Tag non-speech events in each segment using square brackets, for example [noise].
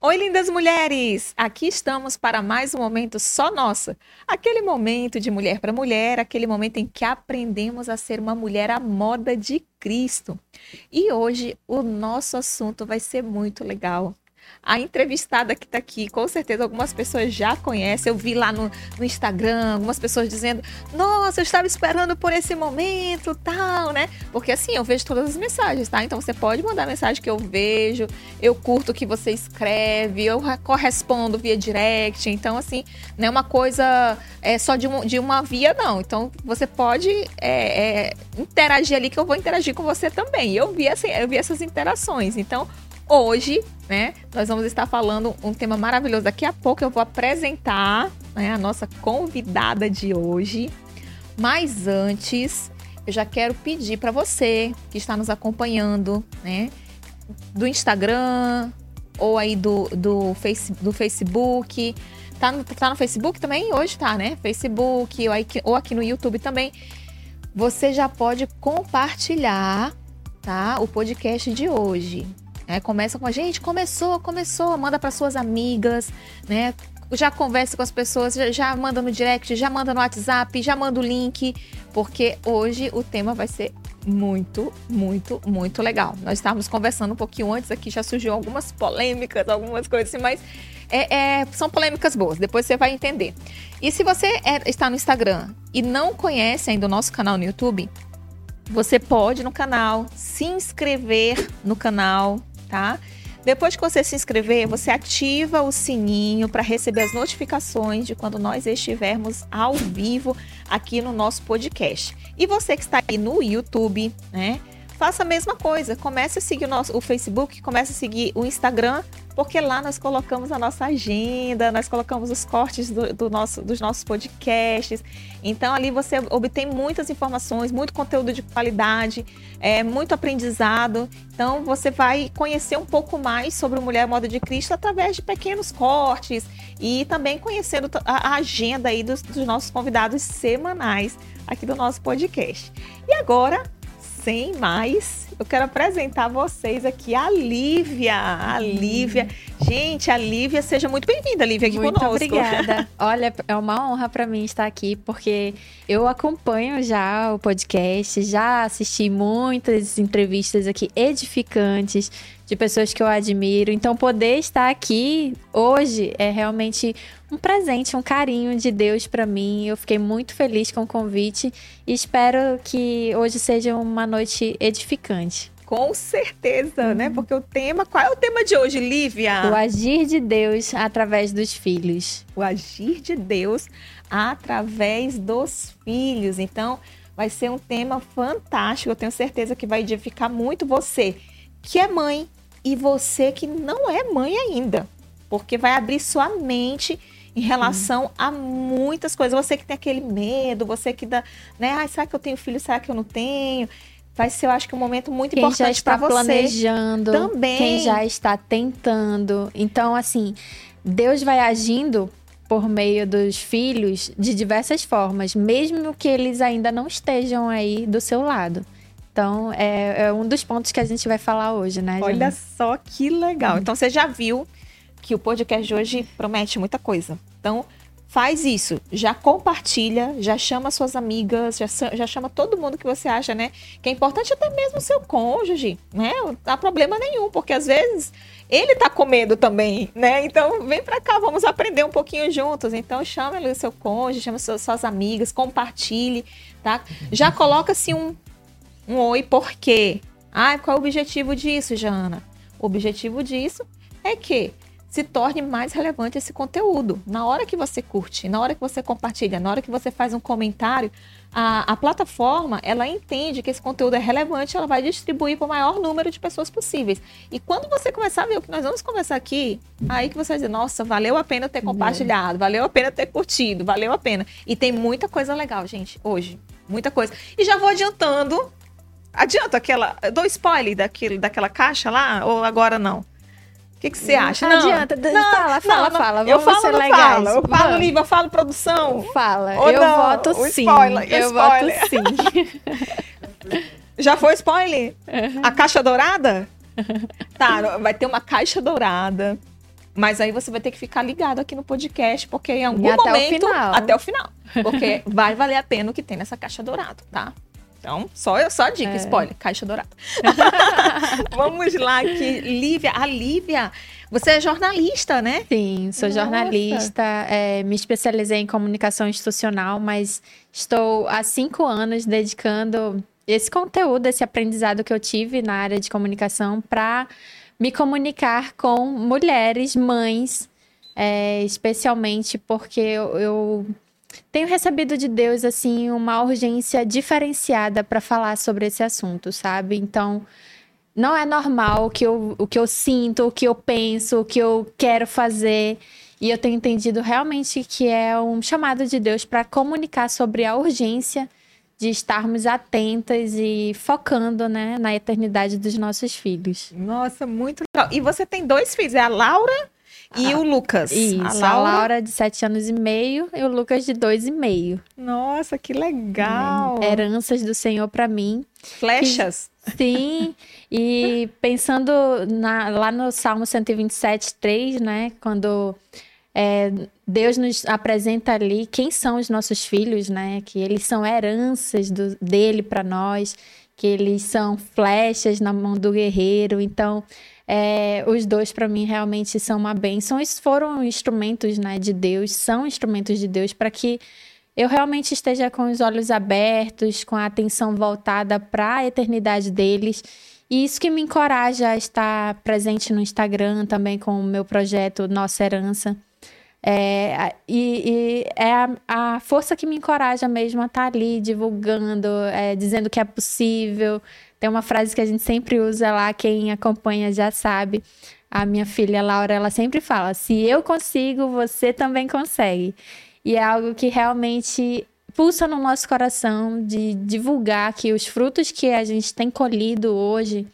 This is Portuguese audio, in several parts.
Oi, lindas mulheres! Aqui estamos para mais um momento só nossa. Aquele momento de mulher para mulher, aquele momento em que aprendemos a ser uma mulher à moda de Cristo. E hoje o nosso assunto vai ser muito legal. A entrevistada que está aqui, com certeza algumas pessoas já conhecem. Eu vi lá no, no, Instagram algumas pessoas dizendo: Nossa, eu estava esperando por esse momento, tal, né? Porque assim, eu vejo todas as mensagens, tá? Então você pode mandar mensagem que eu vejo, eu curto o que você escreve, eu correspondo via direct. Então, assim, não é uma coisa é, só de, um, de uma via, não. Então você pode é, é, interagir ali que eu vou interagir com você também. Eu vi, assim, eu vi essas interações. Então, hoje, né, nós vamos estar falando um tema maravilhoso. Daqui a pouco eu vou apresentar né, a nossa convidada de hoje. Mas antes, eu já quero pedir para você que está nos acompanhando, né, do Instagram ou aí do, do, face, do Facebook. Tá no, tá no Facebook também? Hoje tá, né? Facebook ou, aí, ou aqui no YouTube também. Você já pode compartilhar, tá? O podcast de hoje. É, começa com a gente, começou, começou, manda para suas amigas, né? Já conversa com as pessoas, já, já manda no direct, já manda no WhatsApp, já manda o link, porque hoje o tema vai ser muito, muito, muito legal. Nós estávamos conversando um pouquinho antes aqui, já surgiu algumas polêmicas, algumas coisas assim, mas é, é, são polêmicas boas, depois você vai entender. E se você é, está no Instagram e não conhece ainda o nosso canal no YouTube, você pode no canal se inscrever no canal, tá? Depois que você se inscrever, você ativa o sininho para receber as notificações de quando nós estivermos ao vivo aqui no nosso podcast. E você que está aí no YouTube, né? Faça a mesma coisa. Comece a seguir o, nosso, o Facebook, comece a seguir o Instagram porque lá nós colocamos a nossa agenda, nós colocamos os cortes do, do nosso, dos nossos podcasts. Então ali você obtém muitas informações, muito conteúdo de qualidade, é, muito aprendizado. Então você vai conhecer um pouco mais sobre o Mulher Moda de Cristo através de pequenos cortes e também conhecendo a, a agenda aí dos, dos nossos convidados semanais aqui do nosso podcast. E agora, sem mais eu quero apresentar vocês aqui a Lívia. A Lívia. Gente, a Lívia, seja muito bem-vinda, Lívia, aqui muito conosco. obrigada. [laughs] Olha, é uma honra para mim estar aqui, porque eu acompanho já o podcast, já assisti muitas entrevistas aqui edificantes de pessoas que eu admiro. Então, poder estar aqui hoje é realmente um presente, um carinho de Deus para mim. Eu fiquei muito feliz com o convite e espero que hoje seja uma noite edificante. Com certeza, né? uhum. né? Porque o tema, qual é o tema de hoje, Lívia? O agir de Deus através dos filhos. O agir de Deus através dos filhos. Então, vai ser um tema fantástico. Eu tenho certeza que vai edificar muito você que é mãe e você que não é mãe ainda, porque vai abrir sua mente em relação hum. a muitas coisas. Você que tem aquele medo, você que dá, né? Ai, será que eu tenho filho? Será que eu não tenho? Vai ser, eu acho que um momento muito quem importante para você. planejando, também. Quem já está tentando. Então, assim, Deus vai agindo por meio dos filhos de diversas formas, mesmo que eles ainda não estejam aí do seu lado. Então, é, é um dos pontos que a gente vai falar hoje, né? Olha só que legal. Então, você já viu que o podcast de hoje promete muita coisa. Então, faz isso, já compartilha, já chama suas amigas, já, já chama todo mundo que você acha, né? Que é importante até mesmo o seu cônjuge, né? Não há problema nenhum, porque às vezes ele tá com medo também, né? Então vem para cá, vamos aprender um pouquinho juntos. Então chama o seu cônjuge, chama suas, suas amigas, compartilhe, tá? Já coloca assim um, um oi, por quê? Ah, qual é o objetivo disso, Jana? O objetivo disso é que se torne mais relevante esse conteúdo. Na hora que você curte, na hora que você compartilha, na hora que você faz um comentário, a, a plataforma ela entende que esse conteúdo é relevante, ela vai distribuir para o maior número de pessoas possíveis. E quando você começar a ver o que nós vamos conversar aqui, aí que você vai dizer, nossa, valeu a pena ter compartilhado, valeu a pena ter curtido, valeu a pena. E tem muita coisa legal, gente, hoje. Muita coisa. E já vou adiantando. Adianta aquela. Dou spoiler daquele, daquela caixa lá, ou agora não? O que, que você acha? Não, adianta. Não, fala, fala, não, fala. eu falo, ser não legais. Falo. Eu falo, Lívia, eu falo produção. Fala. Ou eu não, voto sim. Spoiler, eu spoiler. voto sim. [laughs] Já foi spoiler? Uhum. A caixa dourada? tá, vai ter uma caixa dourada Mas aí você vai ter que ficar ligado aqui no podcast, porque em algum E até o momento. final. Até o final. Porque vai valer a pena o que tem nessa caixa dourada, tá? Então, só, só a dica, É. spoiler, caixa dourada. [laughs] Vamos lá aqui. Lívia, a Lívia, você é jornalista, né? Sim, sou Nossa. jornalista, é, me especializei em comunicação institucional, mas estou há cinco anos dedicando esse conteúdo, esse aprendizado que eu tive na área de comunicação para me comunicar com mulheres, mães, é, especialmente porque eu, eu tenho recebido de Deus assim uma urgência diferenciada para falar sobre esse assunto, sabe? Então não é normal o que, eu, o que eu sinto, o que eu penso, o que eu quero fazer. E eu tenho entendido realmente que é um chamado de Deus para comunicar sobre a urgência de estarmos atentas e focando né, na eternidade dos nossos filhos. Nossa, muito legal. E você tem dois filhos, é a Laura e o Lucas. Isso, a Laura... de sete anos e meio e o Lucas de dois e meio. Nossa, que legal. Heranças do Senhor para mim. Flechas. Sim, e pensando na- lá no Salmo 127, 3, né? Quando é, Deus nos apresenta ali quem são os nossos filhos, né? Que eles são heranças do- dele para nós, que eles são flechas na mão do guerreiro. Então, é, os dois para mim realmente são uma bênção. Eles foram instrumentos né, de Deus, são instrumentos de Deus para que eu realmente esteja com os olhos abertos, com a atenção voltada para a eternidade deles. E isso que me encoraja a estar presente no Instagram também com o meu projeto Nossa Herança. É, e, e é a, a força que me encoraja mesmo a estar ali divulgando, é, dizendo que é possível. Tem uma frase que a gente sempre usa lá, quem acompanha já sabe. A minha filha Laura, ela sempre fala: se eu consigo, você também consegue. E é algo que realmente pulsa no nosso coração de divulgar que os frutos que a gente tem colhido hoje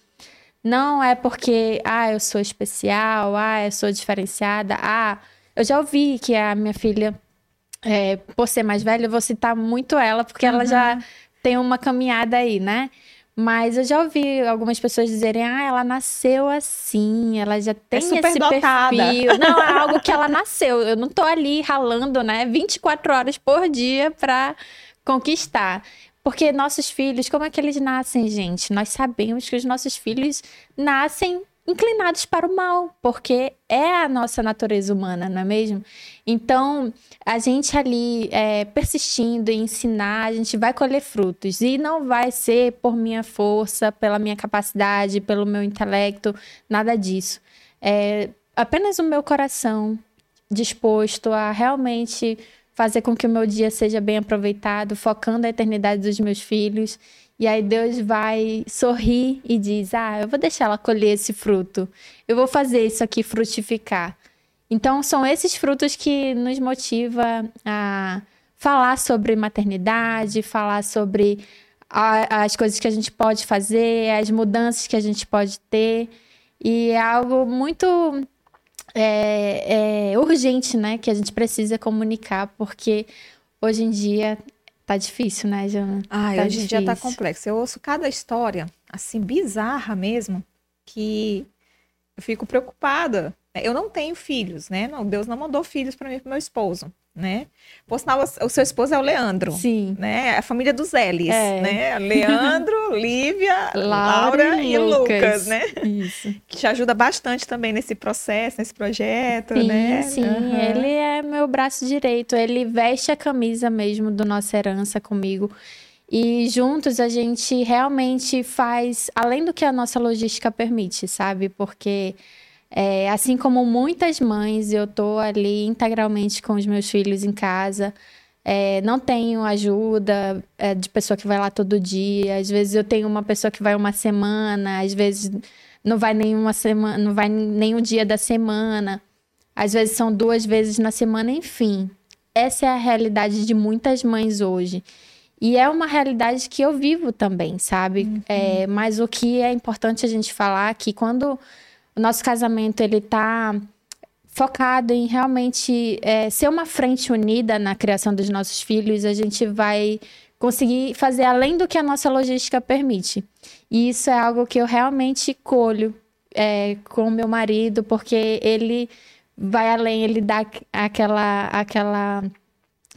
não é porque, ah, eu sou especial, ah, eu sou diferenciada, ah, eu já ouvi que a minha filha, é, por ser mais velha, eu vou citar muito ela, porque ela já tem uma caminhada aí, né? Mas eu já ouvi algumas pessoas dizerem, ah, ela nasceu assim, ela já tem esse superdotada." perfil. Não, é algo que ela nasceu. Eu não tô ali ralando, né, 24 horas por dia pra conquistar. Porque nossos filhos, como é que eles nascem, gente? Nós sabemos que os nossos filhos nascem inclinados para o mal, porque é a nossa natureza humana, não é mesmo? Então, a gente ali é, persistindo em ensinar, a gente vai colher frutos. E não vai ser por minha força, pela minha capacidade, pelo meu intelecto, nada disso. É apenas o meu coração disposto a realmente fazer com que o meu dia seja bem aproveitado, focando a eternidade dos meus filhos. E aí Deus vai sorrir e diz: Ah, eu vou deixar ela colher esse fruto. Eu vou fazer isso aqui frutificar. Então são esses frutos que nos motiva a falar sobre maternidade, falar sobre a- as coisas que a gente pode fazer, as mudanças que a gente pode ter. E é algo muito é, é urgente, né? Que a gente precisa comunicar, porque hoje em dia tá difícil, né, Jana? Ai, Tá hoje em dia tá complexo. Eu ouço cada história, assim, bizarra mesmo, que eu fico preocupada. Eu não tenho filhos, né? Não, Deus não mandou filhos para mim e pro meu esposo, né? Por sinal, o seu esposo é o Leandro. Sim. Né? A família dos L's, É. né? Leandro, [laughs] Lívia, Laura Laura, e Lucas, Lucas. né? Isso. Que te ajuda bastante também nesse processo, nesse projeto, Sim, né? sim. Aham. Ele é meu braço direito. Ele veste a camisa mesmo do Nossa Herança comigo. E juntos a gente realmente faz além do que a nossa logística permite, sabe? Porque é, assim como muitas mães, eu tô ali integralmente com os meus filhos em casa. É, não tenho ajuda é, de pessoa que vai lá todo dia. Às vezes eu tenho uma pessoa que vai uma semana, às vezes não vai nenhuma semana, não vai nenhum dia da semana. Às vezes são duas vezes na semana, enfim. Essa é a realidade de muitas mães hoje. E é uma realidade que eu vivo também, sabe? É, mas o que é importante a gente falar é que quando o nosso casamento ele tá focado em realmente é, ser uma frente unida na criação dos nossos filhos, a gente vai conseguir fazer além do que a nossa logística permite. E isso é algo que eu realmente colho é, com meu marido, porque ele vai além, ele dá aquela aquela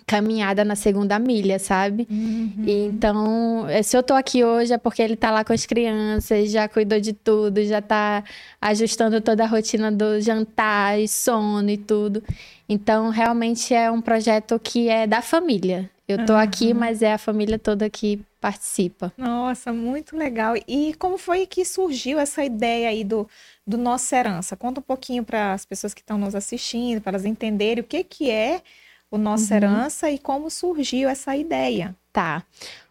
caminhada na segunda milha, sabe? Uhum. Então, eh, se eu tô aqui hoje é porque ele tá lá com as crianças, já cuidou de tudo, já tá ajustando toda a rotina do jantar e sono e tudo. Então, realmente é um projeto que é da família. Eu tô uhum. aqui, mas é a família toda que participa. Nossa, muito legal. E como foi que surgiu essa ideia aí do, do Nossa Herança? Conta um pouquinho para as pessoas que estão nos assistindo, para elas entenderem o que, que é o Nossa uhum. Herança e como surgiu essa ideia. Tá.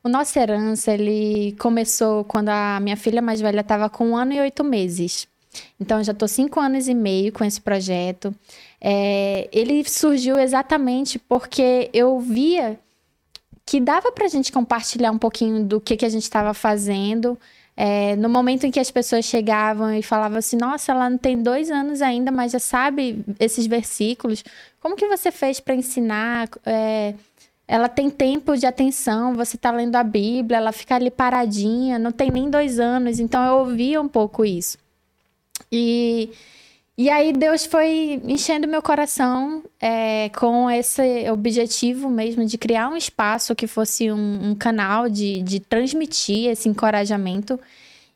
O Nossa Herança, ele começou quando a minha filha mais velha estava com um ano e oito meses. Então, já estou cinco anos e meio com esse projeto. É, ele surgiu exatamente porque eu via que dava para a gente compartilhar um pouquinho do que, que a gente estava fazendo. É, no momento em que as pessoas chegavam e falavam assim, nossa, ela não tem dois anos ainda, mas já sabe esses versículos. Como que você fez para ensinar? É, ela tem tempo de atenção, você está lendo a Bíblia, ela fica ali paradinha, não tem nem dois anos. Então eu ouvia um pouco isso. E e aí Deus foi enchendo meu coração é, com esse objetivo mesmo de criar um espaço que fosse um, um, canal de, de transmitir esse encorajamento.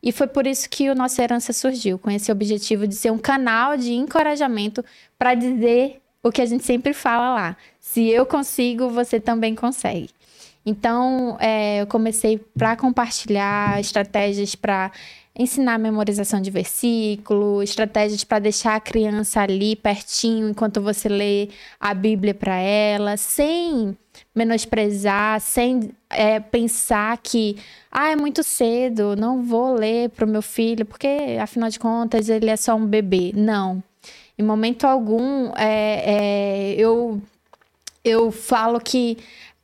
E foi por isso que o Nossa Herança surgiu, com esse objetivo de ser um canal de encorajamento para dizer o que a gente sempre fala lá. Se eu consigo, você também consegue. Então, é, eu comecei para compartilhar estratégias para ensinar memorização de versículo, estratégias para deixar a criança ali pertinho enquanto você lê a Bíblia para ela, sem menosprezar, sem é, pensar que ah, é muito cedo, não vou ler para o meu filho, porque afinal de contas ele é só um bebê. Não. Em momento algum, é, é, eu, eu falo que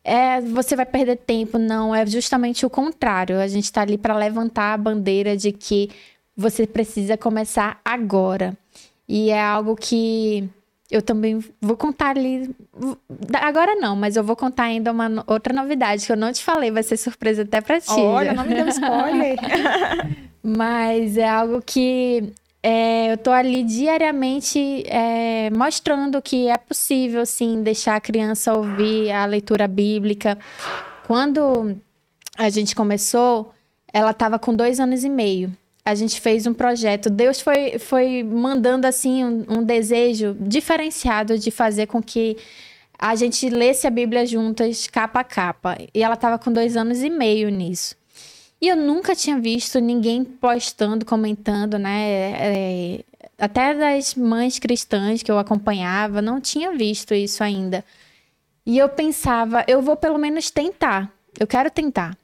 é, você vai perder tempo. Não, é justamente o contrário. A gente está ali para levantar a bandeira de que você precisa começar agora. E é algo que eu também vou contar ali. Agora não, mas eu vou contar ainda uma outra novidade que eu não te falei, vai ser surpresa até para ti. Olha, não me deu spoiler. [laughs] mas é algo que é, eu tô ali diariamente é, mostrando que é possível, sim, deixar a criança ouvir a leitura bíblica. Quando a gente começou, ela estava com dois anos e meio. A gente fez um projeto. Deus foi, foi mandando, assim, um, um desejo diferenciado de fazer com que a gente lesse a Bíblia juntas, capa a capa. E ela estava com dois anos e meio nisso. E eu nunca tinha visto ninguém postando, comentando, né? É, até das mães cristãs que eu acompanhava, não tinha visto isso ainda. E eu pensava, eu vou pelo menos tentar. Eu quero tentar.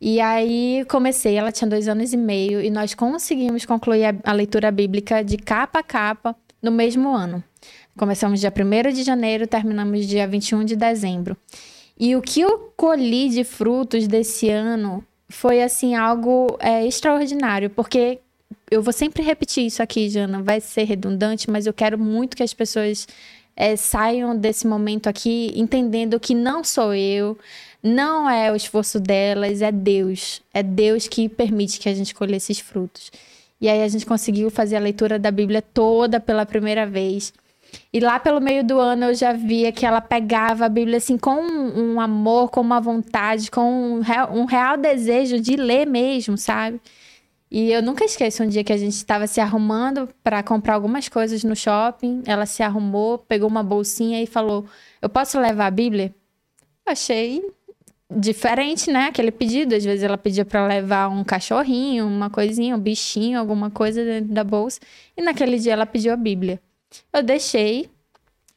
E aí comecei, ela tinha dois anos e meio, e nós conseguimos concluir a, a leitura bíblica de capa a capa no mesmo ano. Começamos dia 1 de janeiro, terminamos dia 21 de dezembro. E o que eu colhi de frutos desse ano foi assim algo é, extraordinário, porque eu vou sempre repetir isso aqui, Jana, vai ser redundante, mas eu quero muito que as pessoas é, saiam desse momento aqui entendendo que não sou eu, não é o esforço delas, é Deus. É Deus que permite que a gente colhe esses frutos. E aí a gente conseguiu fazer a leitura da Bíblia toda pela primeira vez. E lá pelo meio do ano eu já via que ela pegava a Bíblia assim com um, amor, com uma vontade, com um real, um real desejo de ler mesmo, sabe? E eu nunca esqueço um dia que a gente estava se arrumando para comprar algumas coisas no shopping. Ela se arrumou, pegou uma bolsinha e falou: Eu posso levar a Bíblia? achei diferente, né? Aquele pedido. Às vezes ela pedia para levar um cachorrinho, uma coisinha, um bichinho, alguma coisa dentro da bolsa. E naquele dia ela pediu a Bíblia. Eu deixei.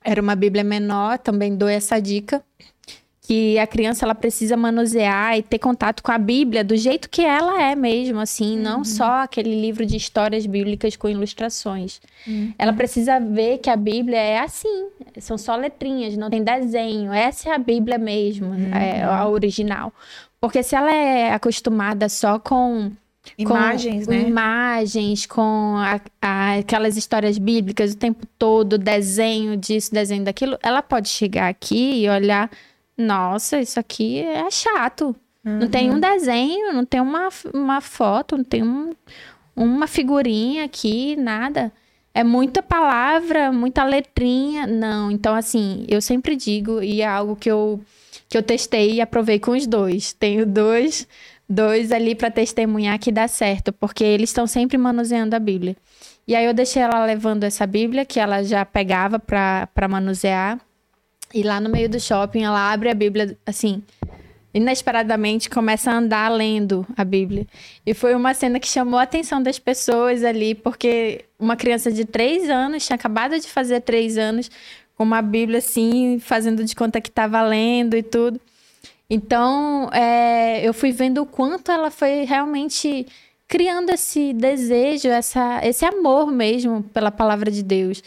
Era uma Bíblia menor, também dou essa dica que a criança ela precisa manusear e ter contato com a Bíblia do jeito que ela é mesmo, assim, uhum. não só aquele livro de histórias bíblicas com ilustrações. Uhum. Ela precisa ver que a Bíblia é assim, são só letrinhas, não tem desenho. Essa é a Bíblia mesmo, uhum. é a original. Porque se ela é acostumada só com Imagens, com, né? Imagens, com a, a, aquelas histórias bíblicas o tempo todo, desenho disso, desenho daquilo. Ela pode chegar aqui e olhar, nossa, isso aqui é chato. Uhum. Não tem um uhum. desenho, não tem uma, uma foto, não tem um, uma figurinha aqui, nada. é muita palavra, muita letrinha. Não, então assim, eu sempre digo, e é algo que eu, que eu testei e aprovei com os dois. Tenho dois, dois ali para testemunhar que dá certo, porque eles estão sempre manuseando a Bíblia. E aí eu deixei ela levando essa Bíblia, que ela já pegava para manusear. E lá no meio do shopping, ela abre a Bíblia, assim, inesperadamente começa a andar lendo a Bíblia. E foi uma cena que chamou a atenção das pessoas ali, porque uma criança de três anos, tinha acabado de fazer três anos, com uma Bíblia assim, fazendo de conta que estava lendo e tudo. Então, é, eu fui vendo o quanto ela foi realmente criando esse desejo, essa, esse amor mesmo pela palavra de Deus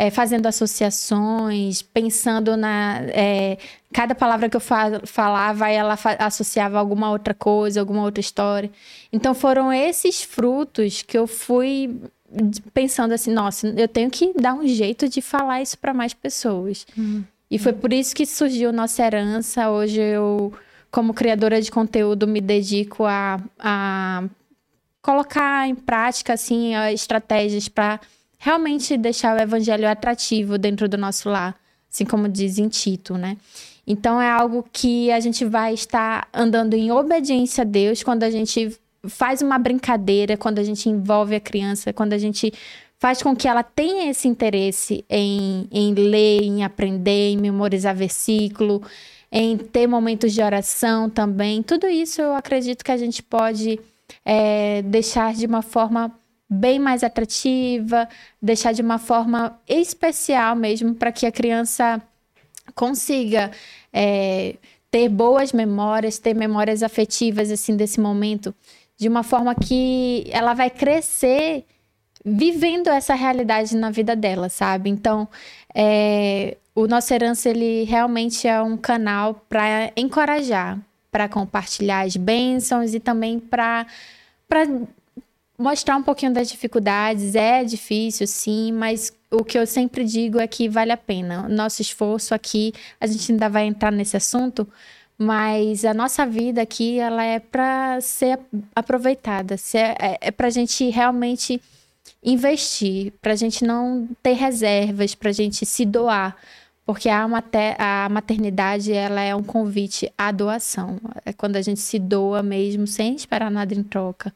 é, fazendo associações, pensando na. É, cada palavra que eu falava, ela fa associava alguma outra coisa, alguma outra história. Então foram esses frutos que eu fui pensando assim: nossa, eu tenho que dar um jeito de falar isso para mais pessoas. Hum. E foi por isso que surgiu nossa herança. Hoje eu, como criadora de conteúdo, me dedico a, a colocar em prática assim estratégias para realmente deixar o evangelho atrativo dentro do nosso lar, assim como diz em Tito, né? Então é algo que a gente vai estar andando em obediência a Deus quando a gente faz uma brincadeira, quando a gente envolve a criança, quando a gente faz com que ela tenha esse interesse em, em ler, em aprender, em memorizar versículo, em ter momentos de oração também. Tudo isso eu acredito que a gente pode é, deixar de uma forma bem mais atrativa, deixar de uma forma especial mesmo para que a criança consiga é, ter boas memórias, ter memórias afetivas assim desse momento, de uma forma que ela vai crescer vivendo essa realidade na vida dela, sabe? Então, é, o nosso herança ele realmente é um canal para encorajar, para compartilhar as bênçãos e também para mostrar um pouquinho das dificuldades. É difícil, sim, mas o que eu sempre digo é que vale a pena. Nosso esforço aqui, a gente ainda vai entrar nesse assunto, mas a nossa vida aqui, ela é para ser aproveitada, é, é para a gente realmente investir, para a gente não ter reservas, para a gente se doar, porque a, mater, a maternidade ela é um convite à doação, é quando a gente se doa mesmo sem esperar nada em troca.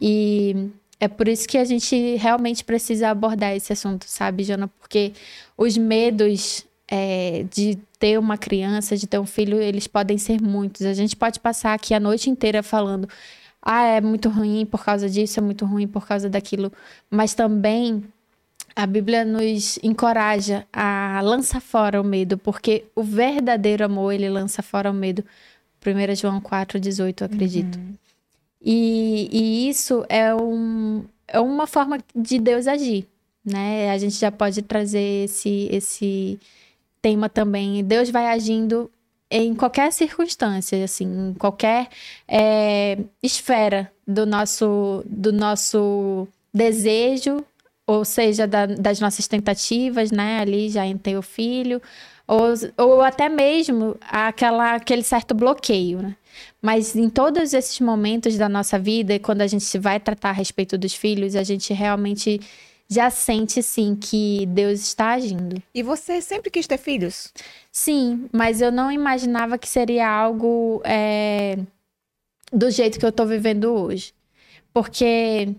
E é por isso que a gente realmente precisa abordar esse assunto, sabe, Jana? Porque os medos é, de ter uma criança, de ter um filho, eles podem ser muitos. A gente pode passar aqui a noite inteira falando. Ah, é muito ruim por causa disso, é muito ruim por causa daquilo. Mas também a Bíblia nos encoraja a lançar fora o medo, porque o verdadeiro amor, ele lança fora o medo. 1 João 4, 18, acredito. Uhum. E, e isso é, um, é uma forma de Deus agir, né? A gente já pode trazer esse, esse tema também. Deus vai agindo em qualquer circunstância, assim, em qualquer é, esfera do nosso, do nosso desejo, ou seja, da, das nossas tentativas, né? Ali já em ter o filho, ou, ou até mesmo aquela, aquele certo bloqueio, né? Mas em todos esses momentos da nossa vida, quando a gente vai tratar a respeito dos filhos, a gente realmente já sente sim que Deus está agindo. E você sempre quis ter filhos? Sim, mas eu não imaginava que seria algo é, do jeito que eu estou vivendo hoje. Porque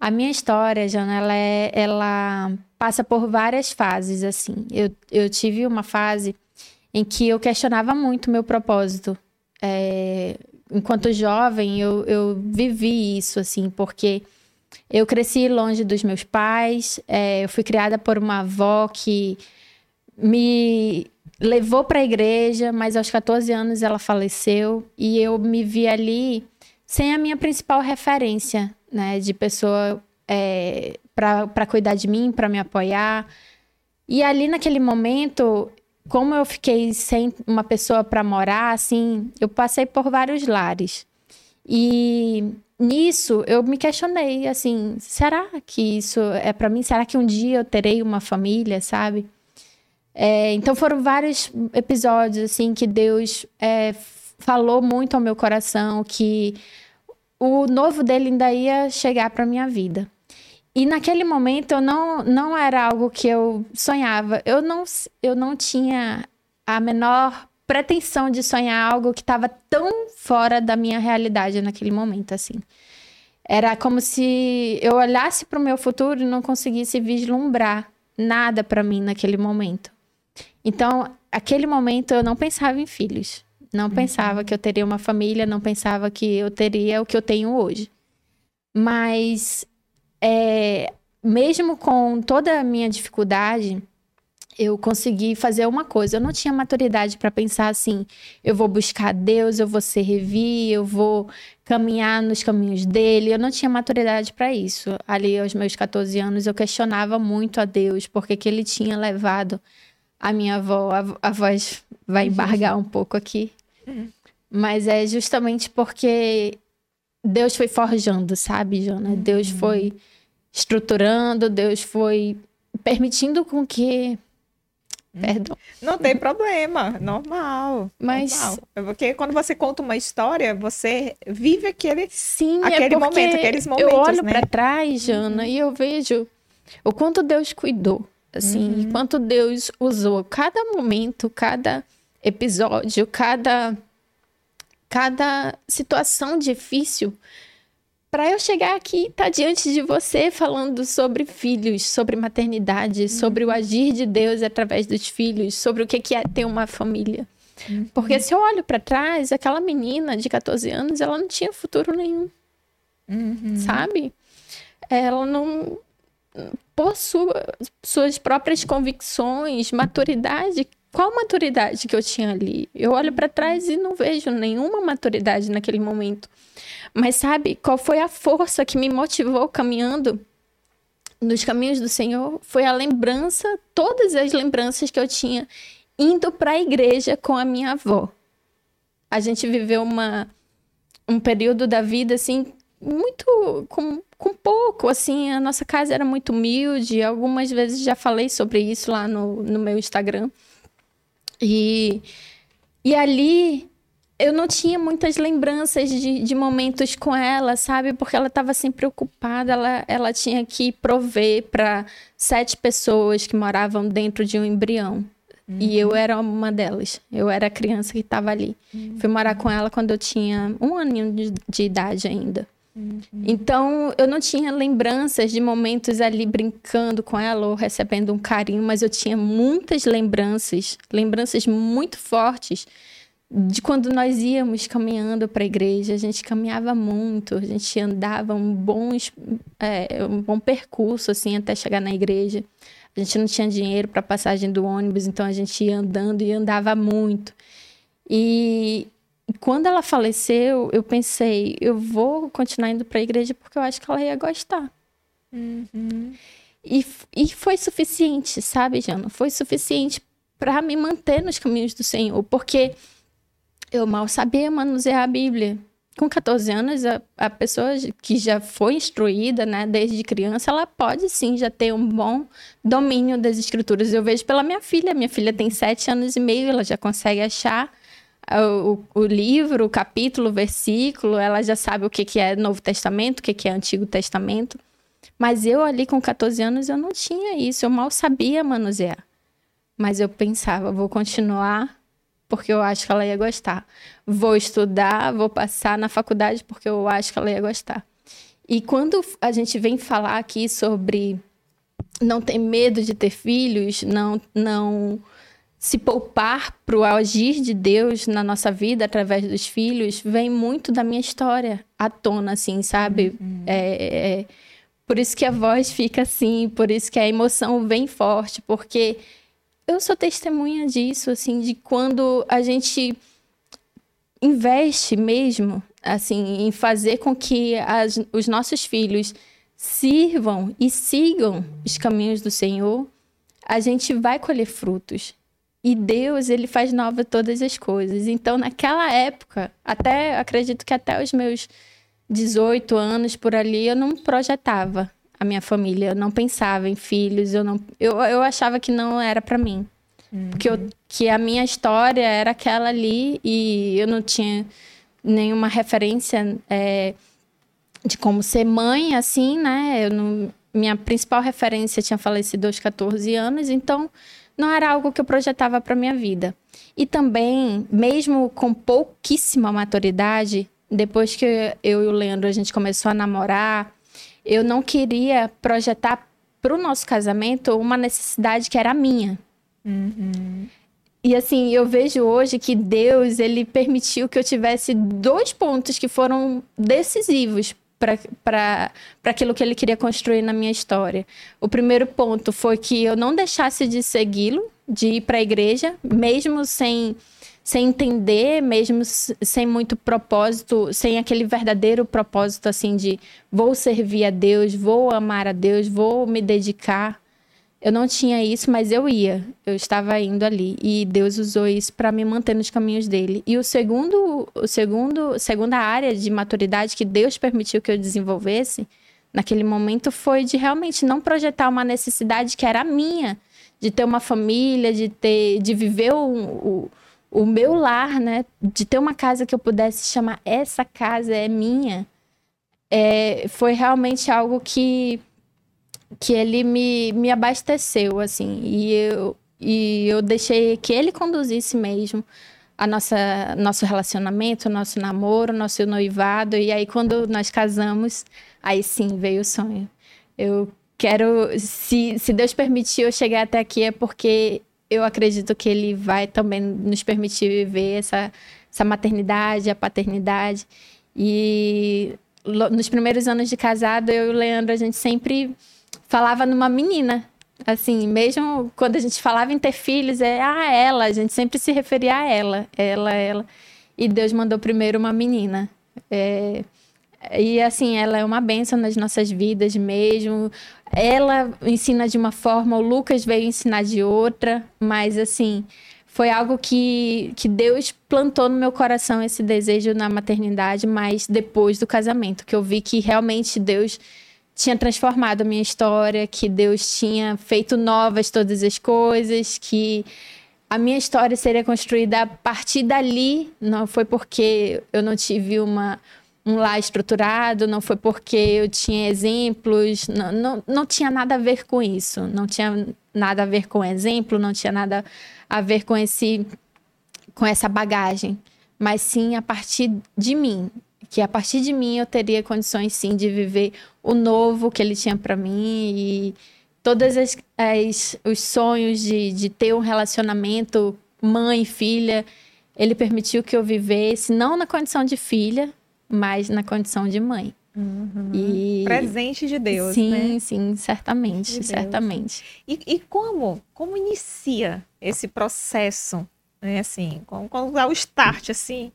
a minha história, Jana, ela, é, ela passa por várias fases, assim. Eu, eu tive uma fase em que eu questionava muito o meu propósito é, enquanto jovem, eu, eu vivi isso, assim, porque eu cresci longe dos meus pais, é, eu fui criada por uma avó que me levou para a igreja, mas aos 14 anos ela faleceu e eu me vi ali sem a minha principal referência, né, de pessoa é, para cuidar de mim, para me apoiar. E ali naquele momento como eu fiquei sem uma pessoa para morar, assim, eu passei por vários lares. E nisso eu me questionei, assim, será que isso é para mim? Será que um dia eu terei uma família, sabe? É, então foram vários episódios, assim, que Deus é, falou muito ao meu coração que o novo dele ainda ia chegar para minha vida. e naquele momento eu não, não era algo que eu sonhava. Eu não, eu não tinha a menor pretensão de sonhar algo que estava tão fora da minha realidade naquele momento, assim. Era como se eu olhasse para o meu futuro e não conseguisse vislumbrar nada para mim naquele momento. Então, aquele momento eu não pensava em filhos. Não uhum. pensava que eu teria uma família, não pensava que eu teria o que eu tenho hoje. Mas, é, mesmo com toda a minha dificuldade, eu consegui fazer uma coisa. Eu não tinha maturidade para pensar assim: eu vou buscar Deus, eu vou servir, eu vou caminhar nos caminhos dele. Eu não tinha maturidade para isso. Ali, aos meus 14 anos, eu questionava muito a Deus, porque que ele tinha levado a minha avó. A, a voz vai embargar um pouco aqui. Mas é justamente porque Deus foi forjando, sabe, Jona? Deus uhum. foi estruturando, Deus foi permitindo com que [laughs] Perdão. Não tem problema, normal. Mas normal. É porque quando você conta uma história, você vive aquele, Sim, é aquele é momento, aqueles momentos. Eu olho né? para trás, Jana, uhum. e eu vejo o quanto Deus cuidou, assim, uhum. quanto Deus usou cada momento, cada episódio, cada cada situação difícil para eu chegar aqui e estar tá diante de você falando sobre filhos, sobre maternidade, uhum. sobre o agir de Deus através dos filhos, sobre o que é ter uma família. Uhum. Porque se eu olho para trás, aquela menina de 14 anos, ela não tinha futuro nenhum. Uhum. Sabe? Ela não. Por sua, suas próprias convicções, maturidade. Qual maturidade que eu tinha ali? Eu olho para trás e não vejo nenhuma maturidade naquele momento. Mas sabe qual foi a força que me motivou caminhando nos caminhos do Senhor? Foi a lembrança, todas as lembranças que eu tinha indo para a igreja com a minha avó. A gente viveu uma, um período da vida assim muito com, com pouco, assim, a nossa casa era muito humilde, algumas vezes já falei sobre isso lá no, no meu Instagram. E, e ali eu não tinha muitas lembranças de, de momentos com ela, sabe? Porque ela estava sempre ocupada, ela, ela tinha que prover para sete pessoas que moravam dentro de um embrião. Uhum. E eu era uma delas. Eu era a criança que estava ali. Uhum. Fui morar com ela quando eu tinha um aninho de, de idade ainda. Uhum. Então, eu não tinha lembranças de momentos ali brincando com ela ou recebendo um carinho, mas eu tinha muitas lembranças, lembranças muito fortes de quando nós íamos caminhando para a igreja, a gente caminhava muito, a gente andava um bom, é, um bom percurso assim até chegar na igreja. A gente não tinha dinheiro para passagem do ônibus, então a gente ia andando e andava muito. E quando ela faleceu, eu pensei, eu vou continuar indo para a igreja porque eu acho que ela ia gostar. Uhum. E, e foi suficiente, sabe, Jana? Foi suficiente para me manter nos caminhos do Senhor, porque eu mal sabia manusear a Bíblia. Com 14 anos, a, a pessoa que já foi instruída, né, desde criança, ela pode sim já ter um bom domínio das escrituras. Eu vejo pela minha filha. Minha filha tem 7 anos e meio, ela já consegue achar o, o, livro, o capítulo, o versículo, ela já sabe o que, que é Novo Testamento, o que, que é Antigo Testamento. Mas eu ali com 14 anos, eu não tinha isso, eu mal sabia manusear. Mas eu pensava, vou continuar porque eu acho que ela ia gostar. Vou estudar, vou passar na faculdade porque eu acho que ela ia gostar. E quando a gente vem falar aqui sobre não ter medo de ter filhos, não não se poupar para o agir de Deus na nossa vida através dos filhos, vem muito da minha história à tona, assim, sabe? Uhum. É, é, por isso que a voz fica assim, por isso que a emoção vem forte, porque eu sou testemunha disso, assim, de quando a gente investe mesmo, assim, em fazer com que as, os nossos filhos sirvam e sigam os caminhos do Senhor, a gente vai colher frutos. E Deus, ele faz nova todas as coisas. Então, naquela época, até acredito que até os meus 18 anos por ali, eu não projetava a minha família. Eu não pensava em filhos, eu não eu, eu achava que não era para mim. Uhum. Porque eu, que a minha história era aquela ali e eu não tinha nenhuma referência é, de como ser mãe, assim, né? Eu não, minha principal referência tinha falecido aos 14 anos, então não era algo que eu projetava para minha vida. E também, mesmo com pouquíssima maturidade, depois que eu e o Leandro a gente começou a namorar, eu não queria projetar para o nosso casamento uma necessidade que era minha. Uhum. E assim, eu vejo hoje que Deus, ele permitiu que eu tivesse dois pontos que foram decisivos para aquilo que ele queria construir na minha história. O primeiro ponto foi que eu não deixasse de segui-lo, de ir para a igreja, mesmo sem, sem entender, mesmo sem muito propósito, sem aquele verdadeiro propósito assim de vou servir a Deus, vou amar a Deus, vou me dedicar. Eu não tinha isso, mas eu ia. Eu estava indo ali e Deus usou isso para me manter nos caminhos dele. E o segundo, o segundo, segunda área de maturidade que Deus permitiu que eu desenvolvesse naquele momento foi de realmente não projetar uma necessidade que era minha, de ter uma família, de ter, de viver o, o, o meu lar, né? De ter uma casa que eu pudesse chamar essa casa é minha. É, foi realmente algo que que ele me, me abasteceu, assim, e eu, e eu deixei que ele conduzisse mesmo a nossa nosso relacionamento, nosso namoro, nosso noivado, e aí quando nós casamos, aí sim veio o sonho. Eu quero, se, se Deus permitir eu chegar até aqui, é porque eu acredito que Ele vai também nos permitir viver essa, essa maternidade, a paternidade. E nos primeiros anos de casado, eu e o Leandro, a gente sempre falava numa menina. Assim, mesmo quando a gente falava em ter filhos, é ah, ela, a gente sempre se referia a ela, ela, ela. E Deus mandou primeiro uma menina. É, e assim, ela é uma benção nas nossas vidas mesmo. Ela ensina de uma forma, o Lucas veio ensinar de outra, mas assim, foi algo que, que Deus plantou no meu coração esse desejo na maternidade, mas depois do casamento, que eu vi que realmente Deus tinha transformado a minha história, que Deus tinha feito novas todas as coisas, que a minha história seria construída a partir dali. Não foi porque eu não tive uma, um lar estruturado, não foi porque eu tinha exemplos, não, não, não tinha nada a ver com isso. Não tinha nada a ver com exemplo, não tinha nada a ver com esse com essa bagagem, mas sim a partir de mim que a partir de mim eu teria condições sim de viver o novo que ele tinha para mim e todos as, as, os sonhos de, de ter um relacionamento mãe filha ele permitiu que eu vivesse não na condição de filha mas na condição de mãe uhum. e presente de Deus sim né? sim certamente de certamente e, e, como como inicia esse processo né assim como, como dá o start assim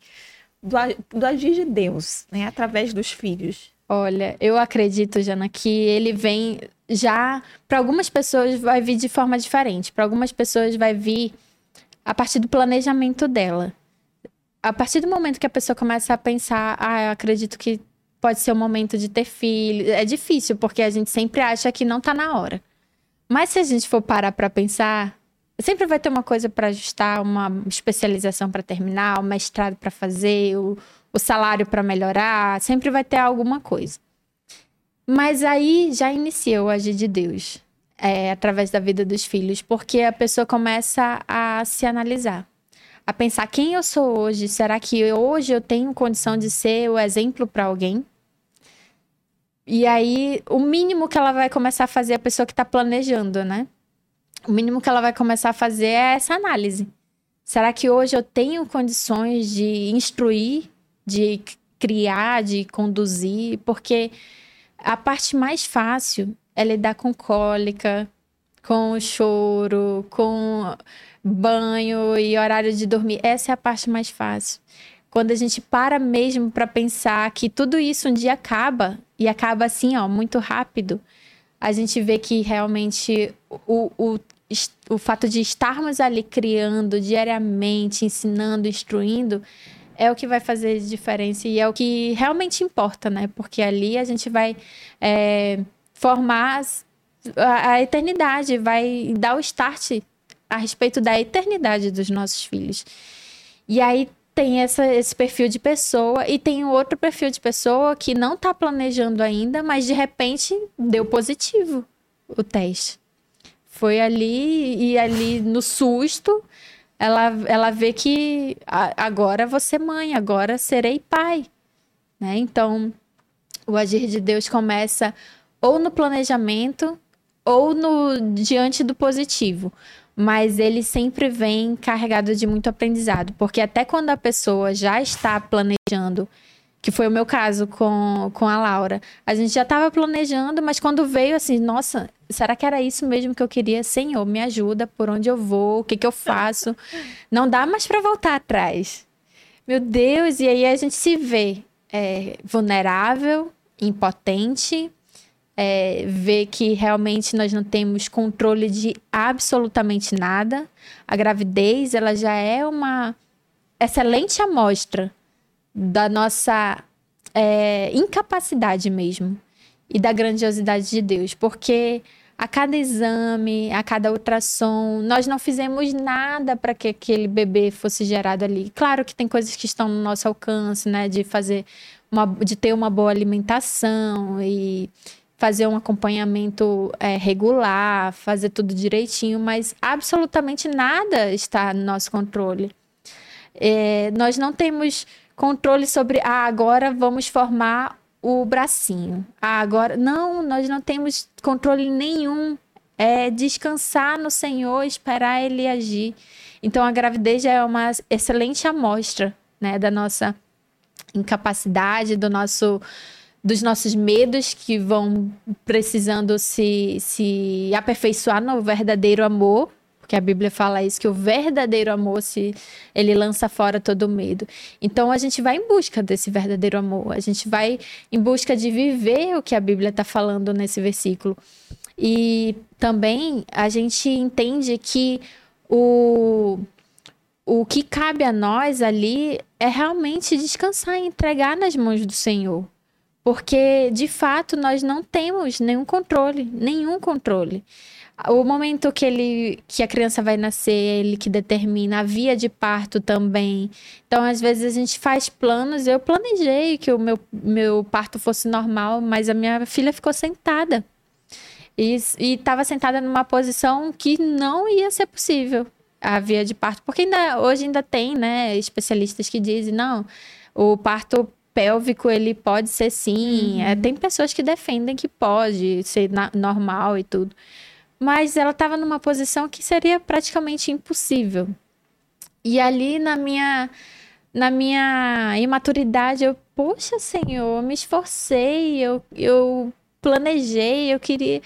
do, do agir de Deus, né, através dos filhos? Olha, eu acredito, Jana, que ele vem já. Para algumas pessoas vai vir de forma diferente. Para algumas pessoas vai vir a partir do planejamento dela. A partir do momento que a pessoa começa a pensar, ah, eu acredito que pode ser o momento de ter filho. É difícil, porque a gente sempre acha que não está na hora. Mas se a gente for parar para pensar, sempre vai ter uma coisa para ajustar, uma especialização para terminar, um mestrado para fazer, o, o salário para melhorar, sempre vai ter alguma coisa. Mas aí já inicia o agir de Deus, é, através da vida dos filhos, porque a pessoa começa a se analisar, a pensar quem eu sou hoje. Será que hoje eu tenho condição de ser o exemplo para alguém? E aí, o mínimo que ela vai começar a fazer a pessoa que está planejando, né? o mínimo que ela vai começar a fazer é essa análise. Será que hoje eu tenho condições de instruir, de criar, de conduzir? Porque a parte mais fácil é lidar com cólica, com choro, com banho e horário de dormir. Essa é a parte mais fácil. Quando a gente para mesmo para pensar que tudo isso um dia acaba e acaba assim, ó, muito rápido, a gente vê que realmente o, o o fato de estarmos ali criando diariamente, ensinando, instruindo, é o que vai fazer diferença e é o que realmente importa, né? Porque ali a gente vai é, formar a, a eternidade, vai dar o start a respeito da eternidade dos nossos filhos. E aí tem essa, esse perfil de pessoa e tem outro perfil de pessoa que não está planejando ainda, mas de repente deu positivo o teste. Foi ali e ali no susto, ela, ela vê que agora vou ser mãe, agora serei pai. Né? Então, o agir de Deus começa ou no planejamento ou no diante do positivo mas ele sempre vem carregado de muito aprendizado, porque até quando a pessoa já está planejando, que foi o meu caso com, com a Laura, a gente já estava planejando, mas quando veio assim, nossa, será que era isso mesmo que eu queria? Senhor, me ajuda, por onde eu vou, o que, que eu faço? [laughs] Não dá mais para voltar atrás. Meu Deus, e aí a gente se vê é, vulnerável, impotente, é, ver que realmente nós não temos controle de absolutamente nada. A gravidez, ela já é uma excelente amostra da nossa é, incapacidade mesmo e da grandiosidade de Deus, porque a cada exame, a cada ultrassom, nós não fizemos nada para que aquele bebê fosse gerado ali. Claro que tem coisas que estão no nosso alcance, né, de fazer uma, de ter uma boa alimentação e fazer um acompanhamento é, regular, fazer tudo direitinho, mas absolutamente nada está no nosso controle. É, nós não temos controle sobre, ah, agora vamos formar o bracinho. Ah, agora. Não, nós não temos controle nenhum. É descansar no Senhor, esperar Ele agir. Então, a gravidez é uma excelente amostra né, da nossa incapacidade, do nosso dos nossos medos que vão precisando se, se aperfeiçoar no verdadeiro amor, porque a Bíblia fala isso, que o verdadeiro amor, se ele lança fora todo o medo. Então a gente vai em busca desse verdadeiro amor, a gente vai em busca de viver o que a Bíblia está falando nesse versículo. E também a gente entende que o, o que cabe a nós ali é realmente descansar e entregar nas mãos do Senhor. Porque, de fato, nós não temos nenhum controle, nenhum controle. O momento que ele que a criança vai nascer, ele que determina a via de parto também. Então, às vezes a gente faz planos. Eu planejei que o meu, meu parto fosse normal, mas a minha filha ficou sentada. E estava sentada numa posição que não ia ser possível a via de parto, porque ainda hoje ainda tem, né, especialistas que dizem não, o parto pélvico ele pode ser sim. Uhum. É, tem pessoas que defendem que pode ser na, normal e tudo. Mas ela estava numa posição que seria praticamente impossível. E ali na minha na minha imaturidade eu, poxa, Senhor, eu me esforcei, eu, eu planejei, eu queria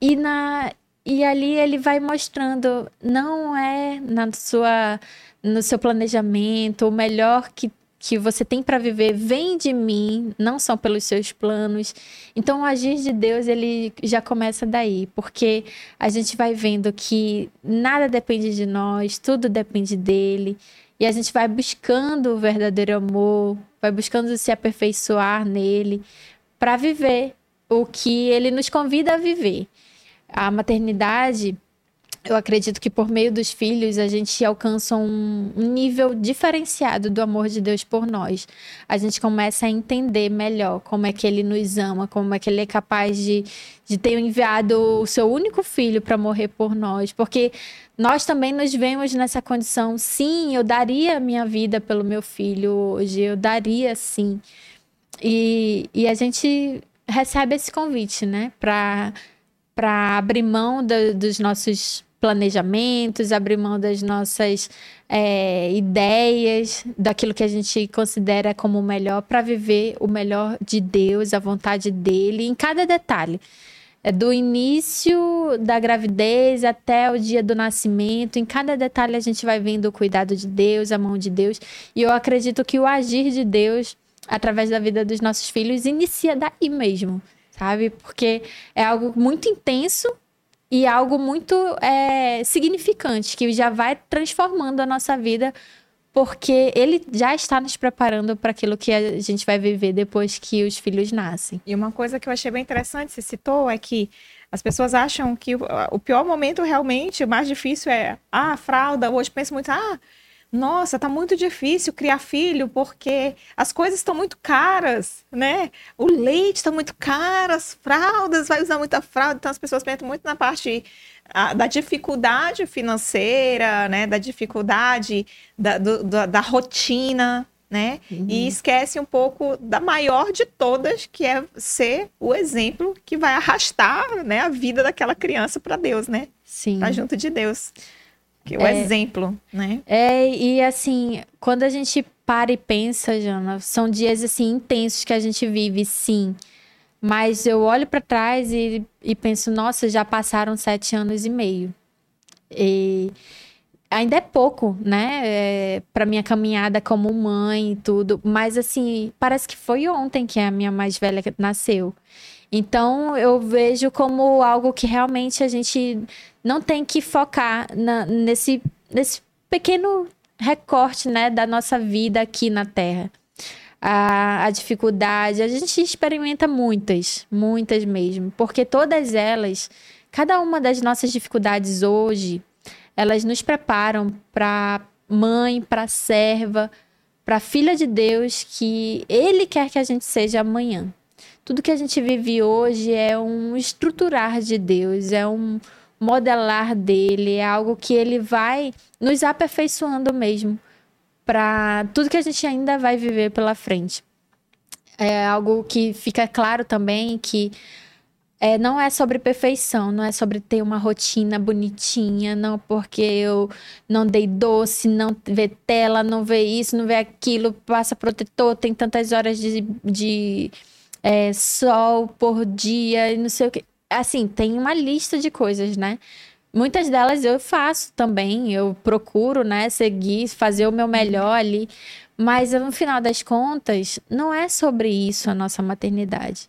e na e ali ele vai mostrando não é na sua no seu planejamento o melhor que que você tem para viver vem de mim, não são pelos seus planos. Então, o agir de Deus, ele já começa daí, porque a gente vai vendo que nada depende de nós, tudo depende dele, e a gente vai buscando o verdadeiro amor, vai buscando se aperfeiçoar nele para viver o que ele nos convida a viver. A maternidade eu acredito que por meio dos filhos a gente alcança um, nível diferenciado do amor de Deus por nós. A gente começa a entender melhor como é que ele nos ama, como é que ele é capaz de, de ter enviado o seu único filho para morrer por nós. Porque nós também nos vemos nessa condição. Sim, eu daria a minha vida pelo meu filho hoje, eu daria sim. E, e a gente recebe esse convite, né, para abrir mão do, dos nossos planejamentos, abrir mão das nossas é, ideias, daquilo que a gente considera como o melhor, para viver o melhor de Deus, a vontade dele, em cada detalhe. É do início da gravidez até o dia do nascimento, em cada detalhe a gente vai vendo o cuidado de Deus, a mão de Deus. E eu acredito que o agir de Deus através da vida dos nossos filhos inicia daí mesmo, sabe? Porque é algo muito intenso e algo muito é, significante, que já vai transformando a nossa vida, porque ele já está nos preparando para aquilo que a gente vai viver depois que os filhos nascem. E uma coisa que eu achei bem interessante, você citou, é que as pessoas acham que o pior momento realmente, o mais difícil é ah, a fralda. Hoje penso muito, ah, nossa, tá muito difícil criar filho porque as coisas estão muito caras, né? O leite está muito caro, as fraldas, vai usar muita fralda, então as pessoas pensam muito na parte a, da dificuldade financeira, né? Da dificuldade da, do, da, da rotina, né? Uhum. E esquece um pouco da maior de todas, que é ser o exemplo que vai arrastar, né, a vida daquela criança para Deus, né? Sim. Para junto de Deus. Que o é, exemplo, né? É, e assim, quando a gente para e pensa, Jana, são dias assim intensos que a gente vive, sim. Mas eu olho para trás e, e penso, nossa, já passaram sete anos e meio. E ainda é pouco, né? É, para minha caminhada como mãe e tudo. Mas assim, parece que foi ontem que a minha mais velha nasceu. Então eu vejo como algo que realmente a gente não tem que focar na, nesse, nesse pequeno recorte né, da nossa vida aqui na Terra. A, a dificuldade, a gente experimenta muitas, muitas mesmo, porque todas elas, cada uma das nossas dificuldades hoje, elas nos preparam para mãe, para serva, para filha de Deus que Ele quer que a gente seja amanhã. Tudo que a gente vive hoje é um estruturar de Deus, é um modelar dele, é algo que ele vai nos aperfeiçoando mesmo para tudo que a gente ainda vai viver pela frente. É algo que fica claro também que é, não é sobre perfeição, não é sobre ter uma rotina bonitinha, não porque eu não dei doce, não vê tela, não vê isso, não vê aquilo, passa protetor, tem tantas horas de, de é, sol por dia e não sei o que assim, tem uma lista de coisas, né? Muitas delas eu faço também, eu procuro, né, seguir, fazer o meu melhor ali, mas no final das contas, não é sobre isso a nossa maternidade.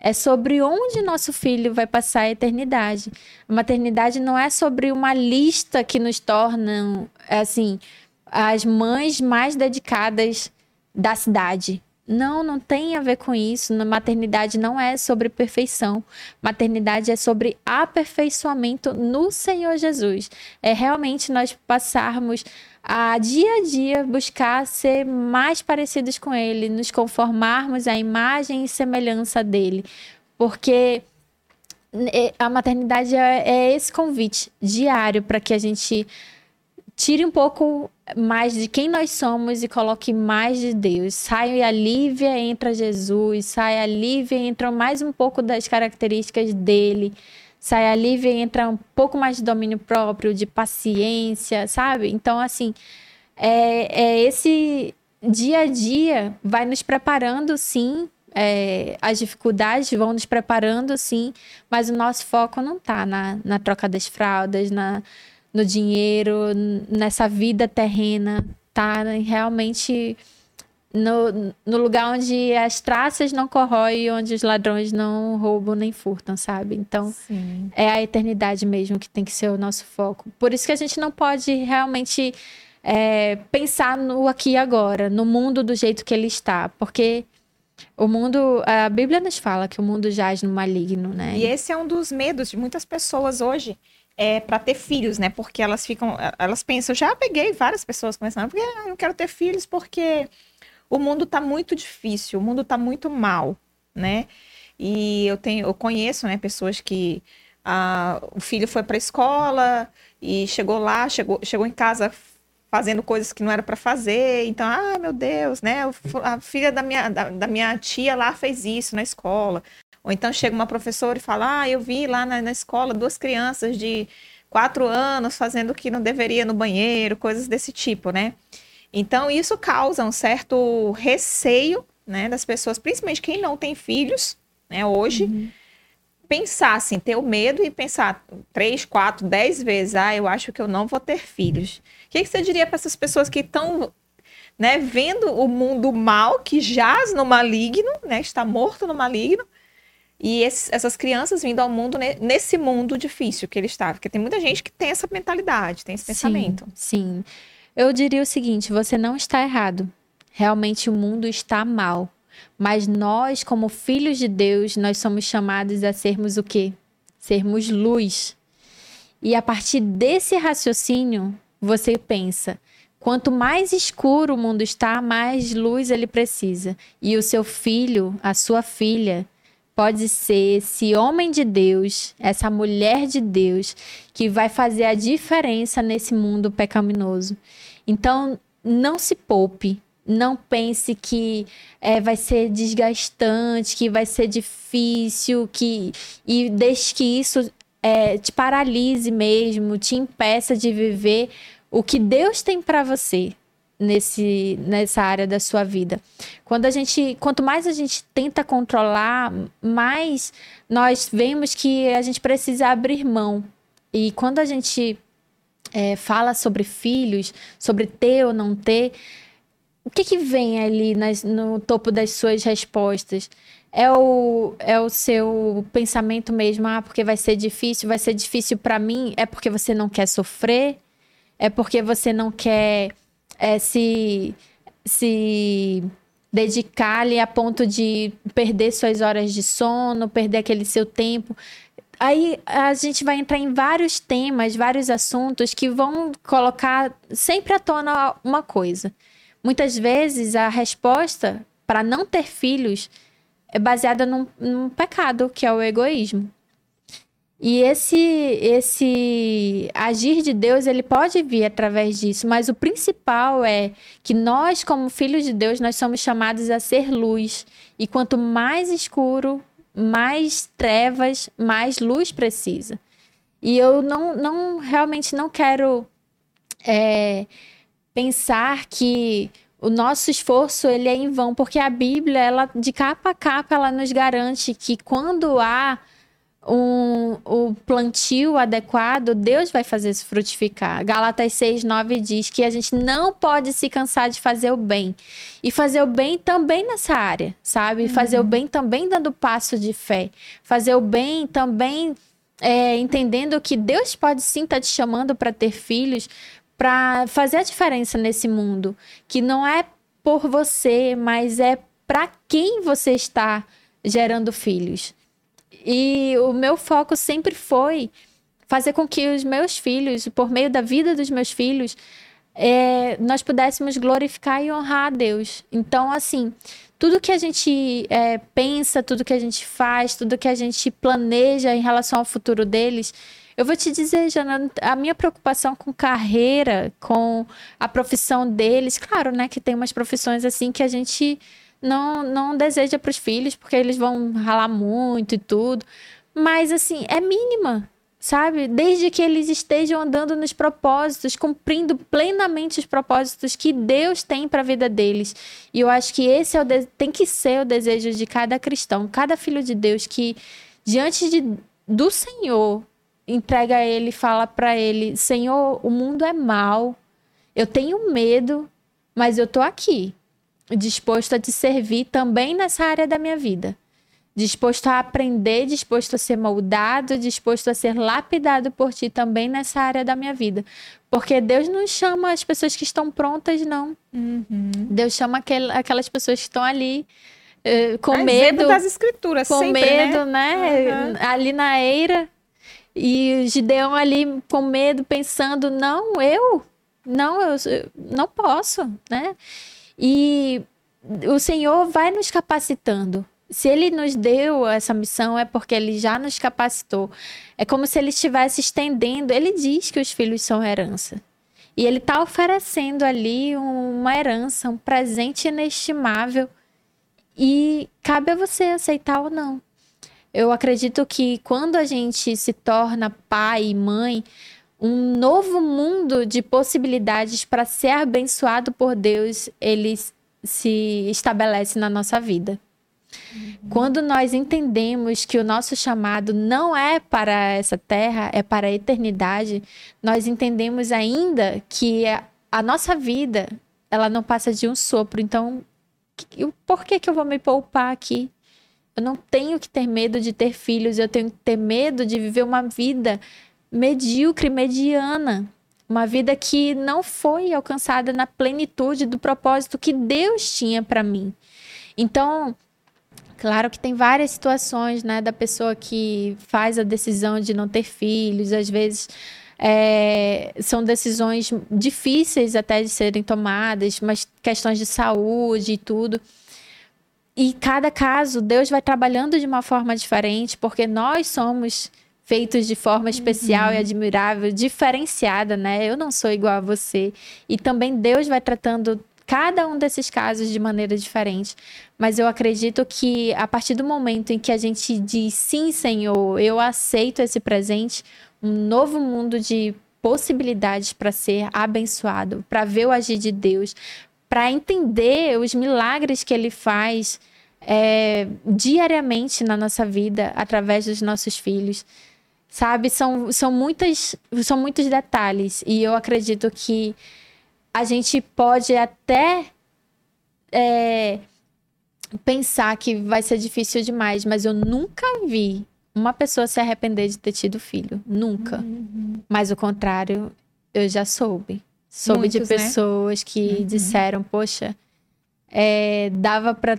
É sobre onde nosso filho vai passar a eternidade. A maternidade não é sobre uma lista que nos torna, assim, as mães mais dedicadas da cidade. Não, não tem a ver com isso. Maternidade não é sobre perfeição. Maternidade é sobre aperfeiçoamento no Senhor Jesus. É realmente nós passarmos a dia a dia buscar ser mais parecidos com Ele, nos conformarmos à imagem e semelhança dele. Porque a maternidade é, é esse convite diário para que a gente tire um pouco mais de quem nós somos e coloque mais de Deus. Sai a Lívia, entra Jesus. Sai a Lívia, entra mais um pouco das características dele. Sai a Lívia, entra um pouco mais de domínio próprio, de paciência, sabe? Então, assim, é, é esse dia a dia vai nos preparando, sim. É, as dificuldades vão nos preparando, sim, mas o nosso foco não está na, na troca das fraldas, na, no dinheiro, nessa vida terrena, tá realmente no, no lugar onde as traças não corroem, onde os ladrões não roubam nem furtam, sabe? Então, Sim. é a eternidade mesmo que tem que ser o nosso foco. Por isso que a gente não pode realmente é, pensar no aqui e agora, no mundo do jeito que ele está, porque o mundo, a Bíblia nos fala que o mundo jaz no maligno, né? E esse é um dos medos de muitas pessoas hoje é, para ter filhos, né? Porque elas ficam, elas pensam, já peguei várias pessoas começando, porque ah, eu não quero ter filhos porque o mundo tá muito difícil, o mundo tá muito mal, né? E eu tenho, eu conheço, né, pessoas que o filho foi para a escola e chegou lá, chegou, chegou em casa fazendo coisas que não era para fazer, então, ah, meu Deus, né? A filha da minha, da, da minha tia lá fez isso na escola. Ou então chega uma professora e fala: Ah, eu vi lá na, na escola duas crianças de quatro anos fazendo o que não deveria no banheiro, coisas desse tipo, né? Então, isso causa um certo receio, né, das pessoas, principalmente quem não tem filhos, né, hoje, uhum. pensar assim, ter o medo e pensar três, quatro, dez vezes, ah, eu acho que eu não vou ter filhos. O que, que você diria para essas pessoas que estão, né, vendo o mundo mal, que jaz no maligno, né, está morto no maligno, e esses, essas crianças vindo ao mundo nesse mundo difícil que ele está. Porque tem muita gente que tem essa mentalidade, tem esse sim, pensamento. Sim. Eu diria o seguinte: você não está errado. Realmente o mundo está mal. Mas nós, como filhos de Deus, nós somos chamados a sermos o quê? Sermos luz. E a partir desse raciocínio, você pensa: Quanto mais escuro o mundo está, mais luz ele precisa. E o seu filho, a sua filha, pode ser esse homem de Deus, essa mulher de Deus, que vai fazer a diferença nesse mundo pecaminoso. Então, não se poupe. Não pense que é, vai ser desgastante, que vai ser difícil, que e deixe que isso é, te paralise mesmo, te impeça de viver o que Deus tem para você nesse, nessa área da sua vida. Quando a gente, quanto mais a gente tenta controlar, mais nós vemos que a gente precisa abrir mão. E quando a gente é, fala sobre filhos, sobre ter ou não ter, o que, que vem ali nas, no topo das suas respostas? É o, é o seu pensamento mesmo, ah, porque vai ser difícil, vai ser difícil para mim, é porque você não quer sofrer, é porque você não quer é, se, se dedicar ali a ponto de perder suas horas de sono, perder aquele seu tempo. Aí a gente vai entrar em vários temas, vários assuntos que vão colocar sempre à tona uma coisa. Muitas vezes a resposta para não ter filhos é baseada num, num pecado, que é o egoísmo. E esse esse agir de Deus, ele pode vir através disso, mas o principal é que nós, como filhos de Deus, nós somos chamados a ser luz. E quanto mais escuro, mais trevas, mais luz precisa. E eu não, não realmente não quero é, pensar que o nosso esforço ele é em vão, porque a Bíblia, ela de capa a capa, ela nos garante que quando há um, o plantio adequado, Deus vai fazer isso frutificar. Galatas 6, 9 diz que a gente não pode se cansar de fazer o bem. E fazer o bem também nessa área, sabe? Uhum. Fazer o bem também dando passo de fé. Fazer o bem também é, entendendo que Deus pode sim estar tá te chamando para ter filhos, para fazer a diferença nesse mundo. Que não é por você, mas é para quem você está gerando filhos. E o meu foco sempre foi fazer com que os meus filhos, por meio da vida dos meus filhos, é, nós pudéssemos glorificar e honrar a Deus. Então, assim, tudo que a gente é, pensa, tudo que a gente faz, tudo que a gente planeja em relação ao futuro deles, eu vou te dizer, Jana, a minha preocupação com carreira, com a profissão deles, claro, né, que tem umas profissões assim que a gente não, não deseja para os filhos, porque eles vão ralar muito e tudo. Mas, assim, é mínima, sabe? Desde que eles estejam andando nos propósitos, cumprindo plenamente os propósitos que Deus tem para a vida deles. E eu acho que esse é o de... tem que ser o desejo de cada cristão, cada filho de Deus que diante de... do Senhor entrega a ele, fala para ele: "Senhor, o mundo é mal. Eu tenho medo, mas eu tô aqui disposto a te servir também nessa área da minha vida. Disposto a aprender, disposto a ser moldado, disposto a ser lapidado por ti também nessa área da minha vida. Porque Deus não chama as pessoas que estão prontas, não. Uhum. Deus chama aquel, aquelas pessoas que estão ali uh, com é medo. das escrituras, com sempre, medo, né? né? Uhum. Ali na eira. E Gideão ali com medo, pensando: não, eu, não, eu, eu não posso, né? E o Senhor vai nos capacitando. Se ele nos deu essa missão, é porque ele já nos capacitou. É como se ele estivesse estendendo. Ele diz que os filhos são herança. E ele está oferecendo ali uma herança, um presente inestimável. E cabe a você aceitar ou não. Eu acredito que quando a gente se torna pai e mãe, um novo mundo de possibilidades para ser abençoado por Deus, ele se estabelece na nossa vida. Uhum. Quando nós entendemos que o nosso chamado não é para essa terra, é para a eternidade, nós entendemos ainda que a nossa vida, ela não passa de um sopro. Então, por que, que eu vou me poupar aqui? Eu não tenho que ter medo de ter filhos, eu tenho que ter medo de viver uma vida medíocre, mediana. Uma vida que não foi alcançada na plenitude do propósito que Deus tinha para mim. Então, claro que tem várias situações, né, da pessoa que faz a decisão de não ter filhos, às vezes É, são decisões difíceis até de serem tomadas, mas questões de saúde e tudo. E cada caso, Deus vai trabalhando de uma forma diferente, porque nós somos feitos de forma especial uhum. e admirável, diferenciada, né? Eu não sou igual a você. E também Deus vai tratando cada um desses casos de maneira diferente. Mas eu acredito que a partir do momento em que a gente diz sim, Senhor, eu aceito esse presente, um novo mundo de possibilidades para ser abençoado, para ver o agir de Deus, para entender os milagres que Ele faz é, diariamente na nossa vida através dos nossos filhos. Sabe, são, são, muitas, são muitos detalhes e eu acredito que a gente pode até é, pensar que vai ser difícil demais, mas eu nunca vi uma pessoa se arrepender de ter tido filho. Nunca. Uhum. Mas o contrário, eu já soube. Soube Muitos, de né? pessoas né? que uhum. disseram, poxa, é, dava para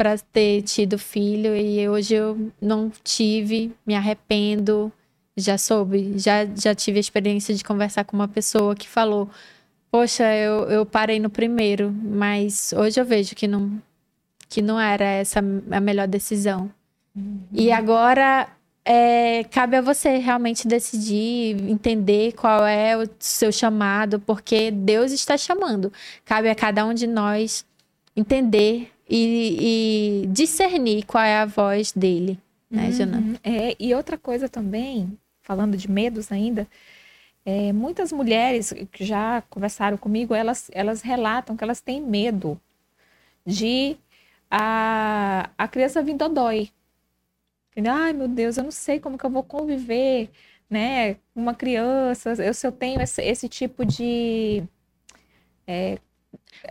para ter tido filho e hoje eu não tive, me arrependo. Já soube, já, já tive a experiência de conversar com uma pessoa que falou: Poxa, eu, eu parei no primeiro, mas hoje eu vejo que não, que não era essa a melhor decisão. Uhum. E agora é, cabe a você realmente decidir, entender qual é o seu chamado, porque Deus está chamando. Cabe a cada um de nós entender e, e discernir qual é a voz dele, né, uhum. Jana? É, e outra coisa também, falando de medos ainda, é, muitas mulheres que já conversaram comigo, elas, elas relatam que elas têm medo de a, a criança vir dodói. Ai, meu Deus, eu não sei como que eu vou conviver, né, com uma criança, eu, se eu tenho esse, esse tipo de... É,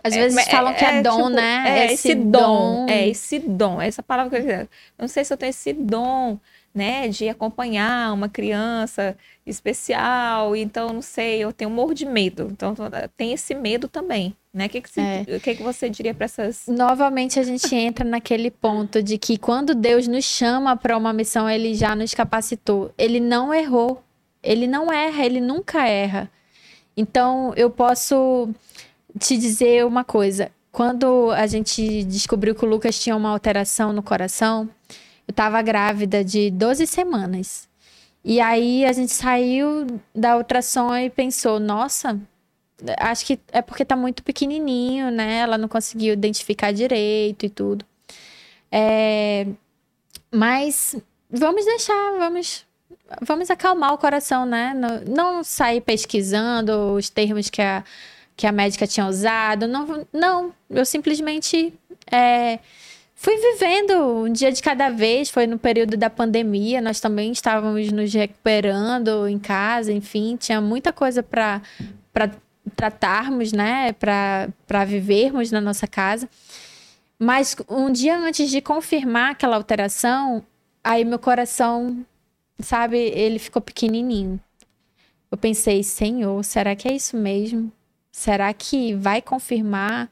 às vezes é, falam que é, é dom, tipo, né? É, esse, esse dom, dom, É, esse dom. Essa palavra que eu. Eu não sei se eu tenho esse dom né, de acompanhar uma criança especial, então não sei, eu tenho um morro de medo. Então tem esse medo também, né? O que, é. que, que você diria para essas Novamente a gente entra naquele ponto de que quando Deus nos chama para uma missão, ele já nos capacitou. Ele não errou. Ele não erra, ele nunca erra. Então eu posso te dizer uma coisa. Quando a gente descobriu que o Lucas tinha uma alteração no coração, eu tava grávida de 12 semanas. E aí a gente saiu da ultrassom e pensou, nossa, acho que é porque tá muito pequenininho, né? Ela não conseguiu identificar direito e tudo. É... Mas vamos deixar, vamos vamos acalmar o coração, né? Não, não sair pesquisando os termos que a, que a médica tinha usado. Não, não eu simplesmente é, fui vivendo um dia de cada vez. Foi no período da pandemia, nós também estávamos nos recuperando em casa, enfim, tinha muita coisa para tratarmos, né, para vivermos na nossa casa. Mas um dia antes de confirmar aquela alteração, aí meu coração, sabe, ele ficou pequenininho. Eu pensei, Senhor, será que é isso mesmo? Será que vai confirmar?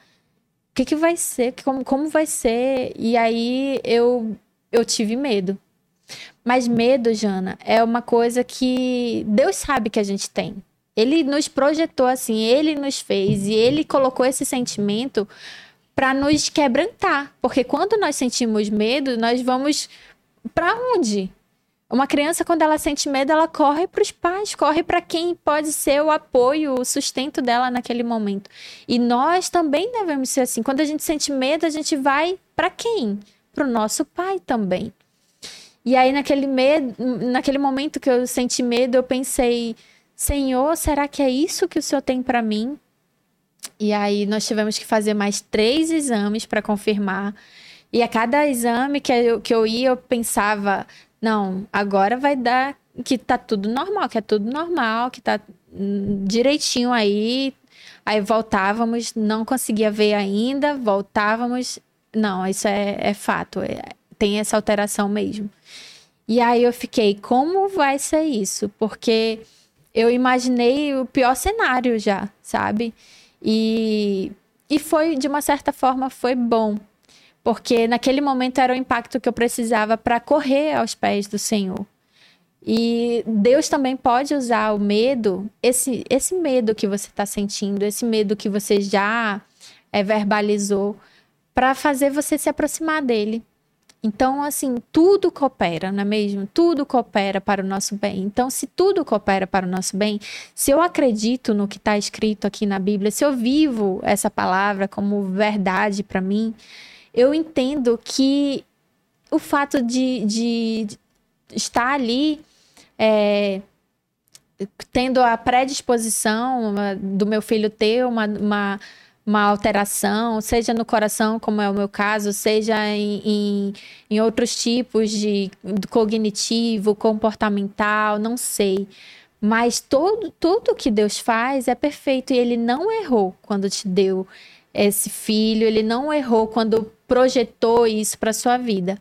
que, que vai ser, como, como vai ser. E aí eu, eu tive medo. Mas medo, Jana, é uma coisa que Deus sabe que a gente tem. Ele nos projetou assim, ele nos fez e ele colocou esse sentimento para nos quebrantar, porque quando nós sentimos medo, nós vamos para onde? Uma criança, quando ela sente medo, ela corre para os pais, corre para quem pode ser o apoio, o sustento dela naquele momento. E nós também devemos ser assim. Quando a gente sente medo, a gente vai para quem? Para o nosso pai também. E aí, naquele, medo, naquele momento que eu senti medo, eu pensei: Senhor, será que é isso que o Senhor tem para mim? E aí, nós tivemos que fazer mais três exames para confirmar. E a cada exame que eu, que eu ia, eu pensava: não, agora vai dar que tá tudo normal, que é tudo normal, que tá hum, direitinho aí. Aí voltávamos, não conseguia ver ainda, voltávamos. Não, isso é, é fato, é, tem essa alteração mesmo. E aí eu fiquei, como vai ser isso? Porque eu imaginei o pior cenário já, sabe? E, e foi, de uma certa forma, foi bom, porque naquele momento era o impacto que eu precisava para correr aos pés do Senhor. E Deus também pode usar o medo, esse, esse medo que você está sentindo, esse medo que você já é, verbalizou, para fazer você se aproximar dele. Então, assim, tudo coopera, não é mesmo? Tudo coopera para o nosso bem. Então, se tudo coopera para o nosso bem, se eu acredito no que está escrito aqui na Bíblia, se eu vivo essa palavra como verdade para mim, eu entendo que o fato de, de estar ali é, tendo a predisposição do meu filho ter uma, uma, uma, alteração, seja no coração, como é o meu caso, seja em, em, em outros tipos de, cognitivo, comportamental, não sei. Mas todo, tudo que Deus faz é perfeito e ele não errou quando te deu esse filho, ele não errou quando projetou isso para sua vida.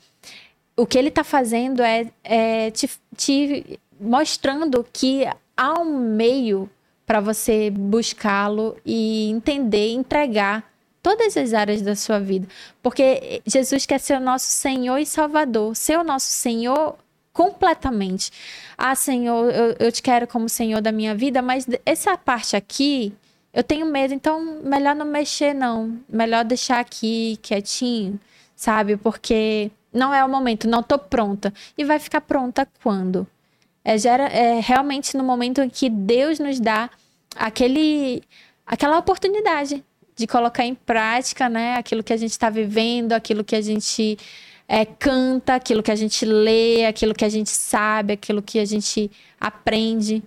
O que ele está fazendo é, é te, te mostrando que há um meio para você buscá-lo e entender, entregar todas as áreas da sua vida. Porque Jesus quer ser o nosso Senhor e Salvador, ser o nosso Senhor completamente. Ah, Senhor, eu, eu te quero como Senhor da minha vida, mas essa parte aqui, eu tenho medo, então melhor não mexer, não. Melhor deixar aqui quietinho, sabe? Porque não é o momento, não tô pronta. E vai ficar pronta quando? é, gera, é realmente no momento em que Deus nos dá aquele, aquela oportunidade de colocar em prática, né, aquilo que a gente está vivendo, aquilo que a gente é, canta, aquilo que a gente lê, aquilo que a gente sabe, aquilo que a gente aprende.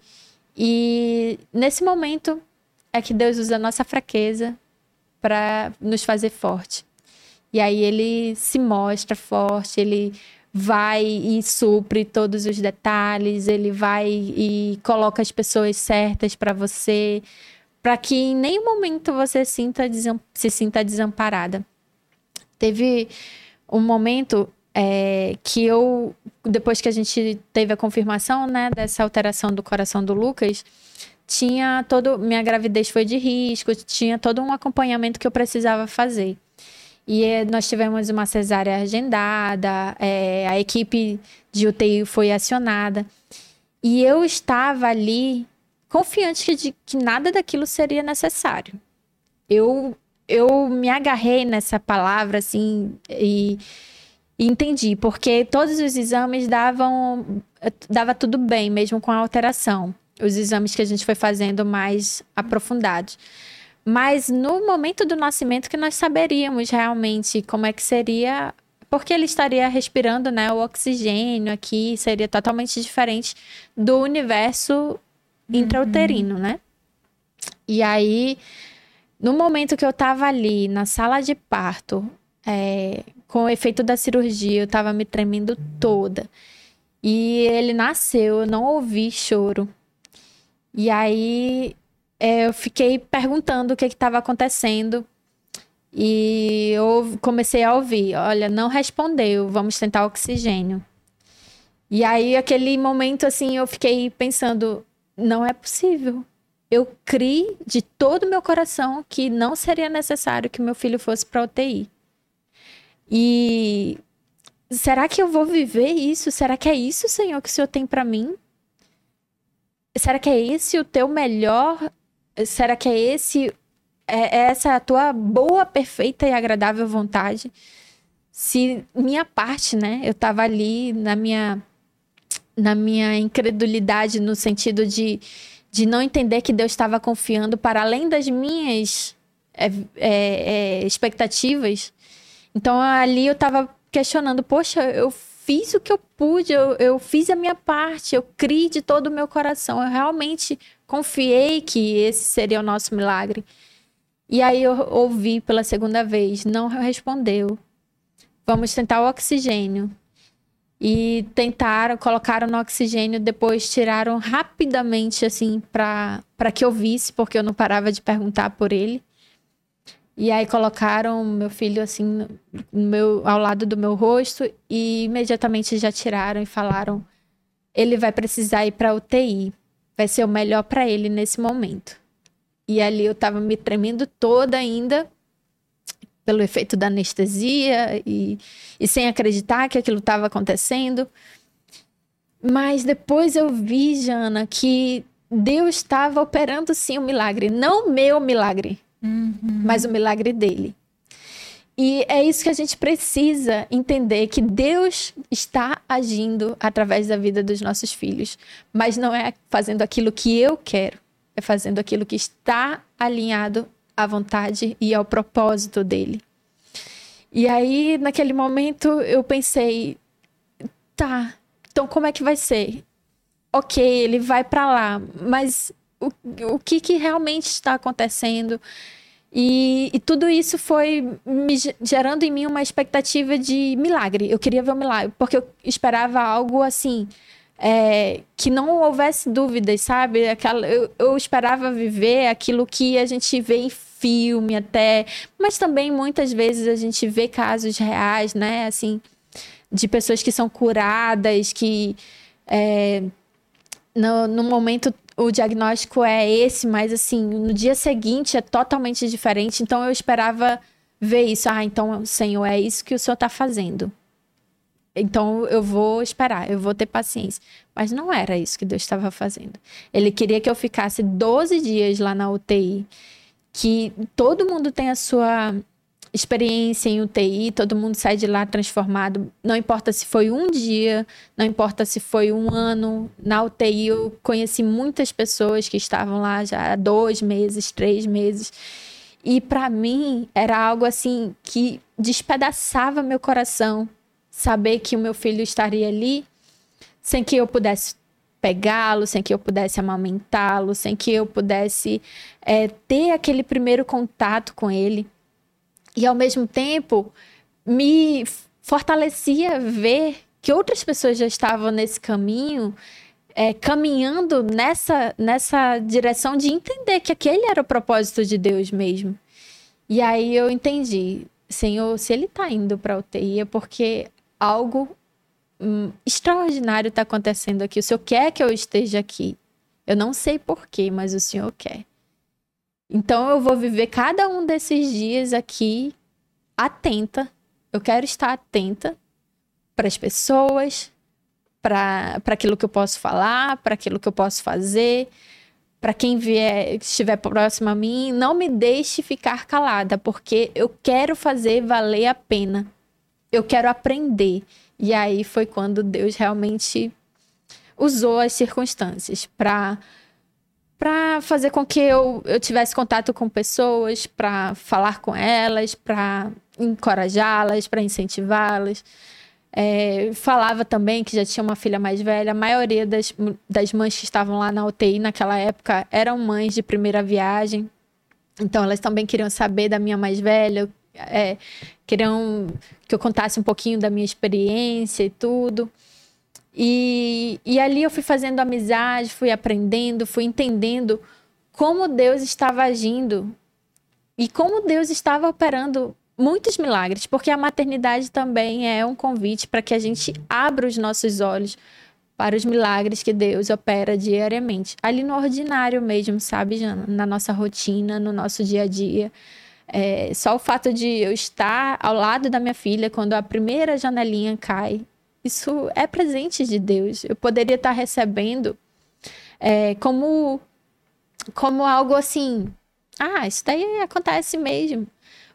E nesse momento é que Deus usa a nossa fraqueza para nos fazer forte. E aí ele se mostra forte, ele vai e supre todos os detalhes, ele vai e coloca as pessoas certas para você, para que em nenhum momento você sinta se sinta desamparada. Teve um momento é, que eu, depois que a gente teve a confirmação né, dessa alteração do coração do Lucas, tinha todo. Minha gravidez foi de risco, tinha todo um acompanhamento que eu precisava fazer. E eh, nós tivemos uma cesárea agendada, é, a equipe de UTI foi acionada. E eu estava ali confiante de que nada daquilo seria necessário. Eu, eu me agarrei nessa palavra, assim, e, e entendi, porque todos os exames davam dava tudo bem, mesmo com a alteração. Os exames que a gente foi fazendo mais aprofundados. Mas no momento do nascimento que nós saberíamos realmente como é que seria, porque ele estaria respirando, né, o oxigênio aqui seria totalmente diferente do universo intrauterino, uhum. né? E aí, no momento que eu tava ali na sala de parto, é, com o efeito da cirurgia, eu tava me tremendo toda. E ele nasceu, eu não ouvi choro. E aí é, eu fiquei perguntando o que estava acontecendo. E eu comecei a ouvir: olha, não respondeu, vamos tentar oxigênio. E aí, aquele momento, assim, eu fiquei pensando: não é possível. Eu criei de todo o meu coração que não seria necessário que meu filho fosse para UTI. E será que eu vou viver isso? Será que é isso, Senhor, que o Senhor tem para mim? Será que é esse o teu melhor Será que é esse é, é essa a tua boa, perfeita e agradável vontade? Se minha parte, né, eu tava ali na minha na minha incredulidade no sentido de de não entender que Deus estava confiando para além das minhas é, é, é, expectativas. Então ali eu estava questionando, poxa, eu fiz o que eu pude, eu, eu fiz a minha parte, eu criei de todo o meu coração, eu realmente confiei que esse seria o nosso milagre. E aí eu ouvi pela segunda vez, não respondeu. Vamos tentar o oxigênio. E tentaram, colocaram no oxigênio, depois tiraram rapidamente, assim, para que eu visse, porque eu não parava de perguntar por ele. E aí colocaram meu filho, assim, meu, ao lado do meu rosto e imediatamente já tiraram e falaram: ele vai precisar ir para UTI vai ser o melhor para ele nesse momento. E ali eu tava me tremendo toda ainda pelo efeito da anestesia e, e sem acreditar que aquilo estava acontecendo. Mas depois eu vi, Jana, que Deus estava operando sim o um milagre. Não meu milagre, uhum. mas o milagre dele. E é isso que a gente precisa entender: que Deus está agindo através da vida dos nossos filhos, mas não é fazendo aquilo que eu quero, é fazendo aquilo que está alinhado à vontade e ao propósito dele. E aí, naquele momento, eu pensei: tá, então como é que vai ser? Ok, ele vai para lá, mas o, o que, que realmente está acontecendo? E, e, tudo isso foi me gerando em mim uma expectativa de milagre. Eu queria ver um milagre, porque eu esperava algo assim, é, que não houvesse dúvidas, sabe? Aquela, eu, eu, esperava viver aquilo que a gente vê em filme até, mas também muitas vezes a gente vê casos reais, né? Assim, de pessoas que são curadas, que é, no, no momento o diagnóstico é esse, mas assim, no dia seguinte é totalmente diferente. Então eu esperava ver isso. Ah, então, Senhor, é isso que o Senhor está fazendo. Então eu vou esperar, eu vou ter paciência. Mas não era isso que Deus estava fazendo. Ele queria que eu ficasse 12 dias lá na UTI, que todo mundo tem a sua experiência em UTI, todo mundo sai de lá transformado. Não importa se foi um dia, não importa se foi um ano. Na UTI eu conheci muitas pessoas que estavam lá já há dois meses, três meses. E para mim era algo assim que despedaçava meu coração saber que o meu filho estaria ali sem que eu pudesse pegá-lo, sem que eu pudesse amamentá-lo, sem que eu pudesse é, ter aquele primeiro contato com ele e ao mesmo tempo me fortalecia ver que outras pessoas já estavam nesse caminho, é, caminhando nessa, nessa direção de entender que aquele era o propósito de Deus mesmo. E aí eu entendi, Senhor, se ele está indo para UTI é porque algo hum, extraordinário está acontecendo aqui. O Senhor quer que eu esteja aqui. Eu não sei porquê, mas o Senhor quer. Então eu vou viver cada um desses dias aqui atenta. Eu quero estar atenta para as pessoas, para aquilo que eu posso falar, para aquilo que eu posso fazer, para quem vier, estiver próximo a mim, não me deixe ficar calada, porque eu quero fazer valer a pena. Eu quero aprender. E aí foi quando Deus realmente usou as circunstâncias para para fazer com que eu, eu tivesse contato com pessoas, para falar com elas, para encorajá-las, para incentivá-las. É, falava também que já tinha uma filha mais velha. A maioria das, das mães que estavam lá na UTI naquela época eram mães de primeira viagem. Então elas também queriam saber da minha mais velha, é, queriam que eu contasse um pouquinho da minha experiência e tudo. E, e ali eu fui fazendo amizade, fui aprendendo, fui entendendo como Deus estava agindo e como Deus estava operando muitos milagres, porque a maternidade também é um convite para que a gente abra os nossos olhos para os milagres que Deus opera diariamente. Ali no ordinário mesmo, sabe, Jana? Na nossa rotina, no nosso dia a dia. É, só o fato de eu estar ao lado da minha filha quando a primeira janelinha cai isso é presente de Deus. Eu poderia estar recebendo é, como, como algo assim. Ah, isso daí acontece mesmo.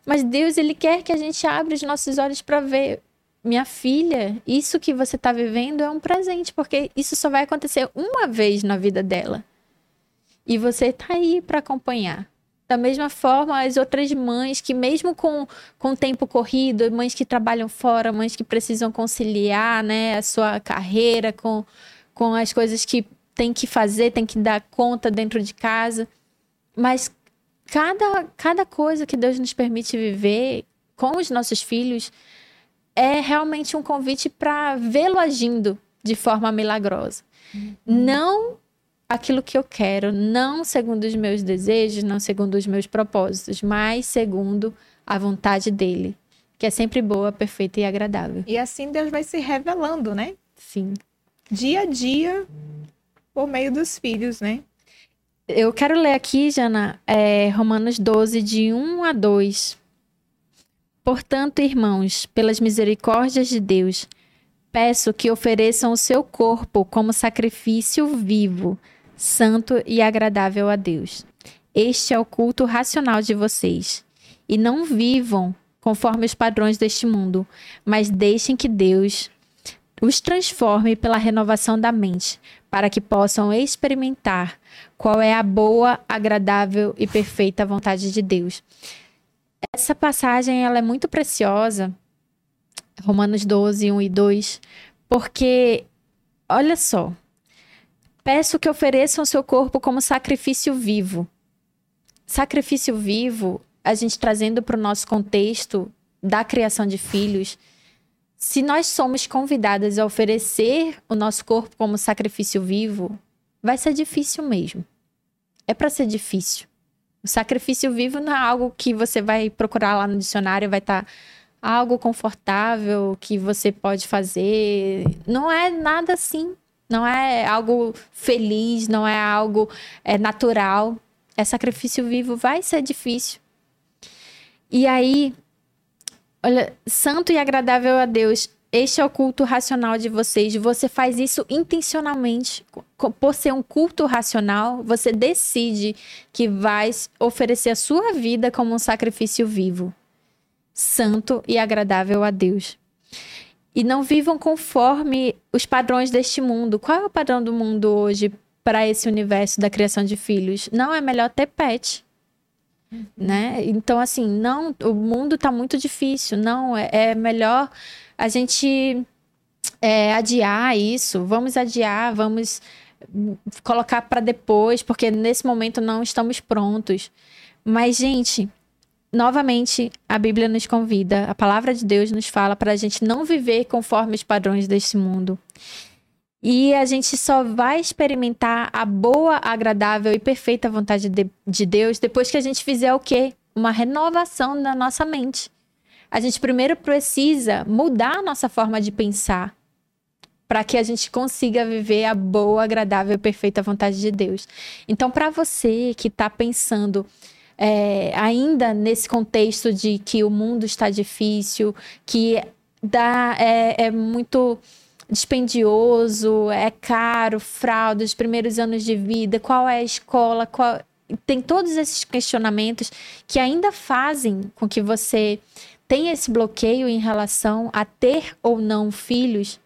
Mas Deus, Ele quer que a gente abra os nossos olhos para ver. Minha filha, isso que você está vivendo é um presente, porque isso só vai acontecer uma vez na vida dela. E você está aí para acompanhar. Da mesma forma, as outras mães que, mesmo com, com tempo corrido, mães que trabalham fora, mães que precisam conciliar né, a sua carreira com, com as coisas que tem que fazer, tem que dar conta dentro de casa. Mas cada, cada coisa que Deus nos permite viver com os nossos filhos é realmente um convite para vê-lo agindo de forma milagrosa. Uhum. Não aquilo que eu quero, não segundo os meus desejos, não segundo os meus propósitos, mas segundo a vontade dele, que é sempre boa, perfeita e agradável. E assim Deus vai se revelando, né? Sim. Dia a dia, por meio dos filhos, né? Eu quero ler aqui, Jana, é, Romanos 12, de 1 a 2. Portanto, irmãos, pelas misericórdias de Deus, Peço que ofereçam o seu corpo como sacrifício vivo, santo e agradável a Deus. Este é o culto racional de vocês. E não vivam conforme os padrões deste mundo, mas deixem que Deus os transforme pela renovação da mente, para que possam experimentar qual é a boa, agradável e perfeita vontade de Deus. Essa passagem ela é muito preciosa Romanos 12, 1 e 2, porque, olha só, peço que ofereçam o seu corpo como sacrifício vivo. Sacrifício vivo, a gente trazendo para o nosso contexto da criação de filhos, se nós somos convidadas a oferecer o nosso corpo como sacrifício vivo, vai ser difícil mesmo. É para ser difícil. O sacrifício vivo não é algo que você vai procurar lá no dicionário vai estar tá algo confortável que você pode fazer. Não é nada assim. Não é algo feliz, não é algo é, natural. É sacrifício vivo, vai ser difícil. E aí, olha, santo e agradável a Deus. Este é o culto racional de vocês. Você faz isso intencionalmente. Por ser um culto racional, você decide que vai oferecer a sua vida como um sacrifício vivo santo e agradável a Deus. E não vivam conforme os padrões deste mundo. Qual é o padrão do mundo hoje para esse universo da criação de filhos? Não é melhor ter pet. Né? Então, assim, não, o mundo está muito difícil. Não, é, é melhor a gente é, adiar isso. Vamos adiar, vamos colocar para depois, porque nesse momento não estamos prontos. Mas, gente, novamente, a Bíblia nos convida, a palavra de Deus nos fala para a gente não viver conforme os padrões deste mundo. E a gente só vai experimentar a boa, agradável e perfeita vontade de, de Deus depois que a gente fizer o quê? Uma renovação da nossa mente. A gente primeiro precisa mudar a nossa forma de pensar para que a gente consiga viver a boa, agradável e perfeita vontade de Deus. Então, para você que está pensando é, ainda nesse contexto de que o mundo está difícil, que dá, é, é muito dispendioso, é caro, fraude, os primeiros anos de vida, qual é a escola, qual... tem todos esses questionamentos que ainda fazem com que você tenha esse bloqueio em relação a ter ou não filhos.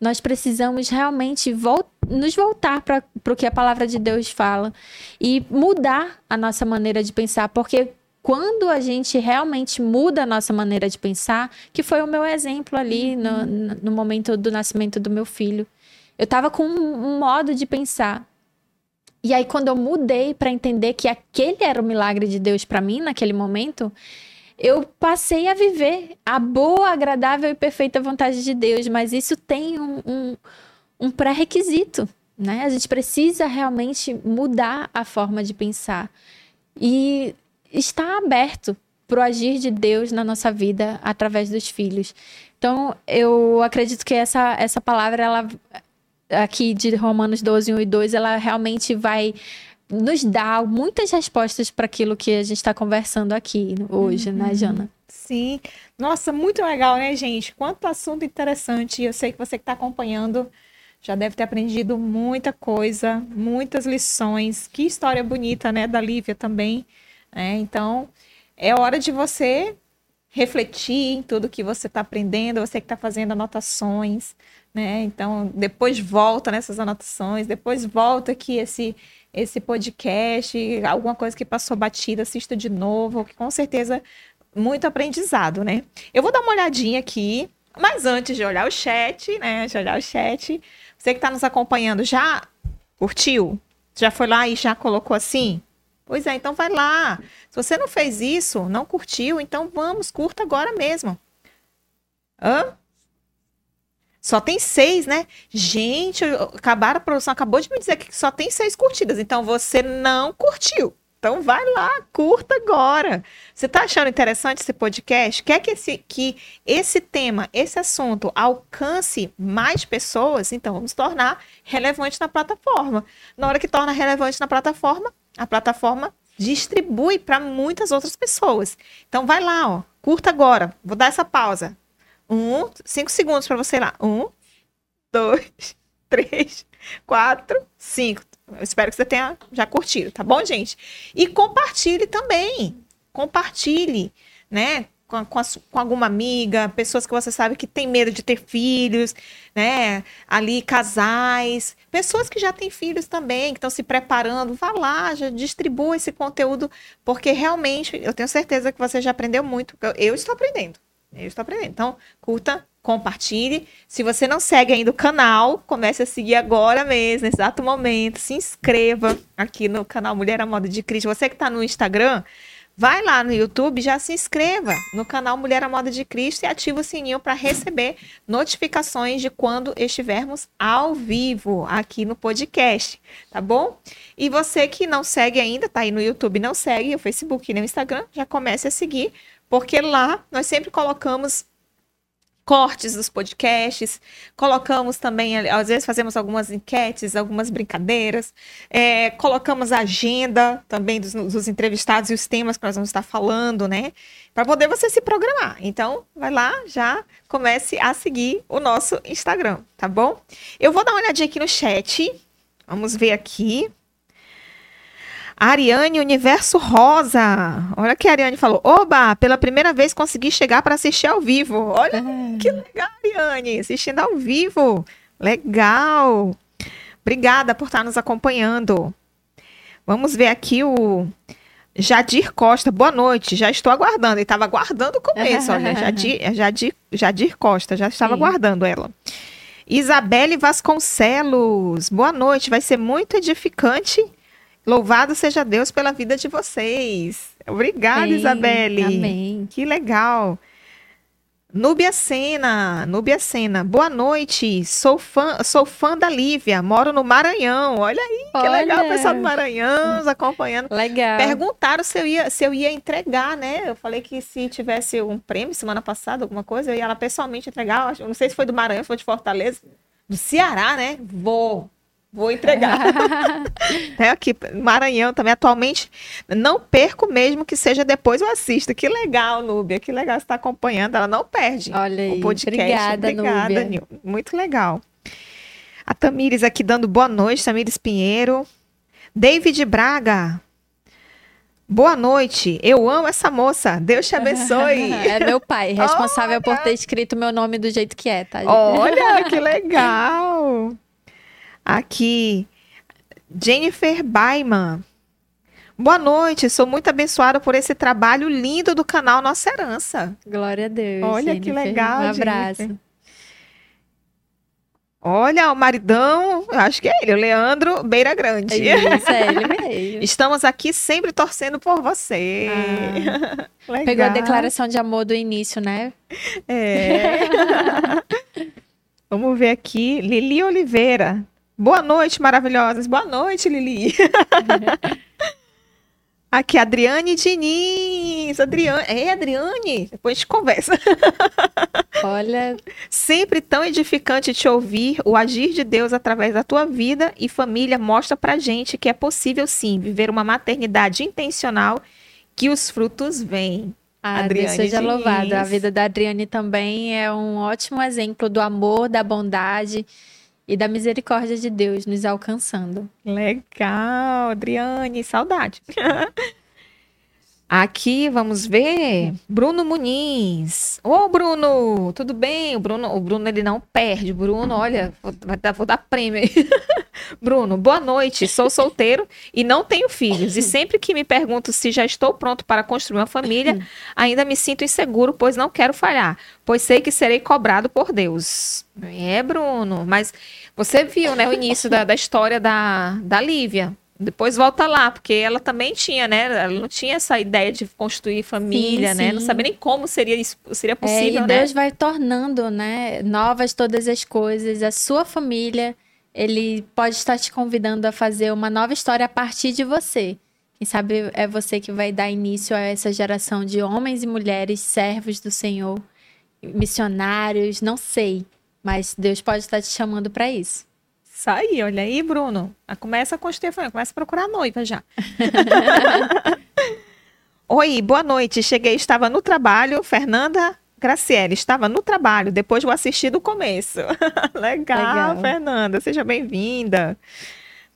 Nós precisamos realmente voltar nos voltar para o que a palavra de Deus fala e mudar a nossa maneira de pensar, porque quando a gente realmente muda a nossa maneira de pensar, que foi o meu exemplo ali no, no momento do nascimento do meu filho, eu estava com um modo de pensar. E aí, quando eu mudei para entender que aquele era o milagre de Deus para mim naquele momento, eu passei a viver a boa, agradável e perfeita vontade de Deus. Mas isso tem um, um um pré-requisito, né? A gente precisa realmente mudar a forma de pensar e estar aberto para o agir de Deus na nossa vida através dos filhos. Então, eu acredito que essa, essa palavra, ela aqui de Romanos 12, 1 e 2, ela realmente vai nos dar muitas respostas para aquilo que a gente está conversando aqui hoje, né, uhum. né, Jana? Sim. Nossa, muito legal, né, gente? Quanto assunto interessante. Eu sei que você que está acompanhando já deve ter aprendido muita coisa, muitas lições. Que história bonita, né, da Lívia também. É, então, é hora de você refletir em tudo que você está aprendendo, você que está fazendo anotações, né? Então, depois volta nessas anotações, depois volta aqui esse esse podcast, alguma coisa que passou batida, assista de novo, que com certeza muito aprendizado, né? Eu vou dar uma olhadinha aqui, mas antes de olhar o chat, né? De olhar o chat, você que está nos acompanhando, já curtiu? Já foi lá e já colocou assim? Pois é, então vai lá. Se você não fez isso, não curtiu, então vamos, curta agora mesmo. Hã? Só tem seis, né? Gente, acabaram a produção, acabou de me dizer que só tem seis curtidas. Então você não curtiu. Então vai lá, curta agora. Você está achando interessante esse podcast? Quer que esse, que esse tema, esse assunto alcance mais pessoas? Então vamos tornar relevante na plataforma. Na hora que torna relevante na plataforma, a plataforma distribui para muitas outras pessoas. Então vai lá, ó, curta agora. Vou dar essa pausa. Um, cinco segundos para você ir lá. Um, dois, [laughs] três, quatro, cinco. Eu espero que você tenha já curtido, tá bom, gente? E compartilhe também. Compartilhe, né? Com, com, a, com, alguma amiga, pessoas que você sabe que tem medo de ter filhos, né? Ali, casais, pessoas que já têm filhos também, que estão se preparando. Vá lá, já distribua esse conteúdo, porque realmente eu tenho certeza que você já aprendeu muito. Eu, eu estou aprendendo. Eu estou aprendendo. Então, curta, compartilhe. Se você não segue ainda o canal, comece a seguir agora mesmo, nesse exato momento. Se inscreva aqui no canal Mulher à Moda de Cristo. Você que está no Instagram, vai lá no YouTube, já se inscreva no canal Mulher à Moda de Cristo e ativa o sininho para receber notificações de quando estivermos ao vivo aqui no podcast, tá bom? E você que não segue ainda, tá aí no YouTube, não segue o Facebook e no Instagram, já comece a seguir porque lá nós sempre colocamos cortes dos podcasts, colocamos também, às vezes fazemos algumas enquetes, algumas brincadeiras, é, colocamos a agenda também dos, dos, entrevistados e os temas que nós vamos estar falando, né? Para poder você se programar. Então, vai lá, já comece a seguir o nosso Instagram, tá bom? Eu vou dar uma olhadinha aqui no chat. Vamos ver aqui. Ariane Universo Rosa. Olha que a Ariane falou. Oba, pela primeira vez consegui chegar para assistir ao vivo. Olha é. que legal, Ariane, assistindo ao vivo. Legal. Obrigada por estar nos acompanhando. Vamos ver aqui o Jadir Costa. Boa noite. Já estou aguardando. Ele estava aguardando o começo, olha. [laughs] Jadir, Jadir, Jadir Costa, já estava Sim. aguardando ela. Isabelle Vasconcelos. Boa noite. Vai ser muito edificante Louvado seja Deus pela vida de vocês. Obrigada, Isabelle. Amém. Que legal. Núbia Sena, Núbia Sena, boa noite. Sou fã, sou fã da Lívia, moro no Maranhão. Olha aí, que Olha. legal o pessoal do Maranhão nos acompanhando. Legal. Perguntaram se eu, ia, se eu ia entregar, né? Eu falei que se tivesse um prêmio semana passada, alguma coisa, eu ia lá pessoalmente entregar. Eu não sei se foi do Maranhão, se foi de Fortaleza. Do Ceará, né? Vou. Vou entregar. [laughs] é aqui, Maranhão também, atualmente, não perco mesmo que seja depois eu assisto. Que legal, Núbia, que legal você estar tá acompanhando. Ela não perde Olha aí. o podcast. Obrigada, Obrigada Núbia. Muito legal. A Tamires aqui dando boa noite, Tamires Pinheiro. David Braga. Boa noite. Eu amo essa moça. Deus te abençoe. [laughs] é meu pai, responsável Olha. por ter escrito meu nome do jeito que é, tá? Olha, que [laughs] legal. Aqui, Jennifer Baiman. Boa noite, sou muito abençoada por esse trabalho lindo do canal Nossa Herança. Glória a Deus. Olha Jennifer. que legal. Um abraço. Jennifer. Olha, o maridão, acho que é ele, o Leandro Beira Grande. Isso, é ele mesmo. [laughs] Estamos aqui sempre torcendo por você. Ah, [laughs] pegou a declaração de amor do início, né? É. [laughs] Vamos ver aqui, Lili Oliveira. Boa noite, maravilhosas. Boa noite, Lili. [laughs] Aqui, Adriane Diniz. Adriane. É, Adriane. Depois a gente conversa. Olha. Sempre tão edificante te ouvir. O agir de Deus através da tua vida e família mostra pra gente que é possível sim viver uma maternidade intencional que os frutos vêm. Ah, Adriane Deus seja Diniz. louvado. A vida da Adriane também é um ótimo exemplo do amor, da bondade e da misericórdia de Deus nos alcançando. Legal, Adriane, saudade. [laughs] Aqui, vamos ver, Bruno Muniz. Ô, Bruno, tudo bem? O Bruno, o Bruno ele não perde. Bruno, olha, vou, dar, vou dar prêmio aí. [laughs] Bruno, boa noite. Sou solteiro e não tenho filhos. E sempre que me pergunto se já estou pronto para construir uma família, ainda me sinto inseguro, pois não quero falhar, pois sei que serei cobrado por Deus. É, Bruno, mas você viu, né, o início da, da história da, da Lívia. Depois volta lá, porque ela também tinha, né? Ela não tinha essa ideia de construir família, sim, né? Sim. Não sabia nem como seria isso, seria possível, é, e né? Deus vai tornando, né, novas todas as coisas. A sua família, ele pode estar te convidando a fazer uma nova história a partir de você. Quem sabe é você que vai dar início a essa geração de homens e mulheres servos do Senhor, missionários, não sei, mas Deus pode estar te chamando para isso. Isso aí, olha aí, Bruno. Ah, começa com Stefania, começa a procurar noiva já. [laughs] Oi, boa noite. Cheguei, estava no trabalho. Fernanda Graciela, estava no trabalho, depois vou assistir do começo. [laughs] Legal, Legal, Fernanda, seja bem-vinda.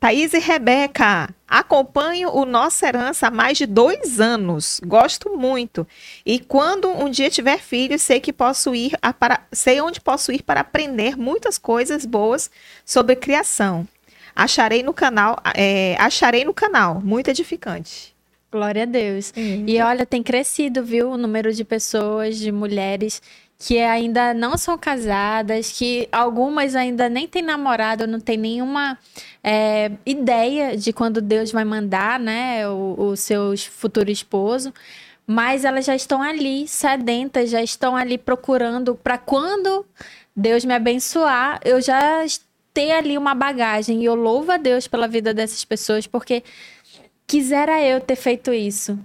Thaís e Rebeca, acompanho o Nossa Herança há mais de dois anos. Gosto muito. E quando um dia tiver filho, sei que posso ir para, sei onde posso ir para aprender muitas coisas boas sobre criação. Acharei no canal, é, acharei no canal, muito edificante. Glória a Deus. E olha, tem crescido, viu, o número de pessoas, de mulheres que ainda não são casadas, que algumas ainda nem têm namorado, não tem nenhuma é, ideia de quando Deus vai mandar, né, o, o seu futuro esposo, mas elas já estão ali sedentas, já estão ali procurando para quando Deus me abençoar, eu já ter ali uma bagagem. E eu louvo a Deus pela vida dessas pessoas, porque quisera eu ter feito isso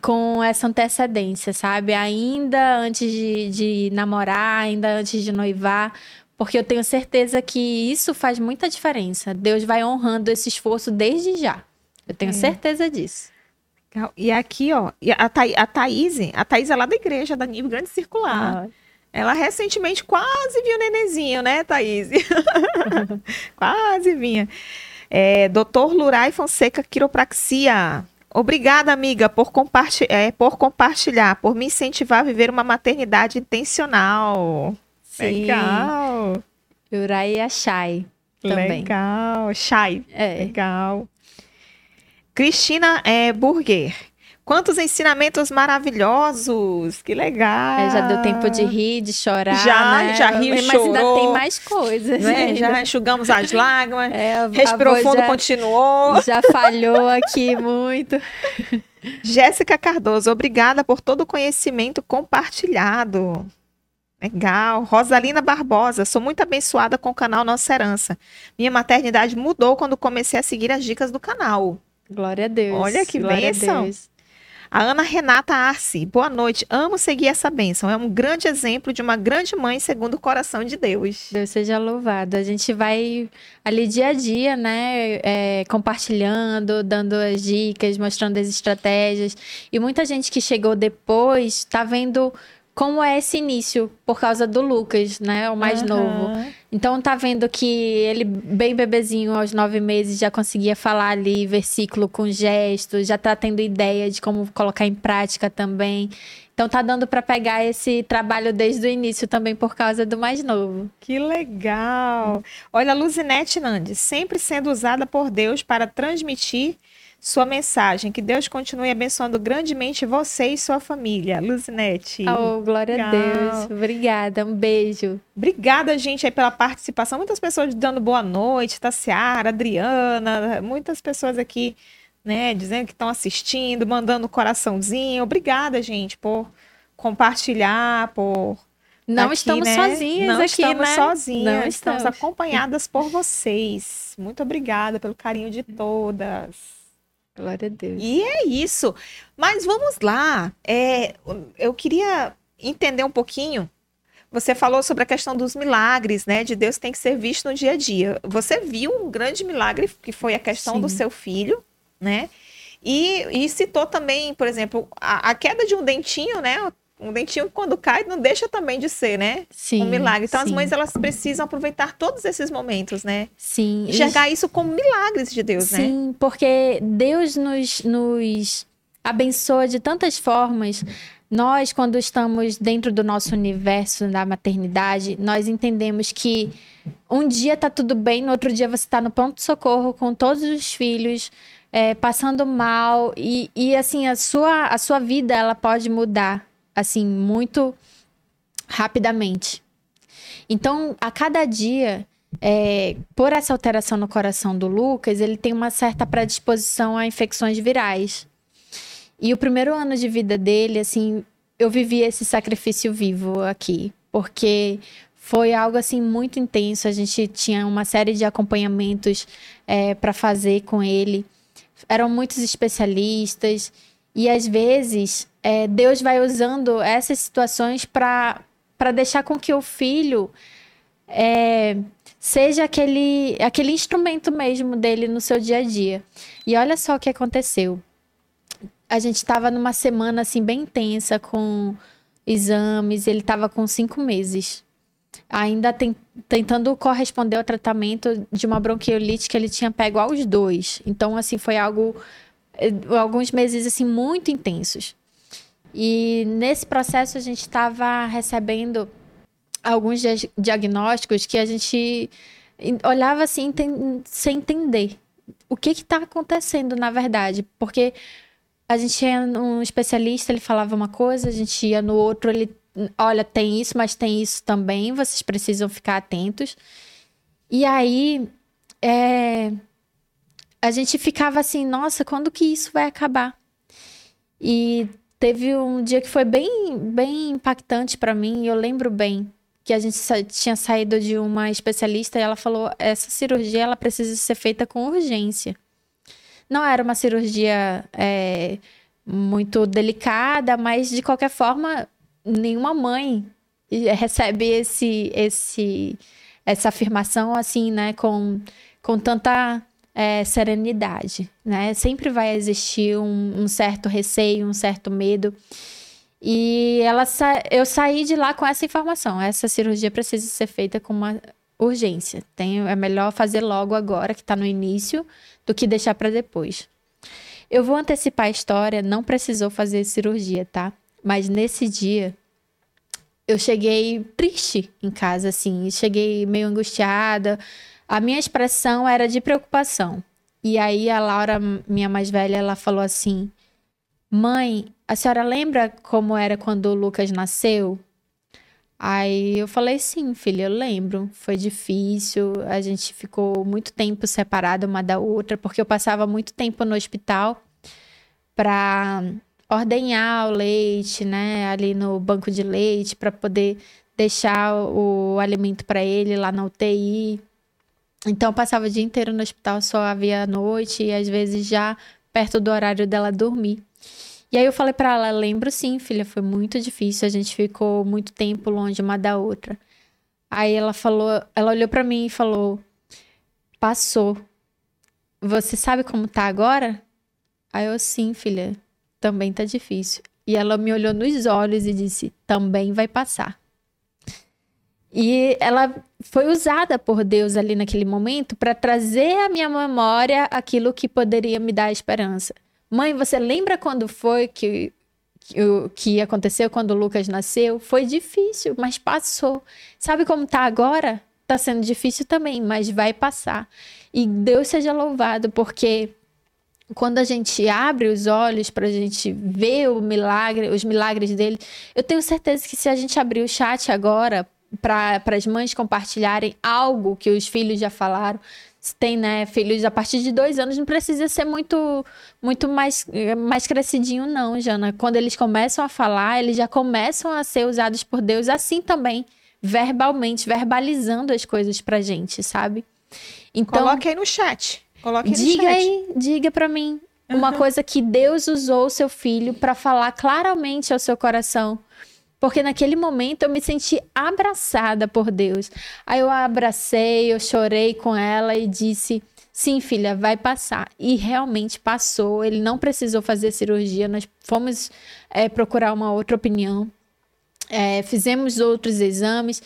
com essa antecedência, sabe? Ainda antes de, de namorar, ainda antes de noivar, porque eu tenho certeza que isso faz muita diferença. Deus vai honrando esse esforço desde já. Eu tenho é. certeza disso. E aqui, ó, a, Tha a Thaís, a Thaís é lá da igreja, da Nível Grande Circular. Ah. Ela recentemente quase viu o nenenzinho, né, Thaís? [laughs] quase vinha. É, Doutor Lurai Fonseca Quiropraxia. Obrigada, amiga, por, comparti é, por compartilhar, por me incentivar a viver uma maternidade intencional. Sim. Legal. Urai Achai também. Legal. Chai. É. Legal. Cristina é, Burger. Quantos ensinamentos maravilhosos! Que legal! É, já deu tempo de rir, de chorar. Já, né? já riu, Mas chorou. ainda tem mais coisas. Né? Já enxugamos as lágrimas. [laughs] É, respirou fundo, já, continuou. Já falhou aqui muito. [laughs] Jéssica Cardoso, obrigada por todo o conhecimento compartilhado. Legal. Rosalina Barbosa, sou muito abençoada com o canal Nossa Herança. Minha maternidade mudou quando comecei a seguir as dicas do canal. Glória a Deus. Olha que Glória bênção. A Ana Renata Arce, boa noite. Amo seguir essa bênção. É um grande exemplo de uma grande mãe segundo o coração de Deus. Deus seja louvado. A gente vai ali dia a dia, né? É, compartilhando, dando as dicas, mostrando as estratégias. E muita gente que chegou depois está vendo como é esse início por causa do Lucas, né? O mais uhum. novo. Então tá vendo que ele, bem bebezinho, aos nove meses, já conseguia falar ali versículo com gestos, já tá tendo ideia de como colocar em prática também. Então tá dando para pegar esse trabalho desde o início também por causa do mais novo. Que legal! Olha, a Luzinete Nandes, sempre sendo usada por Deus para transmitir sua mensagem. Que Deus continue abençoando grandemente você e sua família. Luzinete. Oh, glória Legal. a Deus. Obrigada. Um beijo. Obrigada, gente, aí pela participação. Muitas pessoas dando boa noite. Tassiara, Adriana, muitas pessoas aqui, né, dizendo que estão assistindo, mandando coraçãozinho. Obrigada, gente, por compartilhar, por não aqui, estamos né? sozinhas não aqui, estamos né? sozinhas, não estamos. estamos acompanhadas por vocês. Muito obrigada pelo carinho de todas. Glória a Deus. E é isso. Mas vamos lá. É, eu queria entender um pouquinho. Você falou sobre a questão dos milagres, né? De Deus tem que ser visto no dia a dia. Você viu um grande milagre que foi a questão Sim. do seu filho, né? E, e citou também, por exemplo, a, a, queda de um dentinho, né? Um dentinho quando cai não deixa também de ser, né? Sim. Um milagre. Então sim. as mães elas precisam aproveitar todos esses momentos, né? Sim. Enxergar isso como milagres de Deus, sim, né? Sim, porque Deus nos, nos abençoa de tantas formas. Nós, quando estamos dentro do nosso universo da maternidade, nós entendemos que um dia tá tudo bem, no outro dia você está no ponto-socorro com todos os filhos, é, passando mal, e, e assim, a sua, a sua vida ela pode mudar assim, muito rapidamente. Então, a cada dia, é, por essa alteração no coração do Lucas, ele tem uma certa predisposição a infecções virais. E o primeiro ano de vida dele, assim, eu vivi esse sacrifício vivo aqui, porque foi algo assim muito intenso. A gente tinha uma série de acompanhamentos é, para fazer com ele. Eram muitos especialistas e às vezes é, Deus vai usando essas situações para deixar com que o filho é, seja aquele, aquele instrumento mesmo dele no seu dia a dia. E olha só o que aconteceu. A gente estava numa semana assim bem intensa com exames, ele estava com cinco meses. Ainda tem, tentando corresponder ao tratamento de uma bronquiolite que ele tinha pego aos dois. Então, assim, foi algo. Eh, alguns meses, assim, muito intensos. E nesse processo a gente estava recebendo alguns diagnósticos que a gente olhava assim sem entender o que está acontecendo na verdade, porque a gente ia num especialista, ele falava uma coisa, a gente ia no outro, ele, olha, tem isso, mas tem isso também, vocês precisam ficar atentos. E aí, é, a gente ficava assim, nossa, quando que isso vai acabar? E teve um dia que foi bem, bem impactante para mim, eu lembro bem que a gente tinha saído de uma especialista e ela falou: essa cirurgia ela precisa ser feita com urgência. Não era uma cirurgia é, muito delicada, mas de qualquer forma, nenhuma mãe recebe esse, esse, essa afirmação assim, né, com, com tanta é, serenidade, né? Sempre vai existir um, um certo receio, um certo medo. E ela sa... eu saí de lá com essa informação. Essa cirurgia precisa ser feita com uma urgência. Tem... É melhor fazer logo agora, que está no início, do que deixar para depois. Eu vou antecipar a história, não precisou fazer cirurgia, tá? Mas nesse dia, eu cheguei triste em casa, assim. Cheguei meio angustiada. A minha expressão era de preocupação. E aí a Laura, minha mais velha, ela falou assim: Mãe, a senhora lembra como era quando o Lucas nasceu? Aí eu falei, sim, filha, eu lembro. Foi difícil, a gente ficou muito tempo separada uma da outra, porque eu passava muito tempo no hospital para ordenhar o leite, né, ali no banco de leite, para poder deixar o alimento para ele lá na UTI. Então eu passava o dia inteiro no hospital, só havia noite e às vezes já perto do horário dela dormir. E aí eu falei para ela, lembro sim, filha, foi muito difícil, a gente ficou muito tempo longe uma da outra. Aí ela falou, ela olhou para mim e falou: "Passou. Você sabe como tá agora?" Aí eu sim, filha, também tá difícil. E ela me olhou nos olhos e disse: "Também vai passar." E ela foi usada por Deus ali naquele momento para trazer à minha memória aquilo que poderia me dar esperança. Mãe, você lembra quando foi que, que, que aconteceu quando o Lucas nasceu? Foi difícil, mas passou. Sabe como tá agora? Tá sendo difícil também, mas vai passar. E Deus seja louvado, porque quando a gente abre os olhos para a gente ver o milagre, os milagres dele, eu tenho certeza que se a gente abrir o chat agora para as mães compartilharem algo que os filhos já falaram, tem né, filhos a partir de dois anos, não precisa ser muito, muito mais, mais crescidinho, não, Jana. Quando eles começam a falar, eles já começam a ser usados por Deus assim também, verbalmente, verbalizando as coisas pra gente, sabe? Então, Coloque aí no chat. Coloque aí diga no chat. aí, diga para mim. Uma coisa que Deus usou o seu filho para falar claramente ao seu coração porque naquele momento eu me senti abraçada por Deus. Aí eu a abracei, eu chorei com ela e disse: Sim, filha, vai passar. E realmente passou. Ele não precisou fazer cirurgia. Nós fomos é, procurar uma outra opinião. É, fizemos outros exames.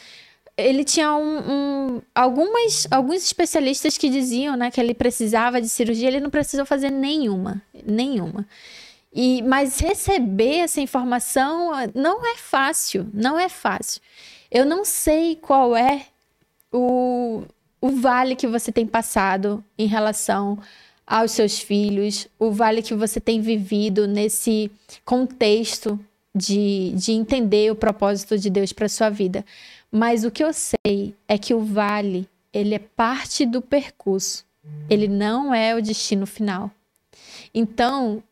Ele tinha um, um, algumas, alguns especialistas que diziam né, que ele precisava de cirurgia. Ele não precisou fazer nenhuma. Nenhuma. E, mas receber essa informação não é fácil, não é fácil. Eu não sei qual é o, o vale que você tem passado em relação aos seus filhos, o vale que você tem vivido nesse contexto de, de entender o propósito de Deus para sua vida. Mas o que eu sei é que o vale, ele é parte do percurso. Ele não é o destino final. Então,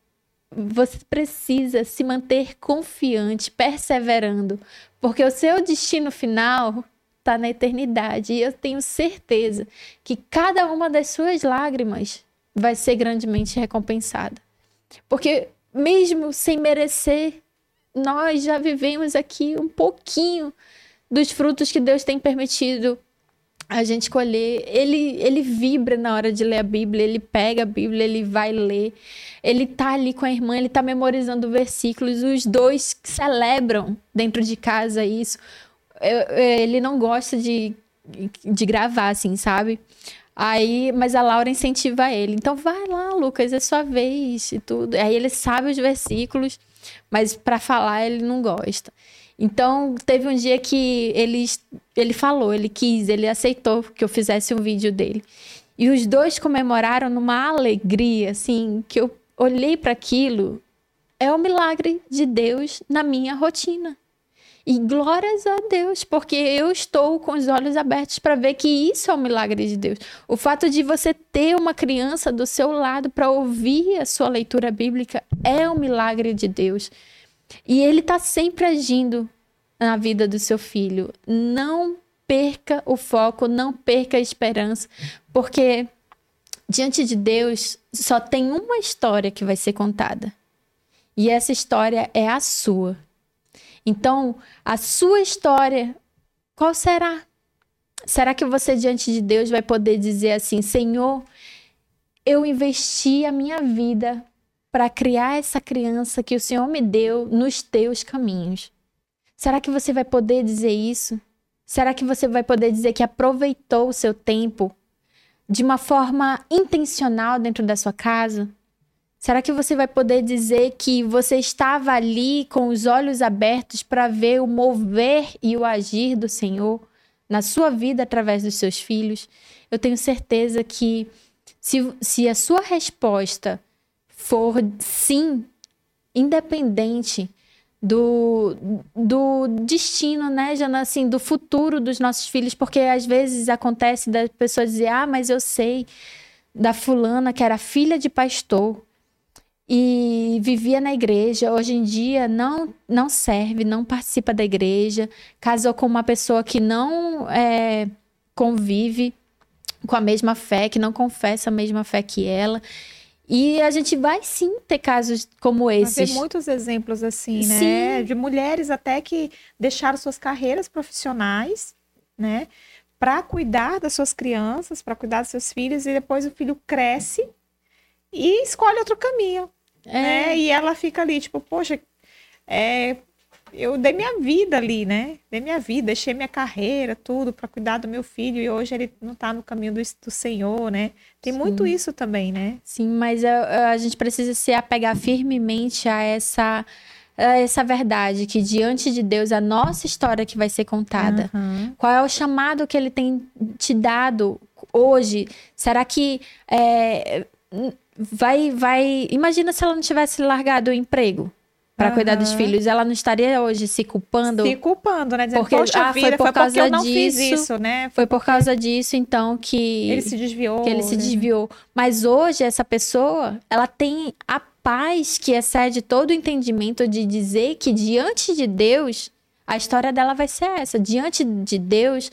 você precisa se manter confiante, perseverando, porque o seu destino final está na eternidade. E eu tenho certeza que cada uma das suas lágrimas vai ser grandemente recompensada. Porque, mesmo sem merecer, nós já vivemos aqui um pouquinho dos frutos que Deus tem permitido a gente escolher. Ele, ele vibra na hora de ler a Bíblia, ele pega a Bíblia, ele vai ler. Ele tá ali com a irmã, ele tá memorizando versículos. Os dois celebram dentro de casa isso. Ele não gosta de, de gravar, assim, sabe? Aí, mas a Laura incentiva ele. Então vai lá, Lucas, é sua vez e tudo. Aí ele sabe os versículos, mas para falar ele não gosta. Então, teve um dia que ele, ele falou, ele quis, ele aceitou que eu fizesse um vídeo dele. E os dois comemoraram numa alegria, assim, que eu olhei para aquilo. É o milagre de Deus na minha rotina. E glórias a Deus, porque eu estou com os olhos abertos para ver que isso é o milagre de Deus. O fato de você ter uma criança do seu lado para ouvir a sua leitura bíblica é um milagre de Deus. E ele está sempre agindo na vida do seu filho. Não perca o foco, não perca a esperança, porque diante de Deus só tem uma história que vai ser contada. E essa história é a sua. Então, a sua história, qual será? Será que você diante de Deus vai poder dizer assim: Senhor, eu investi a minha vida para criar essa criança que o Senhor me deu nos teus caminhos. Será que você vai poder dizer isso? Será que você vai poder dizer que aproveitou o seu tempo de uma forma intencional dentro da sua casa? Será que você vai poder dizer que você estava ali com os olhos abertos para ver o mover e o agir do Senhor na sua vida através dos seus filhos? Eu tenho certeza que se, se a sua resposta for sim, independente do, do destino, né, Jana, assim, do futuro dos nossos filhos, porque às vezes acontece da pessoa dizer, ah, mas eu sei da fulana que era filha de pastor e vivia na igreja, hoje em dia não, não serve, não participa da igreja, casou com uma pessoa que não é, convive com a mesma fé, que não confessa a mesma fé que ela. E a gente vai sim ter casos como esses. Tem muitos exemplos assim, né? Sim. De mulheres até que deixaram suas carreiras profissionais, né? Para cuidar das suas crianças, para cuidar dos seus filhos, e depois o filho cresce e escolhe outro caminho. É. Né? E ela fica ali, tipo, poxa, é, eu dei minha vida ali, né? Dei minha vida, deixei minha carreira, tudo para cuidar do meu filho e hoje ele não tá no caminho do, do Senhor, né? Tem Sim. muito isso também, né? Sim, mas a, a gente precisa se apegar firmemente a essa essa verdade que diante de Deus a nossa história que vai ser contada. Uhum. Qual é o chamado que Ele tem te dado hoje? Será que é, vai vai? Imagina se ela não tivesse largado o emprego para uhum. cuidar dos filhos, ela não estaria hoje se culpando? Se culpando, né? Dizendo, porque ah, vida, foi por foi causa eu não disso, fiz isso, né? Foi, foi por causa disso, então, que... Ele se desviou. Que ele se né? desviou. Mas hoje, essa pessoa, ela tem a paz que excede todo o entendimento de dizer que diante de Deus, a história dela vai ser essa. Diante de Deus,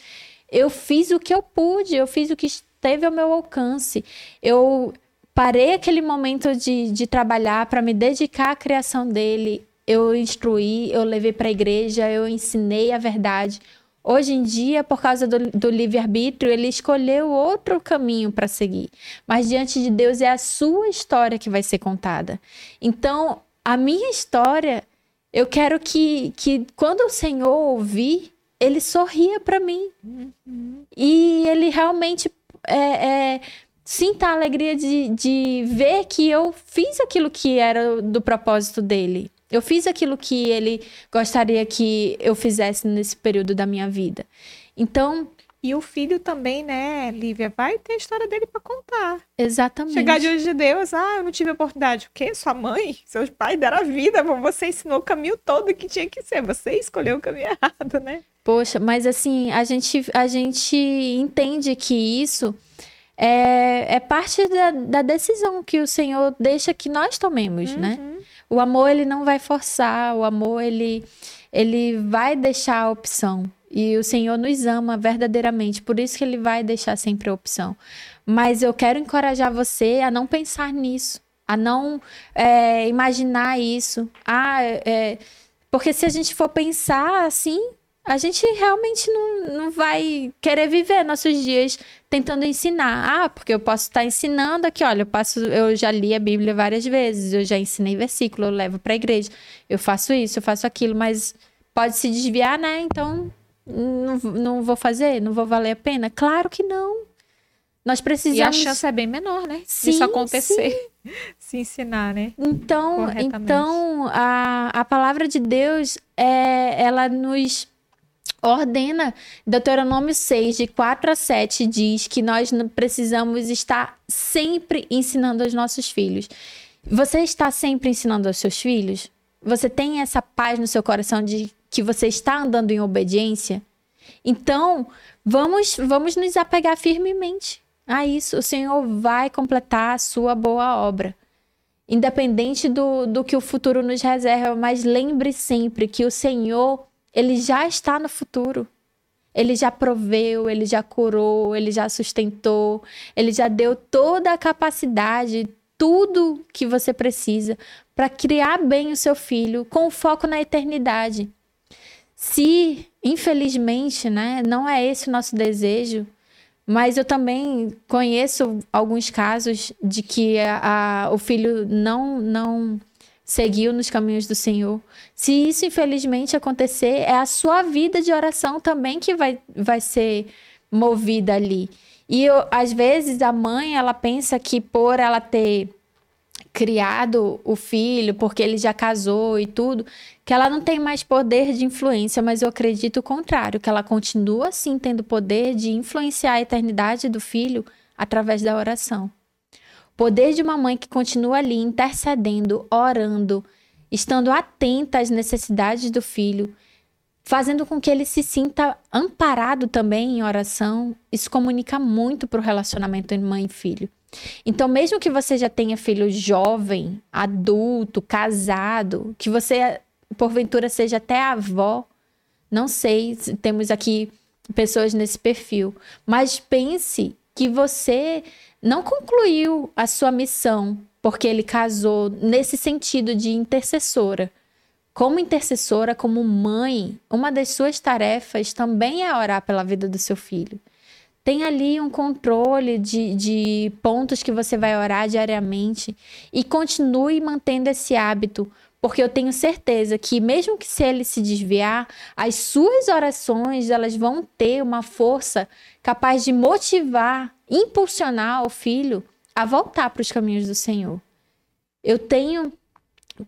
eu fiz o que eu pude, eu fiz o que esteve ao meu alcance. Eu parei aquele momento de, de trabalhar para me dedicar à criação dele. Eu instruí, eu levei para a igreja, eu ensinei a verdade. Hoje em dia, por causa do, do livre-arbítrio, ele escolheu outro caminho para seguir. Mas diante de Deus é a sua história que vai ser contada. Então, a minha história, eu quero que, que quando o Senhor ouvir, ele sorria para mim. Uhum. E ele realmente é, é, sinta a alegria de, de ver que eu fiz aquilo que era do propósito dele. Eu fiz aquilo que ele gostaria que eu fizesse nesse período da minha vida. Então. E o filho também, né, Lívia, vai ter a história dele para contar. Exatamente. Chegar diante de Deus, ah, eu não tive oportunidade. O quê? Sua mãe, seus pais deram a vida, você ensinou o caminho todo que tinha que ser. Você escolheu o caminho [laughs] errado, né? Poxa, mas assim, a gente, a gente entende que isso é, é parte da, da, decisão que o Senhor deixa que nós tomemos, né? uhum. né? O amor, ele não vai forçar, o amor, ele, ele vai deixar a opção. E o Senhor nos ama verdadeiramente, por isso que ele vai deixar sempre a opção. Mas eu quero encorajar você a não pensar nisso, a não é, imaginar isso. Ah, é, porque se a gente for pensar assim, a gente realmente não, não vai querer viver nossos dias tentando ensinar. Ah, porque eu posso estar ensinando aqui, olha, eu passo, eu já li a Bíblia várias vezes, eu já ensinei versículo, eu levo para a igreja, eu faço isso, eu faço aquilo, mas pode se desviar, né? Então não, não vou fazer, não vou valer a pena. Claro que não. Nós precisamos. E a chance é bem menor, né? Sim, Isso acontecer. Sim. [laughs] Se ensinar, né? Então, então a, a palavra de Deus é, ela nos ordena, Deuteronômio 6, de 4 a 7, diz que nós precisamos estar sempre ensinando aos nossos filhos. Você está sempre ensinando aos seus filhos? Você tem essa paz no seu coração de que você está andando em obediência? Então, vamos, vamos nos apegar firmemente a isso. O Senhor vai completar a sua boa obra. Independente do, do que o futuro nos reserva, mas lembre sempre que o Senhor ele já está no futuro. Ele já proveu, ele já curou, ele já sustentou, ele já deu toda a capacidade, tudo que você precisa para criar bem o seu filho com foco na eternidade. Se, infelizmente, né, não é esse o nosso desejo, mas eu também conheço alguns casos de que a, a, o filho não não seguiu nos caminhos do Senhor. Se isso infelizmente acontecer, é a sua vida de oração também que vai, vai ser movida ali. E eu, às vezes a mãe, ela pensa que por ela ter criado o filho, porque ele já casou e tudo, que ela não tem mais poder de influência, mas eu acredito o contrário, que ela continua sim tendo poder de influenciar a eternidade do filho através da oração. Poder de uma mãe que continua ali intercedendo, orando, estando atenta às necessidades do filho, fazendo com que ele se sinta amparado também em oração. Isso comunica muito para o relacionamento entre mãe e filho. Então, mesmo que você já tenha filho jovem, adulto, casado, que você porventura seja até avó, não sei se temos aqui pessoas nesse perfil, mas pense que você não concluiu a sua missão porque ele casou nesse sentido de intercessora. Como intercessora, como mãe, uma das suas tarefas também é orar pela vida do seu filho. Tem ali um controle de, de pontos que você vai orar diariamente e continue mantendo esse hábito, porque eu tenho certeza que mesmo que se ele se desviar, as suas orações elas vão ter uma força capaz de motivar impulsionar o filho a voltar para os caminhos do Senhor. Eu tenho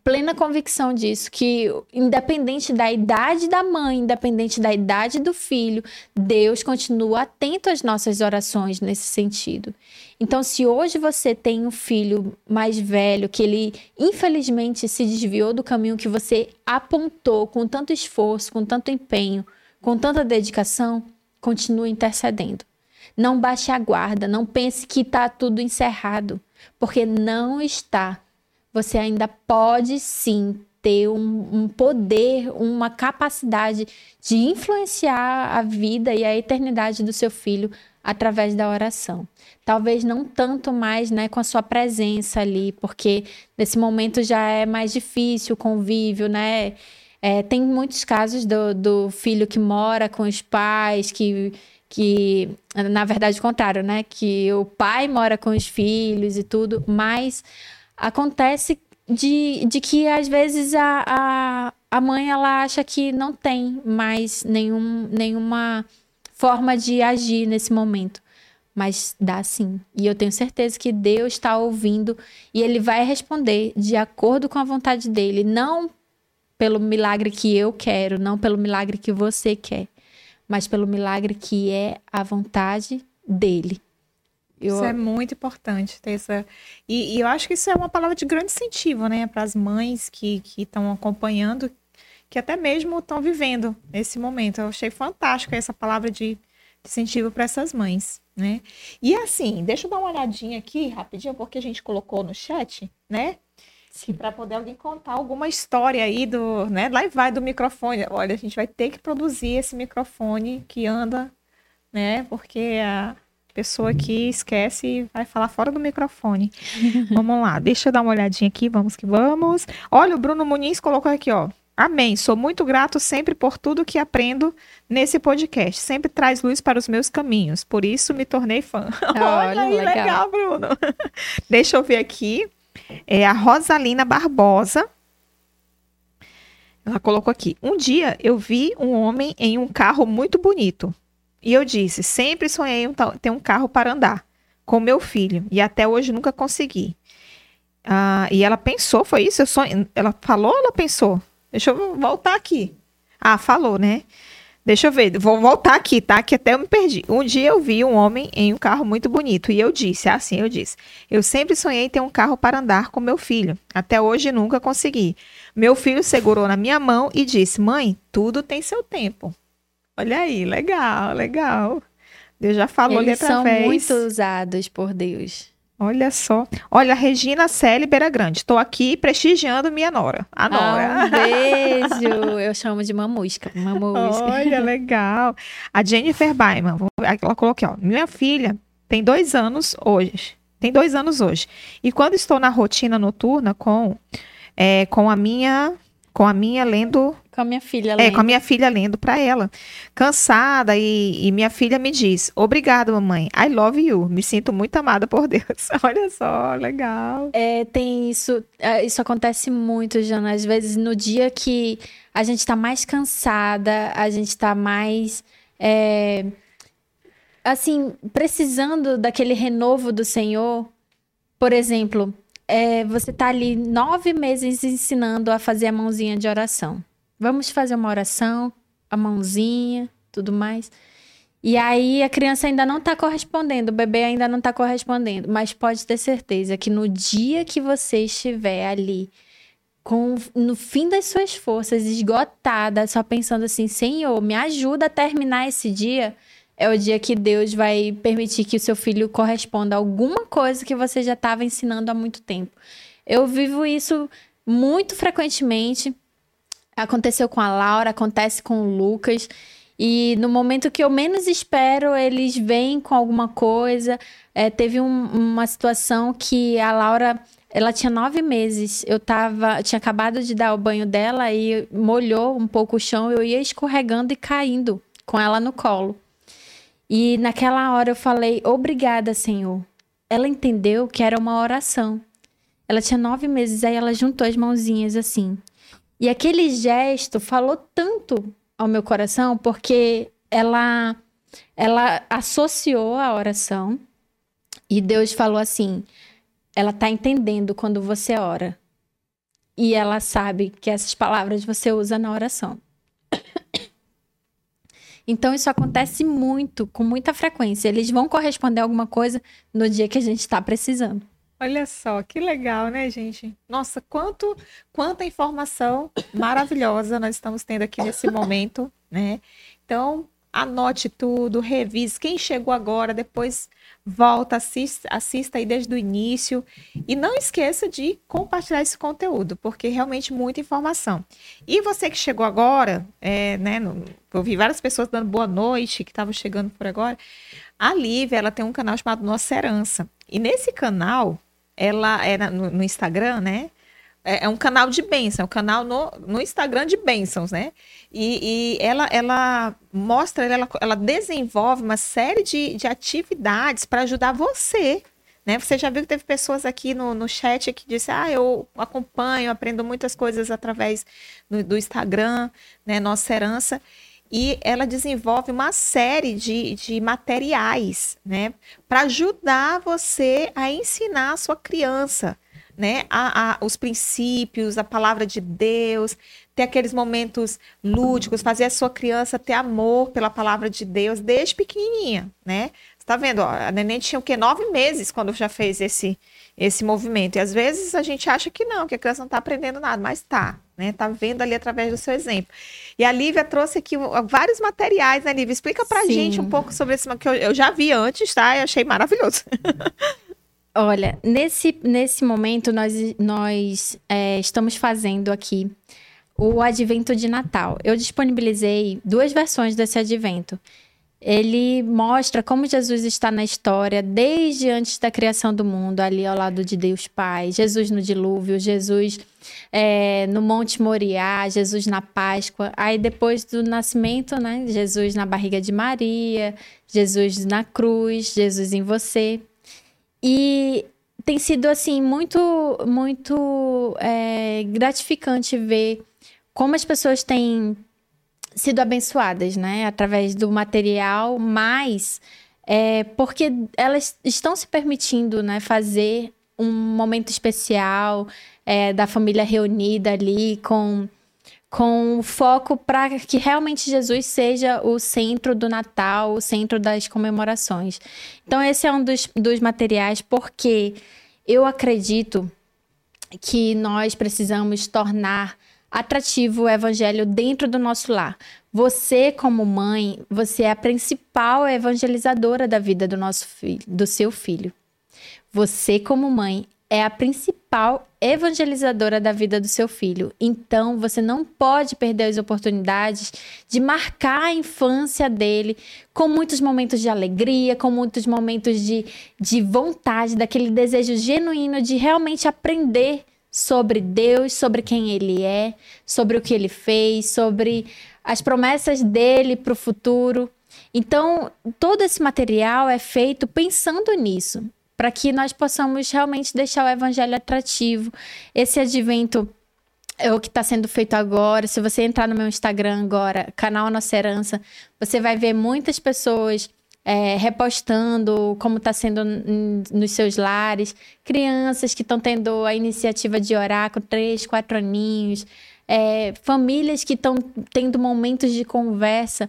plena convicção disso, que independente da idade da mãe, independente da idade do filho, Deus continua atento às nossas orações nesse sentido. Então, se hoje você tem um filho mais velho, que ele infelizmente se desviou do caminho que você apontou com tanto esforço, com tanto empenho, com tanta dedicação, continue intercedendo. Não baixe a guarda, não pense que está tudo encerrado, porque não está. Você ainda pode sim ter um, um, poder, uma capacidade de influenciar a vida e a eternidade do seu filho através da oração. Talvez não tanto mais né, com a sua presença ali, porque nesse momento já é mais difícil o convívio, né? É, tem muitos casos do, do filho que mora com os pais, que que na verdade o contrário, né? Que o pai mora com os filhos e tudo, mas acontece de, de que às vezes a, a, a mãe ela acha que não tem mais nenhum, nenhuma forma de agir nesse momento. Mas dá sim. E eu tenho certeza que Deus está ouvindo e ele vai responder de acordo com a vontade dele, não pelo milagre que eu quero, não pelo milagre que você quer mas pelo milagre que é a vontade dele. Eu... Isso é muito importante ter essa. E, e, eu acho que isso é uma palavra de grande incentivo, né, para as mães que estão acompanhando, que até mesmo estão vivendo esse momento. Eu achei fantástico essa palavra de, de incentivo para essas mães, né? E assim, deixa eu dar uma olhadinha aqui rapidinho, porque a gente colocou no chat, né? para poder alguém contar alguma história aí do, né? Lá vai do microfone. Olha, a gente vai ter que produzir esse microfone que anda, né? Porque a pessoa aqui esquece e vai falar fora do microfone. [laughs] vamos lá, deixa eu dar uma olhadinha aqui, vamos que vamos. Olha, o Bruno Muniz colocou aqui, ó. Amém. Sou muito grato sempre por tudo que aprendo nesse podcast. Sempre traz luz para os meus caminhos. Por isso me tornei fã. [laughs] Olha, Olha aí, legal. legal, Bruno. [laughs] Deixa eu ver aqui. É a Rosalina Barbosa. Ela colocou aqui: Um dia eu vi um homem em um carro muito bonito. E eu disse: Sempre sonhei em ter um carro para andar com meu filho. E até hoje nunca consegui. Ah, e ela pensou, foi isso? Sonho... Ela falou ou ela pensou? Deixa eu voltar aqui. Ah, falou, né? Deixa eu ver, vou voltar aqui, tá? Que até eu me perdi. Um dia eu vi um homem em um carro muito bonito e eu disse, assim eu disse, eu sempre sonhei ter um carro para andar com meu filho. Até hoje nunca consegui. Meu filho segurou na minha mão e disse, mãe, tudo tem seu tempo. Olha aí, legal, legal. Deus já falou Eles ali através. são muito usados por Deus. Olha só. Olha, Regina Celi Beira Grande. Estou aqui prestigiando minha nora. A nora. Ah, um beijo. Eu chamo de mamusca. mamusca. Olha, legal. A Jennifer Baiman. Ela colocou aqui, ó. Minha filha tem dois anos hoje. Tem dois anos hoje. E quando estou na rotina noturna com, é, com a minha com a minha lendo com a minha filha lendo. É, com a minha filha lendo para ela. Cansada, e, e, minha filha me diz: Obrigada, mamãe. I love you. Me sinto muito amada por Deus. [laughs] Olha só, legal. É, tem isso. É, isso acontece muito, Jana. Às vezes, no dia que a gente tá mais cansada, a gente tá mais. É, assim, precisando daquele renovo do Senhor. Por exemplo, é, você tá ali nove meses ensinando a fazer a mãozinha de oração. Vamos fazer uma oração, a mãozinha, tudo mais. E aí a criança ainda não está correspondendo, o bebê ainda não está correspondendo, mas pode ter certeza que no dia que você estiver ali, com no fim das suas forças, esgotada, só pensando assim, Senhor, me ajuda a terminar esse dia, é o dia que Deus vai permitir que o seu filho corresponda a alguma coisa que você já estava ensinando há muito tempo. Eu vivo isso muito frequentemente. Aconteceu com a Laura, acontece com o Lucas. E no momento que eu menos espero, eles vêm com alguma coisa. É, teve um, uma situação que a Laura, ela tinha nove meses. Eu tava, tinha acabado de dar o banho dela e molhou um pouco o chão. Eu ia escorregando e caindo com ela no colo. E naquela hora eu falei, obrigada, Senhor. Ela entendeu que era uma oração. Ela tinha nove meses, aí ela juntou as mãozinhas assim. E aquele gesto falou tanto ao meu coração, porque ela, ela associou a oração e Deus falou assim: ela está entendendo quando você ora. E ela sabe que essas palavras você usa na oração. [coughs] Então isso acontece muito, com muita frequência. Eles vão corresponder a alguma coisa no dia que a gente está precisando. Olha só, que legal, né, gente? Nossa, quanto, quanta informação maravilhosa nós estamos tendo aqui nesse momento, né? Então, anote tudo, revise. Quem chegou agora, depois volta, assista, assista aí desde o início. E não esqueça de compartilhar esse conteúdo, porque é realmente muita informação. E você que chegou agora, é, né? No, eu vi várias pessoas dando boa noite, que estavam chegando por agora. A Lívia, ela tem um canal chamado Nossa Herança. E nesse canal, ela é no, no Instagram, né? É, é, um canal de bênção, é um canal no, no Instagram de bênçãos, né? E, e ela, ela mostra, ela, ela desenvolve uma série de, de atividades para ajudar você né? Você já viu que teve pessoas aqui no, no chat que disse, ah, eu acompanho, aprendo muitas coisas através do, do Instagram, né? Nossa herança e ela desenvolve uma série de, de materiais, né, para ajudar você a ensinar a sua criança, né, a, a, os princípios, a palavra de Deus, ter aqueles momentos lúdicos, fazer a sua criança ter amor pela palavra de Deus desde pequenininha, né? Você tá vendo? Ó, a neném tinha o quê? Nove meses quando já fez esse, esse movimento. E às vezes a gente acha que não, que a criança não está aprendendo nada, mas está, né? Está vendo ali através do seu exemplo. E a Lívia trouxe aqui vários materiais, né, Lívia? Explica pra Sim. gente um pouco sobre esse que eu, eu já vi antes, tá? E achei maravilhoso. [laughs] Olha, nesse, nesse momento nós, nós é, estamos fazendo aqui o advento de Natal. Eu disponibilizei duas versões desse advento. ele mostra como Jesus está na história desde antes da criação do mundo, ali ao lado de Deus Pai. Jesus no dilúvio, Jesus é, no Monte Moriá, Jesus na Páscoa. Aí depois do nascimento, né? Jesus na barriga de Maria, Jesus na cruz, Jesus em você. E tem sido assim muito, muito é, gratificante ver como as pessoas têm sido abençoadas, né? Através do material, mas é, porque elas estão se permitindo, né? Fazer um momento especial é, da família reunida ali com com foco para que realmente Jesus seja o centro do Natal, o centro das comemorações. Então, esse é um dos, dos materiais, porque eu acredito que nós precisamos tornar atrativo o evangelho dentro do nosso lar. Você, como mãe, você é a principal evangelizadora da vida do nosso filho, do seu filho. Você, como mãe, é a principal evangelizadora da vida do seu filho. Então, você não pode perder as oportunidades de marcar a infância dele com muitos momentos de alegria, com muitos momentos de, de vontade, daquele desejo genuíno de realmente aprender sobre Deus, sobre quem Ele é, sobre o que Ele fez, sobre as promessas dele para o futuro. Então, todo esse material é feito pensando nisso, para que nós possamos realmente deixar o evangelho atrativo. Esse advento é o que está sendo feito agora. Se você entrar no meu Instagram agora, canal Nossa Herança, você vai ver muitas pessoas é, repostando como está sendo nos seus lares, crianças que estão tendo a iniciativa de orar com três, quatro aninhos, é, famílias que estão tendo momentos de conversa.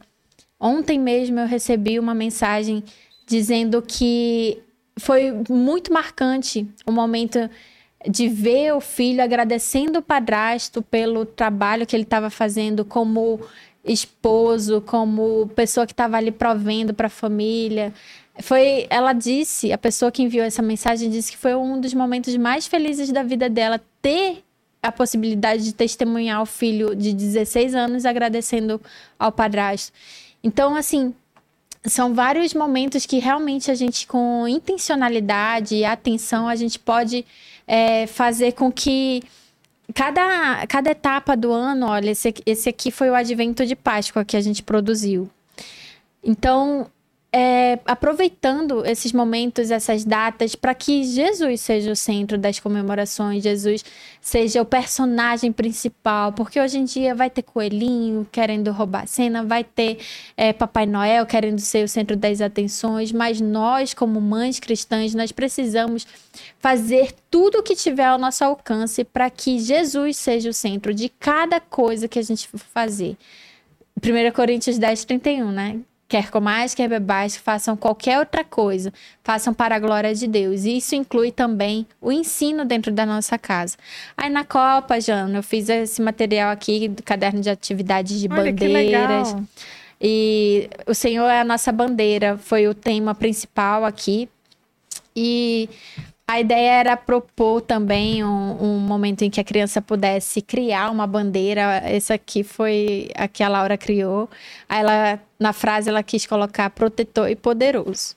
Ontem mesmo eu recebi uma mensagem dizendo que foi muito marcante o momento de ver o filho agradecendo o padrasto pelo trabalho que ele estava fazendo como esposo, como pessoa que estava ali provendo para a família. Foi, ela disse, a pessoa que enviou essa mensagem disse que foi um dos momentos mais felizes da vida dela ter a possibilidade de testemunhar o filho de 16 anos agradecendo ao padrasto. Então, assim, são vários momentos que realmente a gente, com intencionalidade e atenção, a gente pode é, fazer com que cada, cada etapa do ano, olha, esse, esse aqui foi o advento de Páscoa que a gente produziu. Então, é, aproveitando esses momentos, essas datas, para que Jesus seja o centro das comemorações, Jesus seja o personagem principal, porque hoje em dia vai ter coelhinho querendo roubar a cena, vai ter é, Papai Noel querendo ser o centro das atenções, mas nós, como mães cristãs, nós precisamos fazer tudo o que tiver ao nosso alcance para que Jesus seja o centro de cada coisa que a gente for fazer. 1 Coríntios 10, 31, né? Quer comais, quer bebais, façam qualquer outra coisa, façam para a glória de Deus. E isso inclui também o ensino dentro da nossa casa. Aí na Copa, Jana, eu fiz esse material aqui do caderno de atividades de Olha, bandeiras. E o Senhor é a nossa bandeira, foi o tema principal aqui. E a ideia era propor também um, um, momento em que a criança pudesse criar uma bandeira. Essa aqui foi a que a Laura criou. Aí ela, na frase, ela quis colocar protetor e poderoso.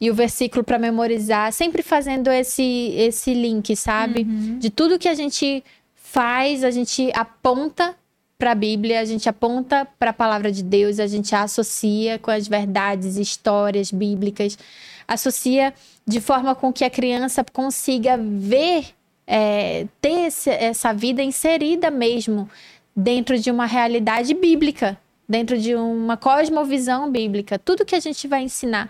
E o versículo para memorizar, sempre fazendo esse, esse link, sabe? Uhum. De tudo que a gente faz, a gente aponta para a Bíblia, a gente aponta para a palavra de Deus, a gente associa com as verdades, histórias bíblicas, associa de forma com que a criança consiga ver, é, ter esse, essa vida inserida mesmo dentro de uma realidade bíblica, dentro de uma cosmovisão bíblica. Tudo que a gente vai ensinar.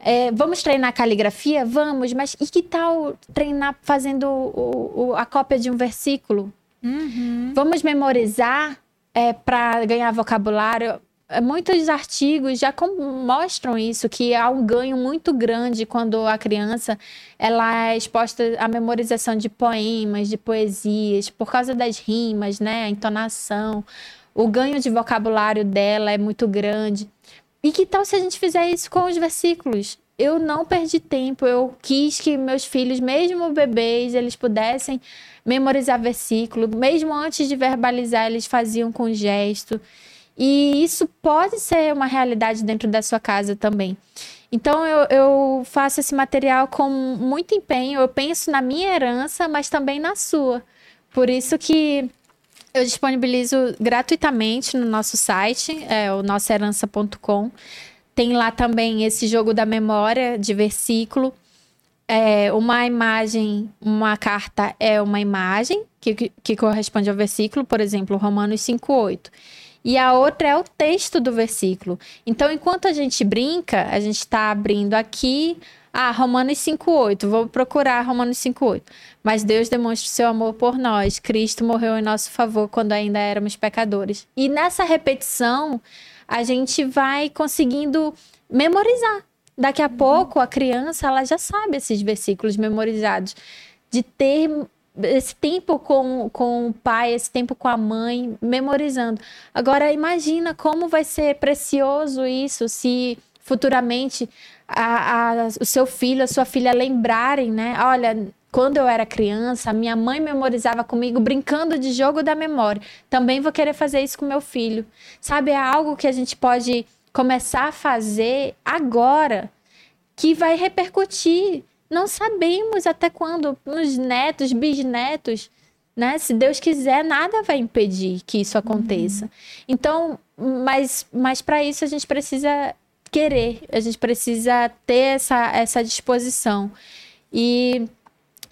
É, vamos treinar caligrafia? Vamos, mas e que tal treinar fazendo o, o, a cópia de um versículo? Uhum. Vamos memorizar é, para ganhar vocabulário? Muitos artigos já mostram isso, que há um ganho muito grande quando a criança ela é exposta à memorização de poemas, de poesias, por causa das rimas, né, a entonação. O ganho de vocabulário dela é muito grande. E que tal se a gente fizer isso com os versículos? Eu não perdi tempo, eu quis que meus filhos, mesmo bebês, eles pudessem memorizar versículo, mesmo antes de verbalizar, eles faziam com gesto. E isso pode ser uma realidade dentro da sua casa também. Então eu, eu faço esse material com muito empenho. Eu penso na minha herança, mas também na sua. Por isso que eu disponibilizo gratuitamente no nosso site, é o nossaherança.com. Tem lá também esse jogo da memória de versículo. É, uma imagem, uma carta é uma imagem que, que corresponde ao versículo, por exemplo, Romanos 5,8 e a outra é o texto do versículo. Então, enquanto a gente brinca, a gente está abrindo aqui, ah, Romanos 5,8, vou procurar Romanos 5,8. Mas Deus demonstra o seu amor por nós. Cristo morreu em nosso favor quando ainda éramos pecadores. E nessa repetição, a gente vai conseguindo memorizar. Daqui a pouco, a criança ela já sabe esses versículos memorizados. De ter esse tempo com, com o pai, esse tempo com a mãe, memorizando. Agora, imagina como vai ser precioso isso se futuramente a, a, o seu filho, a sua filha lembrarem, né? Olha, quando eu era criança, minha mãe memorizava comigo brincando de jogo da memória. Também vou querer fazer isso com meu filho. Sabe, é algo que a gente pode começar a fazer agora que vai repercutir não sabemos até quando, nos netos, bisnetos, né? Se Deus quiser, nada vai impedir que isso aconteça. Uhum. Então, mas, mas para isso a gente precisa querer, a gente precisa ter essa, essa disposição. E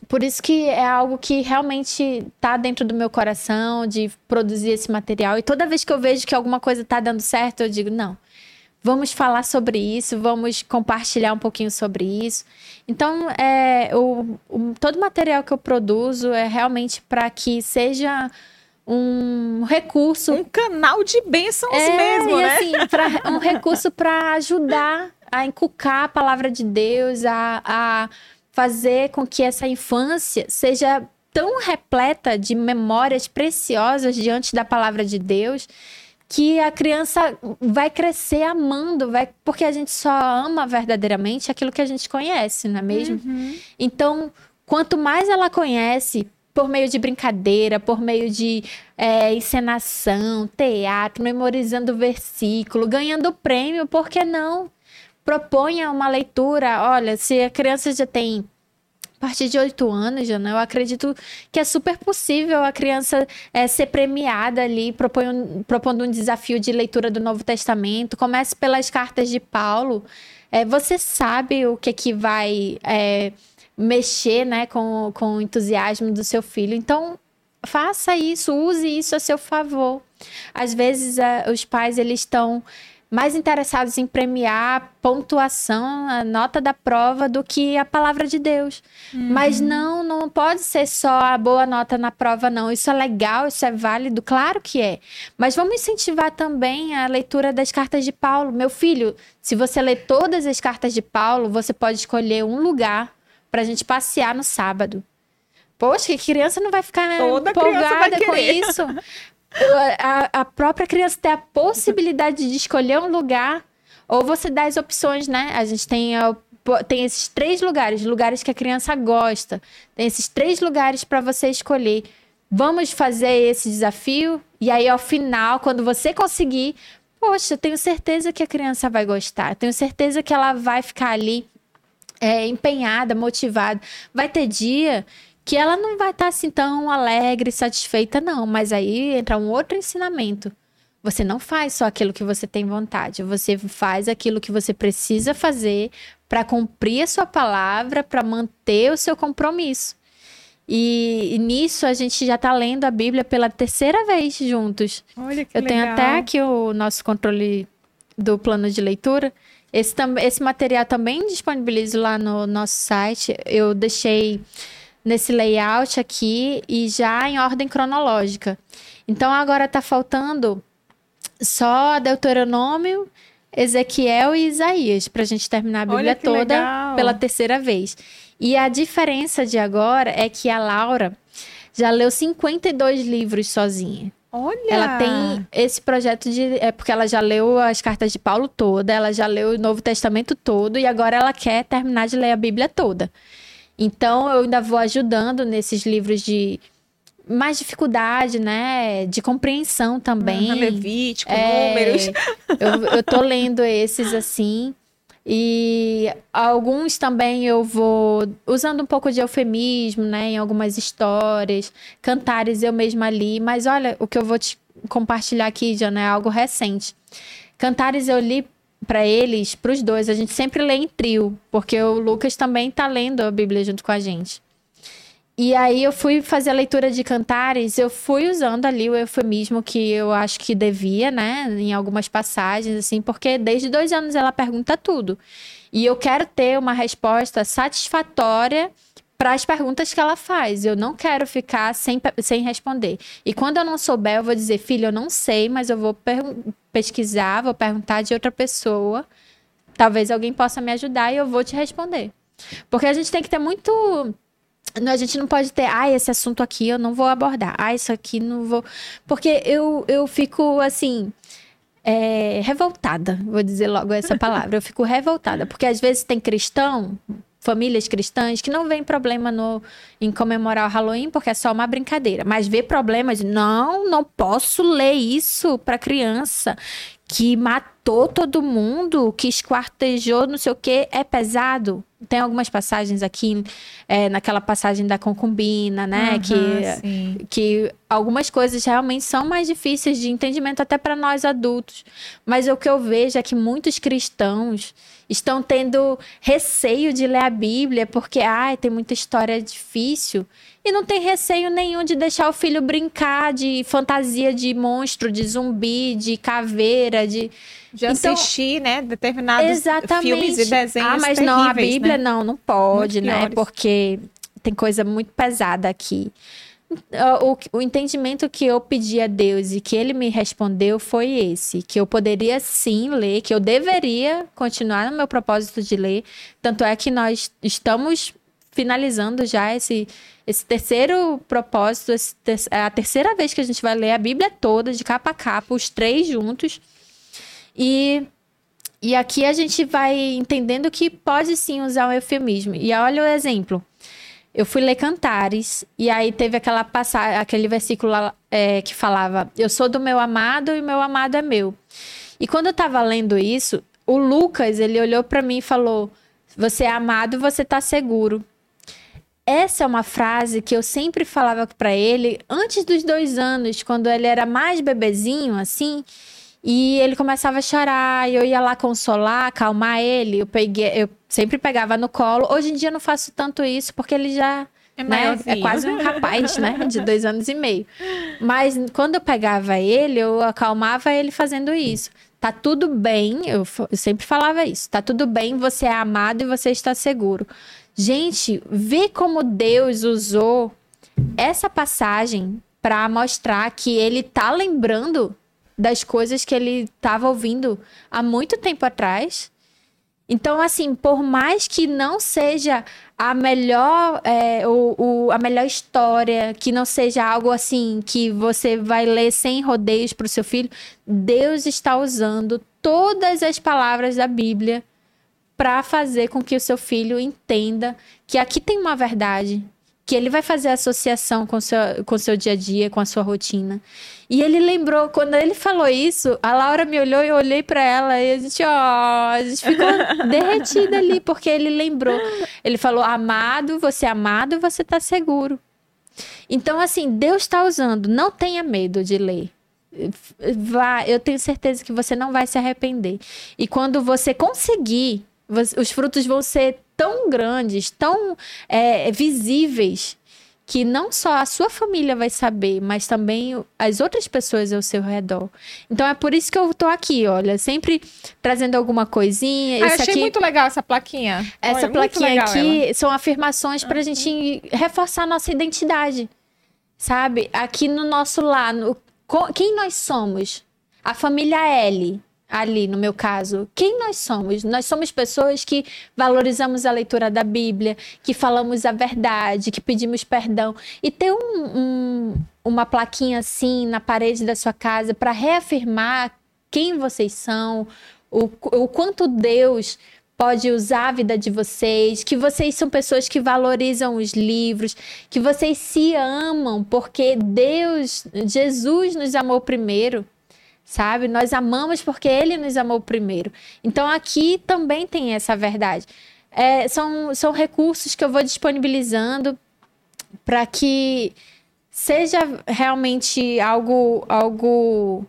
por isso que é algo que realmente está dentro do meu coração de produzir esse material. E toda vez que eu vejo que alguma coisa está dando certo, eu digo, não, Vamos falar sobre isso, vamos compartilhar um pouquinho sobre isso. Então, é, o, o todo o material que eu produzo é realmente para que seja um recurso. Um canal de bênçãos é, mesmo, né? Assim, pra, um recurso para ajudar a inculcar a palavra de Deus, a, a fazer com que essa infância seja tão repleta de memórias preciosas diante da palavra de Deus que a criança vai crescer amando, vai porque a gente só ama verdadeiramente aquilo que a gente conhece, não é mesmo? Uhum. Então, quanto mais ela conhece, por meio de brincadeira, por meio de é, encenação, teatro, memorizando versículo, ganhando prêmio, por que não? Proponha uma leitura. Olha, se a criança já tem partir de oito anos, Jana, eu acredito que é super possível a criança é, ser premiada ali, propondo, propondo um desafio de leitura do Novo Testamento. Comece pelas cartas de Paulo. É, você sabe o que, que vai é, mexer né, com, com o entusiasmo do seu filho. Então, faça isso, use isso a seu favor. Às vezes, os pais eles estão mais interessados em premiar a pontuação, a nota da prova, do que a palavra de Deus. Uhum. Mas não, não pode ser só a boa nota na prova, não. Isso é legal, isso é válido, claro que é. Mas vamos incentivar também a leitura das cartas de Paulo. Meu filho, se você ler todas as cartas de Paulo, você pode escolher um lugar para a gente passear no sábado. Poxa, que criança não vai ficar Toda empolgada com isso? [laughs] a, a própria criança ter a possibilidade de escolher um lugar, ou você dá as opções, né? A gente tem, tem esses três lugares, lugares que a criança gosta. Tem esses três lugares para você escolher. Vamos fazer esse desafio e aí ao final, quando você conseguir, poxa, tenho certeza que a criança vai gostar. Tenho certeza que ela vai ficar ali é, empenhada, motivada. Vai ter dia que ela não vai estar tá, assim tão alegre, satisfeita, não. Mas aí entra um outro ensinamento. Você não faz só aquilo que você tem vontade, você faz aquilo que você precisa fazer para cumprir a sua palavra, para manter o seu compromisso. E, e, nisso a gente já está lendo a Bíblia pela terceira vez juntos. Olha que Eu legal. tenho até aqui o nosso controle do plano de leitura. Esse, esse material também disponibilizo lá no nosso site. Eu deixei nesse layout aqui e já em ordem cronológica. Então agora está faltando só Deuteronômio, Ezequiel e Isaías para a gente terminar a Bíblia toda legal. pela terceira vez. E a diferença de agora é que a Laura já leu 52 livros sozinha. Olha! Ela tem esse projeto de. É porque ela já leu as cartas de Paulo toda, ela já leu o Novo Testamento todo e agora ela quer terminar de ler a Bíblia toda. Então, eu ainda vou ajudando nesses livros de mais dificuldade, né? De compreensão também. Uhum, Levítico, é, números. Eu, eu tô lendo esses assim. E alguns também eu vou usando um pouco de eufemismo, né, em algumas histórias, cantares eu mesma li, mas olha, o que eu vou te compartilhar aqui, Jana, é algo recente. Cantares eu li para eles, para os dois, a gente sempre lê em trio, porque o Lucas também tá lendo a Bíblia junto com a gente. E aí eu fui fazer a leitura de cantares, eu fui usando ali o eufemismo que eu acho que devia, né? Em algumas passagens, assim, porque desde dois anos ela pergunta tudo. E eu quero ter uma resposta satisfatória para as perguntas que ela faz. Eu não quero ficar sem, sem responder. E quando eu não souber, eu vou dizer, filho, eu não sei, mas eu vou pesquisar, vou perguntar de outra pessoa. Talvez alguém possa me ajudar e eu vou te responder. Porque a gente tem que ter muito a gente não pode ter, ah, esse assunto aqui eu não vou abordar, ah, isso aqui não vou. Porque eu, eu fico assim. É, revoltada, vou dizer logo essa palavra. Eu fico revoltada, porque às vezes tem cristão, famílias cristãs, que não vê problema no, em comemorar o Halloween, porque é só uma brincadeira. Mas vê problemas, não, não posso ler isso para criança que matou todo mundo, que esquartejou, não sei o que, é pesado tem algumas passagens aqui, é, naquela passagem da concubina, né? Uhum, que, que algumas coisas realmente são mais difíceis de entendimento até para nós adultos. Mas o que eu vejo é que muitos cristãos estão tendo receio de ler a Bíblia porque, ai, tem muita história difícil. E não tem receio nenhum de deixar o filho brincar de fantasia de monstro, de zumbi, de caveira, de de então, assistir, né, determinados exatamente. filmes e desenhos Ah, mas não, a Bíblia né? não, não pode, muito né, piores. porque tem coisa muito pesada aqui. O, o, entendimento que eu pedi a Deus e que ele me respondeu foi esse: que eu poderia sim ler, que eu deveria continuar no meu propósito de ler. Tanto é que nós estamos finalizando já esse, esse terceiro propósito, esse, é a terceira vez que a gente vai ler a Bíblia toda, de capa a capa, os três juntos. E, e aqui a gente vai entendendo que pode sim usar um eufemismo. E olha o exemplo. Eu fui ler Cantares, e aí teve aquela passagem, aquele versículo é, que falava: Eu sou do meu amado e meu amado é meu. E quando eu tava lendo isso, o Lucas, ele olhou para mim e falou: Você é amado, você tá seguro. Essa é uma frase que eu sempre falava para ele antes dos dois anos, quando ele era mais bebezinho, assim. E ele começava a chorar, e eu ia lá consolar, acalmar ele. Eu peguei, eu sempre pegava no colo. Hoje em dia eu não faço tanto isso, porque ele já é, né, é quase um rapaz, né? De dois anos e meio. Mas quando eu pegava ele, eu acalmava ele fazendo isso. Tá tudo bem, eu, eu sempre falava isso. Tá tudo bem, você é amado e você está seguro. Gente, vê como Deus usou essa passagem para mostrar que ele tá lembrando das coisas que ele estava ouvindo há muito tempo atrás. Então, assim, por mais que não seja a melhor, é, o, o, a melhor história, que não seja algo assim que você vai ler sem rodeios para o seu filho, Deus está usando todas as palavras da Bíblia para fazer com que o seu filho entenda que aqui tem uma verdade, que ele vai fazer associação com seu, com seu dia a dia, com a sua rotina. E ele lembrou, quando ele falou isso, a Laura me olhou e eu olhei para ela e a gente, ó, a gente ficou [laughs] derretida ali, porque ele lembrou. Ele falou: amado, você é amado, você tá seguro. Então, assim, Deus está usando, não tenha medo de ler. Vá, eu tenho certeza que você não vai se arrepender. E quando você conseguir, os frutos vão ser tão grandes, tão é, visíveis, que não só a sua família vai saber, mas também as outras pessoas ao seu redor. Então é por isso que eu tô aqui, olha, sempre trazendo alguma coisinha. Ah, eu achei aqui, muito legal essa plaquinha. Essa olha, plaquinha aqui ela. são afirmações para a gente reforçar nossa identidade, sabe? Aqui no nosso lar, no, quem nós somos? A família L ali, no meu caso, quem nós somos? Nós somos pessoas que valorizamos a leitura da Bíblia, que falamos a verdade, que pedimos perdão. E ter um, um, uma plaquinha assim na parede da sua casa para reafirmar quem vocês são, o, o quanto Deus pode usar a vida de vocês, que vocês são pessoas que valorizam os livros, que vocês se amam, porque Deus, Jesus nos amou primeiro sabe? Nós amamos porque ele nos amou primeiro. Então aqui também tem essa verdade. É, são, são recursos que eu vou disponibilizando para que seja realmente algo, algo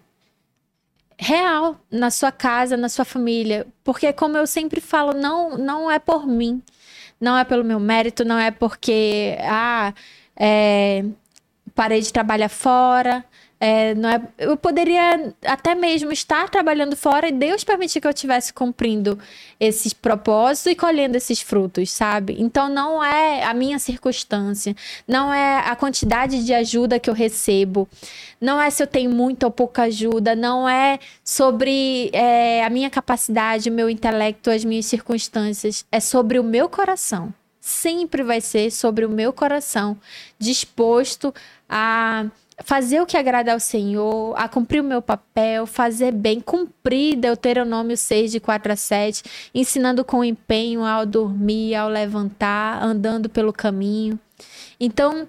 real na sua casa, na sua família. Porque, como eu sempre falo, não, não é por mim, não é pelo meu mérito, não é porque ah, é, parei de trabalhar fora, é, não é, eu poderia até mesmo estar trabalhando fora e Deus permitir que eu estivesse cumprindo esses propósitos e colhendo esses frutos, sabe? Então não é a minha circunstância, não é a quantidade de ajuda que eu recebo, não é se eu tenho muita ou pouca ajuda, não é sobre é, a minha capacidade, o meu intelecto, as minhas circunstâncias, é sobre o meu coração. Sempre vai ser sobre o meu coração disposto a fazer o que agrada ao Senhor, a cumprir o meu papel, fazer bem, cumprir Deuteronômio 6, de 4 a 7, ensinando com empenho ao dormir, ao levantar, andando pelo caminho. Então,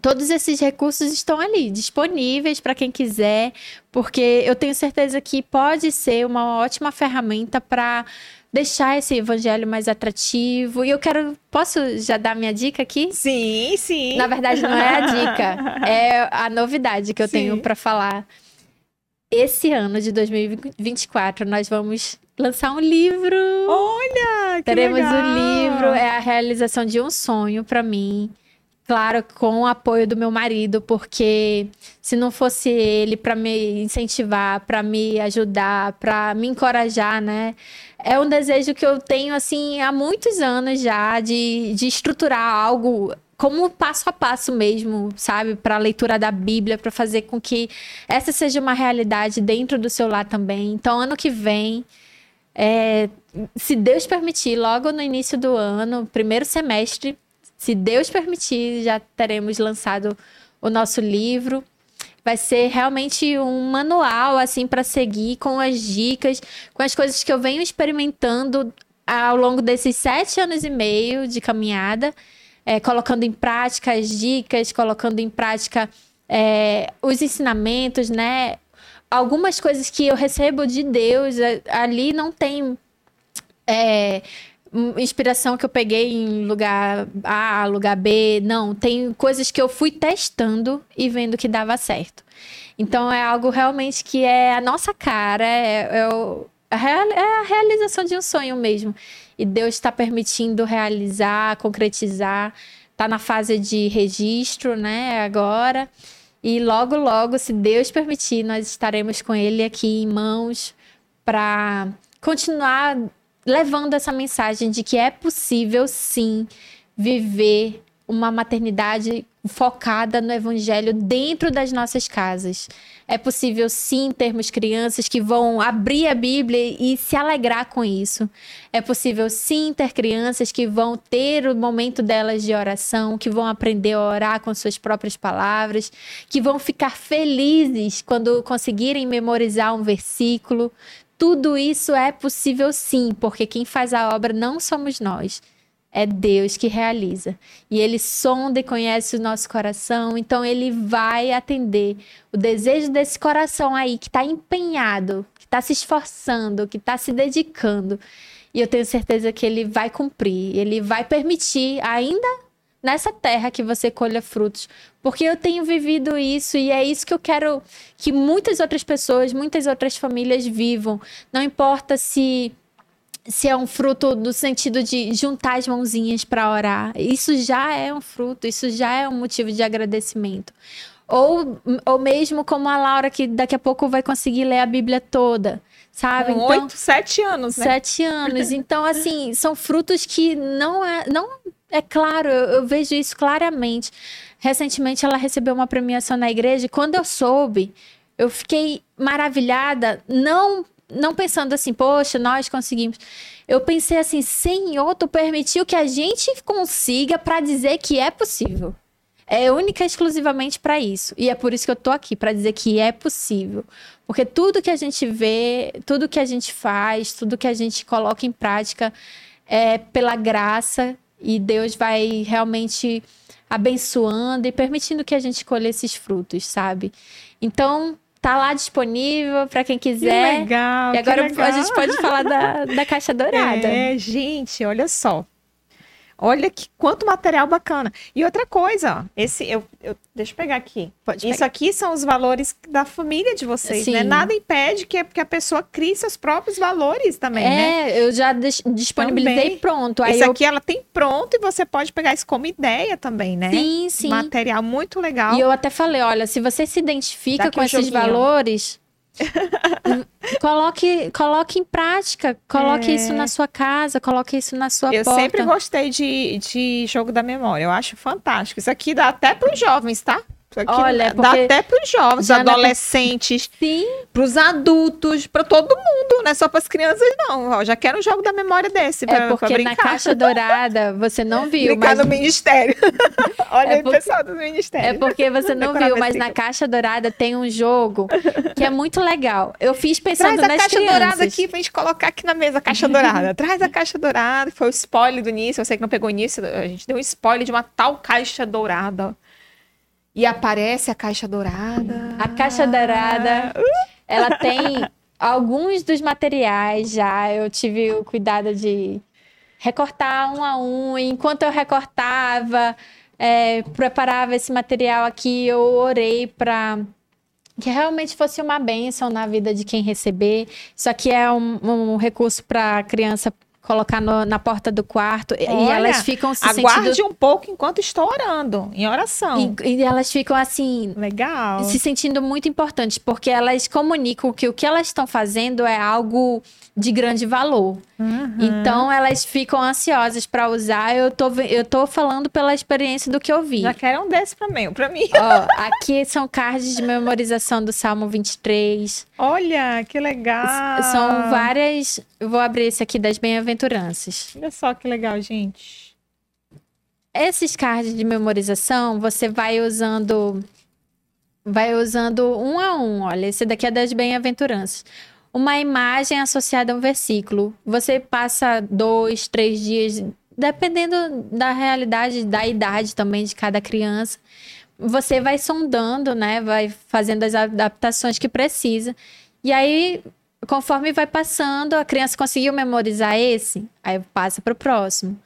todos esses recursos estão ali, disponíveis para quem quiser, porque eu tenho certeza que pode ser uma ótima ferramenta para deixar esse evangelho mais atrativo. E eu quero. Posso já dar minha dica aqui? Sim, sim. Na verdade, não é a dica, [laughs] é a novidade que eu sim. tenho para falar. Esse ano de 2024, nós vamos lançar um livro. Olha! Que Teremos legal. um livro, é a realização de um sonho para mim. Claro, com o apoio do meu marido, porque se não fosse ele para me incentivar, para me ajudar, para me encorajar, né? É um desejo que eu tenho, assim, há muitos anos já, de, de estruturar algo como passo a passo mesmo, sabe? Para a leitura da Bíblia, para fazer com que essa seja uma realidade dentro do seu lar também. Então, ano que vem, é, se Deus permitir, logo no início do ano, primeiro semestre, se Deus permitir, já teremos lançado o nosso livro. Vai ser realmente um manual assim para seguir com as dicas, com as coisas que eu venho experimentando ao longo desses sete anos e meio de caminhada, é, colocando em prática as dicas, colocando em prática é, os ensinamentos, né? Algumas coisas que eu recebo de Deus ali não tem é, inspiração que eu peguei em lugar A, lugar B. Não, tem coisas que eu fui testando e vendo que dava certo. Então é algo realmente que é a nossa cara, é, é, o, é a realização de um sonho mesmo. E Deus está permitindo realizar, concretizar. Está na fase de registro, né, agora. E logo, logo, se Deus permitir, nós estaremos com Ele aqui em mãos para continuar levando essa mensagem de que é possível sim viver uma maternidade focada no evangelho dentro das nossas casas. É possível sim termos crianças que vão abrir a Bíblia e se alegrar com isso. É possível sim ter crianças que vão ter o momento delas de oração, que vão aprender a orar com suas próprias palavras, que vão ficar felizes quando conseguirem memorizar um versículo, tudo isso é possível sim, porque quem faz a obra não somos nós. É Deus que realiza. E Ele sonda e conhece o nosso coração, então Ele vai atender o desejo desse coração aí, que está empenhado, que está se esforçando, que está se dedicando. E eu tenho certeza que Ele vai cumprir, Ele vai permitir, ainda nessa terra que você colha frutos. Porque eu tenho vivido isso e é isso que eu quero que muitas outras pessoas, muitas outras famílias vivam. Não importa se se é um fruto no sentido de juntar as mãozinhas para orar. Isso já é um fruto, isso já é um motivo de agradecimento. Ou, ou mesmo como a Laura, que daqui a pouco vai conseguir ler a Bíblia toda, sabe? Com então, oito, sete anos, né? Sete anos. Então, assim, são frutos que não é, não é claro, eu, eu, vejo isso claramente. Recentemente ela recebeu uma premiação na igreja e quando eu soube, eu fiquei maravilhada, não não pensando assim, poxa, nós conseguimos. Eu pensei assim, Senhor, tu permitiu que a gente consiga para dizer que é possível. É única e exclusivamente para isso. E é por isso que eu tô aqui, para dizer que é possível. Porque tudo que a gente vê, tudo que a gente faz, tudo que a gente coloca em prática é pela graça e Deus vai realmente abençoando e permitindo que a gente colhe esses frutos, sabe? Então, tá lá disponível para quem quiser. Que legal. E agora legal. a gente pode falar da, da caixa [laughs] dourada. É, gente, olha só. Olha que quanto material bacana. E outra coisa, ó, esse eu, eu deixa eu pegar aqui. Pode Isso aqui são os valores da família de vocês, né? Sim. Nada impede que, que a pessoa crie seus próprios valores também, né? É, eu já dis- disponibilizei Também. pronto. Aí Esse eu... aqui ela tem pronto e você pode pegar isso como ideia também, né? Sim, sim. Material muito legal. E eu até falei, olha, se você se identifica Dá aqui com um esses joguinho. valores, coloque, coloque em prática, coloque É. isso na sua casa, coloque isso na sua Eu porta. sempre gostei de, de jogo da memória. Eu acho fantástico. Isso aqui dá até para os jovens, tá? Olha, dá até para os jovens, já na- adolescentes, para os adultos, para todo mundo, não é só para as crianças, não. Ó, já quero um jogo da memória desse pra, é pra porque na brincar. caixa dourada você não viu, brincar mas no ministério. [laughs] Olha É aí, porque- pessoal do ministério. É porque você não [laughs] viu, mas na caixa dourada tem um jogo que é muito legal. Eu fiz pensando Traz a caixa crianças. dourada aqui pra gente colocar aqui na mesa a caixa dourada. [laughs] Traz a caixa dourada, que foi o spoiler do início. Você que não pegou o início, a gente deu um spoiler de uma tal caixa dourada. E aparece a caixa dourada. A caixa dourada, ela tem alguns dos materiais já. Eu tive o cuidado de recortar um a um. Enquanto eu recortava, é, preparava esse material aqui, eu orei para que realmente fosse uma bênção na vida de quem receber. Isso aqui é um, um recurso para a criança colocar no- na porta do quarto e- e Olha, elas ficam se Aguarde sentindo um pouco enquanto estou orando, em oração. e, e elas ficam assim Legal. se sentindo muito importantes, porque elas comunicam que o que elas estão fazendo é algo de grande valor. Uhum. Então elas ficam ansiosas para usar. Eu tô, eu tô falando pela experiência do que eu vi. Já quero um desse pra mim, pra mim. Ó, aqui são cards de memorização do Salmo 23. Olha, que legal. São várias. Eu vou abrir esse aqui das bem-aventuranças. Olha só que legal, gente. Esses cards de memorização, você vai usando vai usando um a um. Olha, esse daqui é das bem-aventuranças. Uma imagem associada a um versículo. Você passa dois, três dias, dependendo da realidade, da idade também de cada criança. Você vai sondando, né? Vai fazendo as adaptações que precisa. E aí, conforme vai passando, a criança conseguiu memorizar esse, aí passa para o próximo.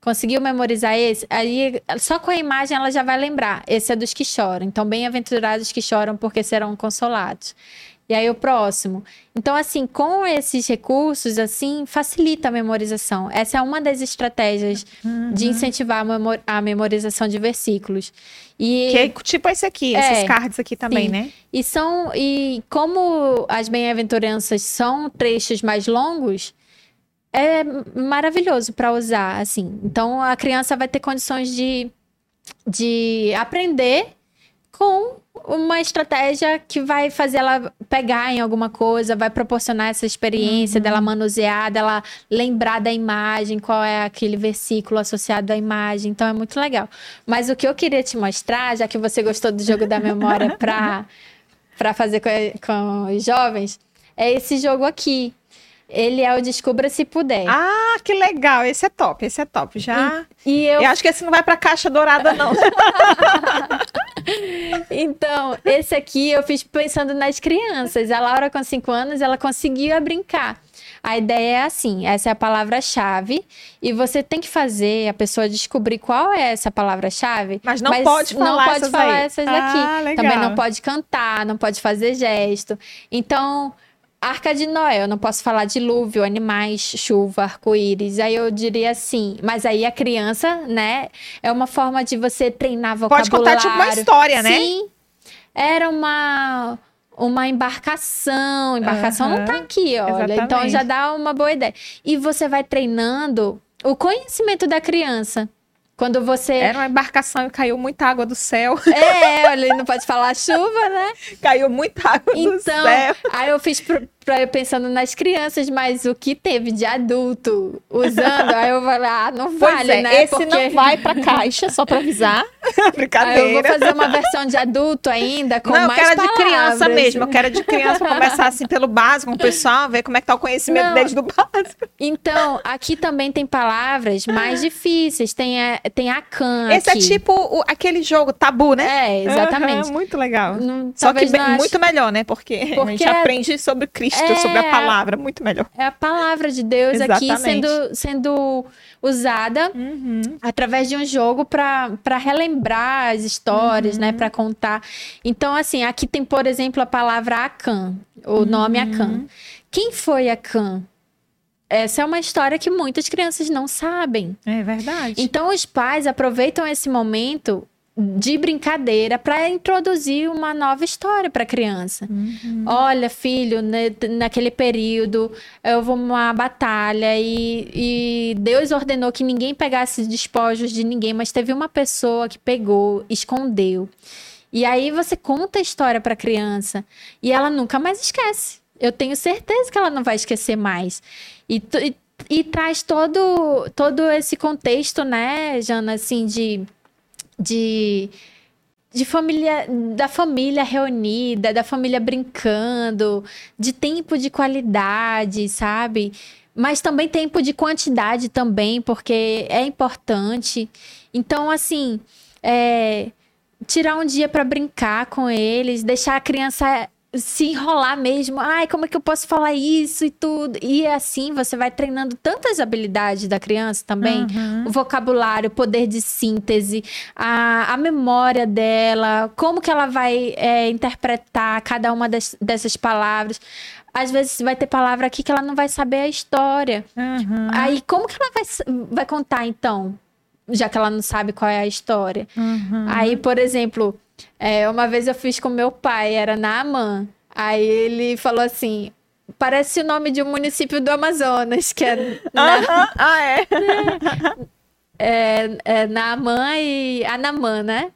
Conseguiu memorizar esse? Aí, só com a imagem ela já vai lembrar. Esse é dos que choram. Então, bem-aventurados que choram porque serão consolados. E aí, o próximo. Então, assim, com esses recursos, assim, facilita a memorização. Essa é uma das estratégias de incentivar a, memor- a memorização de versículos. E Que é tipo esse aqui, É, esses cards aqui também, sim. né? e são e como as bem-aventuranças são trechos mais longos, é maravilhoso para usar, assim. Então a criança vai ter condições de de aprender com uma estratégia que vai fazer ela pegar em alguma coisa, vai proporcionar essa experiência dela manusear, dela lembrar da imagem, qual é aquele versículo associado à imagem. Então é muito legal. Mas o que eu queria te mostrar, já que você gostou do jogo da memória para [laughs] para fazer com, com os jovens, é esse jogo aqui. Ele é o Descubra Se Puder. Ah, que legal. Esse é top, esse é top. Já. e eu Eu acho que esse não vai pra caixa dourada, não. [laughs] Então, esse aqui eu fiz pensando nas crianças. A Laura, com 5 anos, ela conseguia brincar. A ideia é assim: essa é a palavra-chave, e você tem que fazer a pessoa descobrir qual é essa palavra-chave. Mas não pode falar não pode essas falar essas daqui. Ah. Também não pode cantar, não pode fazer gesto. Então, Arca de Noé, eu não posso falar dilúvio, animais, chuva, arco-íris. Aí eu diria assim, mas aí a criança, né, é uma forma de você treinar Pode vocabulário. contar tipo uma história, né? Sim. Era uma uma embarcação. Embarcação não tá aqui, olha. Então exatamente. já dá uma boa ideia. E você vai treinando o conhecimento da criança. Quando você. Era uma embarcação e caiu muita água do céu. É, ele não pode falar chuva, né? [laughs] caiu muita água do Então, céu. aí eu fiz pro- pensando nas crianças, mas o que teve de adulto usando, aí eu falei, ah, não vale, é, né? Esse Porque... não vai pra caixa, só pra avisar. Brincadeira. [laughs] Aí eu vou fazer uma versão de adulto ainda, com não, mais eu quero palavras. de criança mesmo, eu quero de criança pra começar assim pelo básico, com o pessoal, ver como é que tá o conhecimento não. deles do básico. Então, aqui também tem palavras mais difíceis, tem a, tem a can Esse é aqui. é tipo o, aquele jogo tabu, né? É, exatamente. Uhum, muito legal. Não, Só que bem, muito melhor, né? Porque, Porque a gente é... aprende sobre Cristo, é... sobre a palavra, muito melhor. É a palavra de Deus Exatamente. aqui sendo, sendo usada uhum. através de um jogo para relembrar as histórias, né? uhum. né? Para contar. Então, assim, aqui tem, por exemplo, a palavra Acã, o uhum. nome Acã. Quem foi Acã? Essa é uma história que muitas crianças não sabem. É verdade. Então, os pais aproveitam esse momento de brincadeira para introduzir uma nova história para a criança. Uhum. Olha, filho, né, naquele período eu vou uma batalha e, e, Deus ordenou que ninguém pegasse despojos de ninguém, mas teve uma pessoa que pegou, escondeu. E aí você conta a história para a criança e ela nunca mais esquece. Eu tenho certeza que ela não vai esquecer mais. E, e, e traz todo, todo esse contexto, né, Jana, assim, de de de família, da família reunida, da família brincando, de tempo de qualidade, sabe? Mas também tempo de quantidade também, porque é importante. Então, assim, é, tirar um dia para brincar com eles, deixar a criança se enrolar mesmo. Ai, como é que eu posso falar isso e tudo? E assim você vai treinando tantas habilidades da criança também. Uhum. O vocabulário, o poder de síntese, a, a memória dela, como que ela vai é, interpretar cada uma das, dessas palavras. Às vezes vai ter palavra aqui que ela não vai saber a história. Uhum. Aí, como que ela vai, vai contar, então? Já que ela não sabe qual é a história. Uhum. Aí, por exemplo, é, uma vez eu fiz com meu pai, era na Amã. Aí ele falou assim: parece o nome de um município do Amazonas, que é. Na... [laughs] ah, é? [laughs] é, é Naamã e Anamã, né?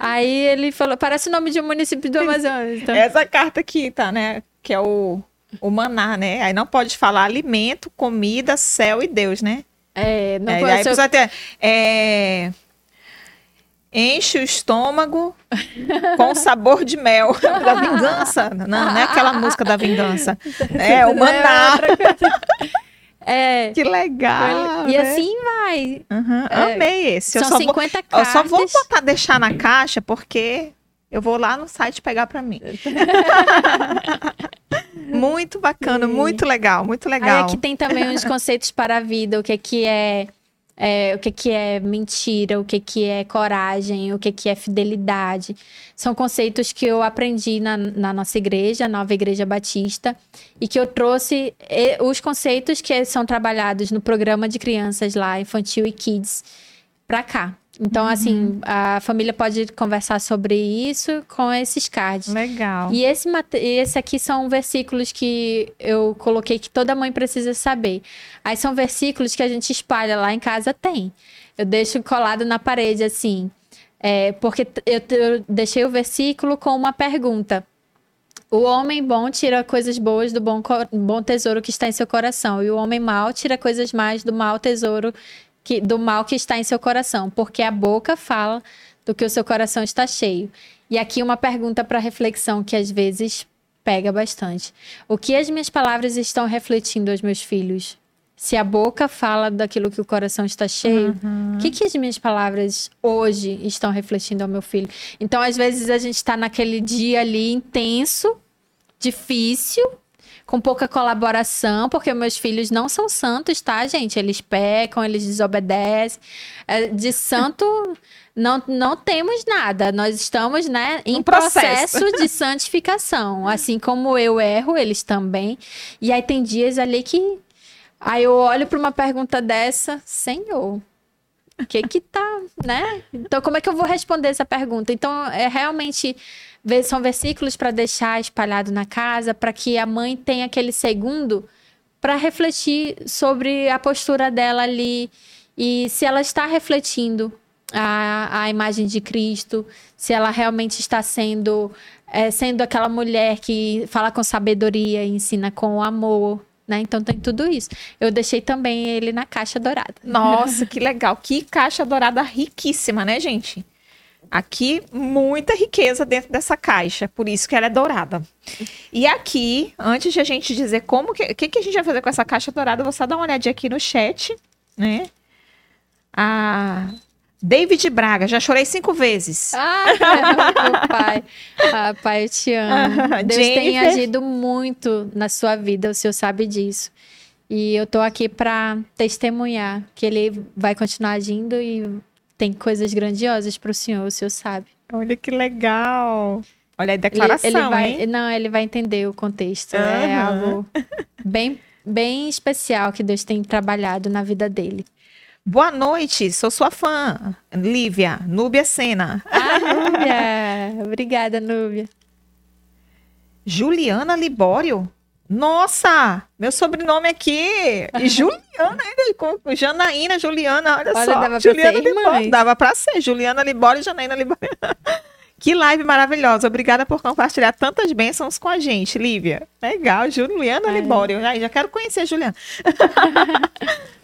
Aí ele falou: parece o nome de um município do Amazonas. Então... Essa carta aqui, tá, né? Que é o, o maná, né? Aí não pode falar alimento, comida, céu e Deus, né? É, não é, pode. Aí ser... ter. É enche o estômago com sabor de mel. [laughs] da vingança. Não, não é aquela música da vingança. É o maná. [laughs] É, que legal. E né? assim vai. Uhum, é, amei esse. São eu 50 vou, cartas. Eu só vou botar, deixar na caixa porque eu vou lá no site pegar para mim. [laughs] muito bacana, Sim. muito legal, muito legal. Aí aqui tem também uns conceitos para a vida, o que, que é é, o que, que é mentira, o que, que é coragem, o que, que é fidelidade. São conceitos que eu aprendi na, na nossa igreja, nova igreja batista, e que eu trouxe os conceitos que são trabalhados no programa de crianças lá, infantil e kids, para cá. Então, uhum. assim, a família pode conversar sobre isso com esses cards. Legal. E esse, esse aqui são versículos que eu coloquei que toda mãe precisa saber. Aí são versículos que a gente espalha lá em casa, tem. Eu deixo colado na parede, assim. É, porque eu, eu deixei o versículo com uma pergunta. O homem bom tira coisas boas do bom, bom tesouro que está em seu coração, e o homem mau tira coisas mais do mau tesouro que, do mal que está em seu coração, porque a boca fala do que o seu coração está cheio. E aqui uma pergunta para reflexão que às vezes pega bastante. O que as minhas palavras estão refletindo aos meus filhos? Se a boca fala daquilo que o coração está cheio, uhum. o que, que as minhas palavras hoje estão refletindo ao meu filho? Então, às vezes, a gente está naquele dia ali intenso, difícil, com pouca colaboração, porque meus filhos não são santos, tá, gente? Eles pecam, eles desobedecem. É, de santo [laughs] não, não temos nada. Nós estamos, né, em um processo. processo [laughs] de santificação. Assim como eu erro, eles também. E aí tem dias ali que aí eu olho para uma pergunta dessa, Senhor, o que que tá, né? Então como é que eu vou responder essa pergunta? Então é realmente são versículos para deixar espalhado na casa, para que a mãe tenha aquele segundo para refletir sobre a postura dela ali e se ela está refletindo a, a imagem de Cristo, se ela realmente está sendo, é, sendo aquela mulher que fala com sabedoria, ensina com amor, né? Então tem tudo isso. Eu deixei também ele na caixa dourada. Nossa, que legal. Que caixa dourada riquíssima, né, gente? Aqui, muita riqueza dentro dessa caixa, por isso que ela é dourada. E aqui, antes de a gente dizer como que, que, que a gente vai fazer com essa caixa dourada, vou só dar uma olhadinha aqui no chat, né? A David Braga, já chorei cinco vezes. Ah, pai. Ah, pai, eu te amo. Deus Jennifer. tem agido muito na sua vida, o senhor sabe disso. E eu tô aqui para testemunhar que ele vai continuar agindo e tem coisas grandiosas para o senhor, o senhor sabe. Olha que legal. Olha a declaração, ele, ele vai, hein? Não, ele vai entender o contexto. Uhum. É algo [laughs] bem, bem especial que Deus tem trabalhado na vida dele. Boa noite, sou sua fã, Lívia, Núbia Sena. Ah, Núbia! [laughs] Obrigada, Núbia. Juliana Libório? Nossa, meu sobrenome aqui. [laughs] Juliana, com Janaína, Juliana, olha, olha só. Dava Juliana pra Libório, dava pra ser. Juliana Libório e Janaína Libório. [laughs] que live maravilhosa. Obrigada por compartilhar tantas bênçãos com a gente, Lívia. Legal, Juliana é. Libório. Ai, já quero conhecer a Juliana. [laughs]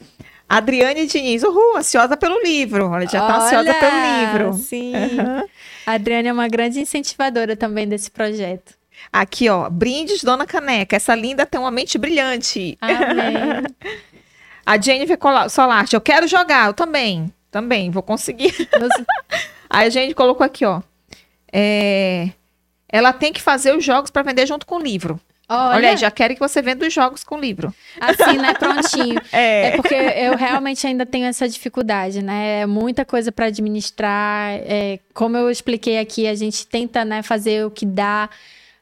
Adriane Diniz, uhul, ansiosa pelo livro. Olha, já tá olha, ansiosa pelo livro. Sim. Uhum. A Adriane é uma grande incentivadora também desse projeto. Aqui, ó, brindes, Dona Caneca. Essa linda tem uma mente brilhante. Amém. [laughs] A Jennifer Solarte, eu quero jogar, eu também. Também, vou conseguir. [laughs] Aí a gente colocou aqui, ó. É... Ela tem que fazer os jogos para vender junto com o livro. Olha, Olha já quero que você venda os jogos com o livro. Assim, né? Prontinho. [laughs] é. é porque eu realmente ainda tenho essa dificuldade, né? É muita coisa para administrar. É, como eu expliquei aqui, a gente tenta né, fazer o que dá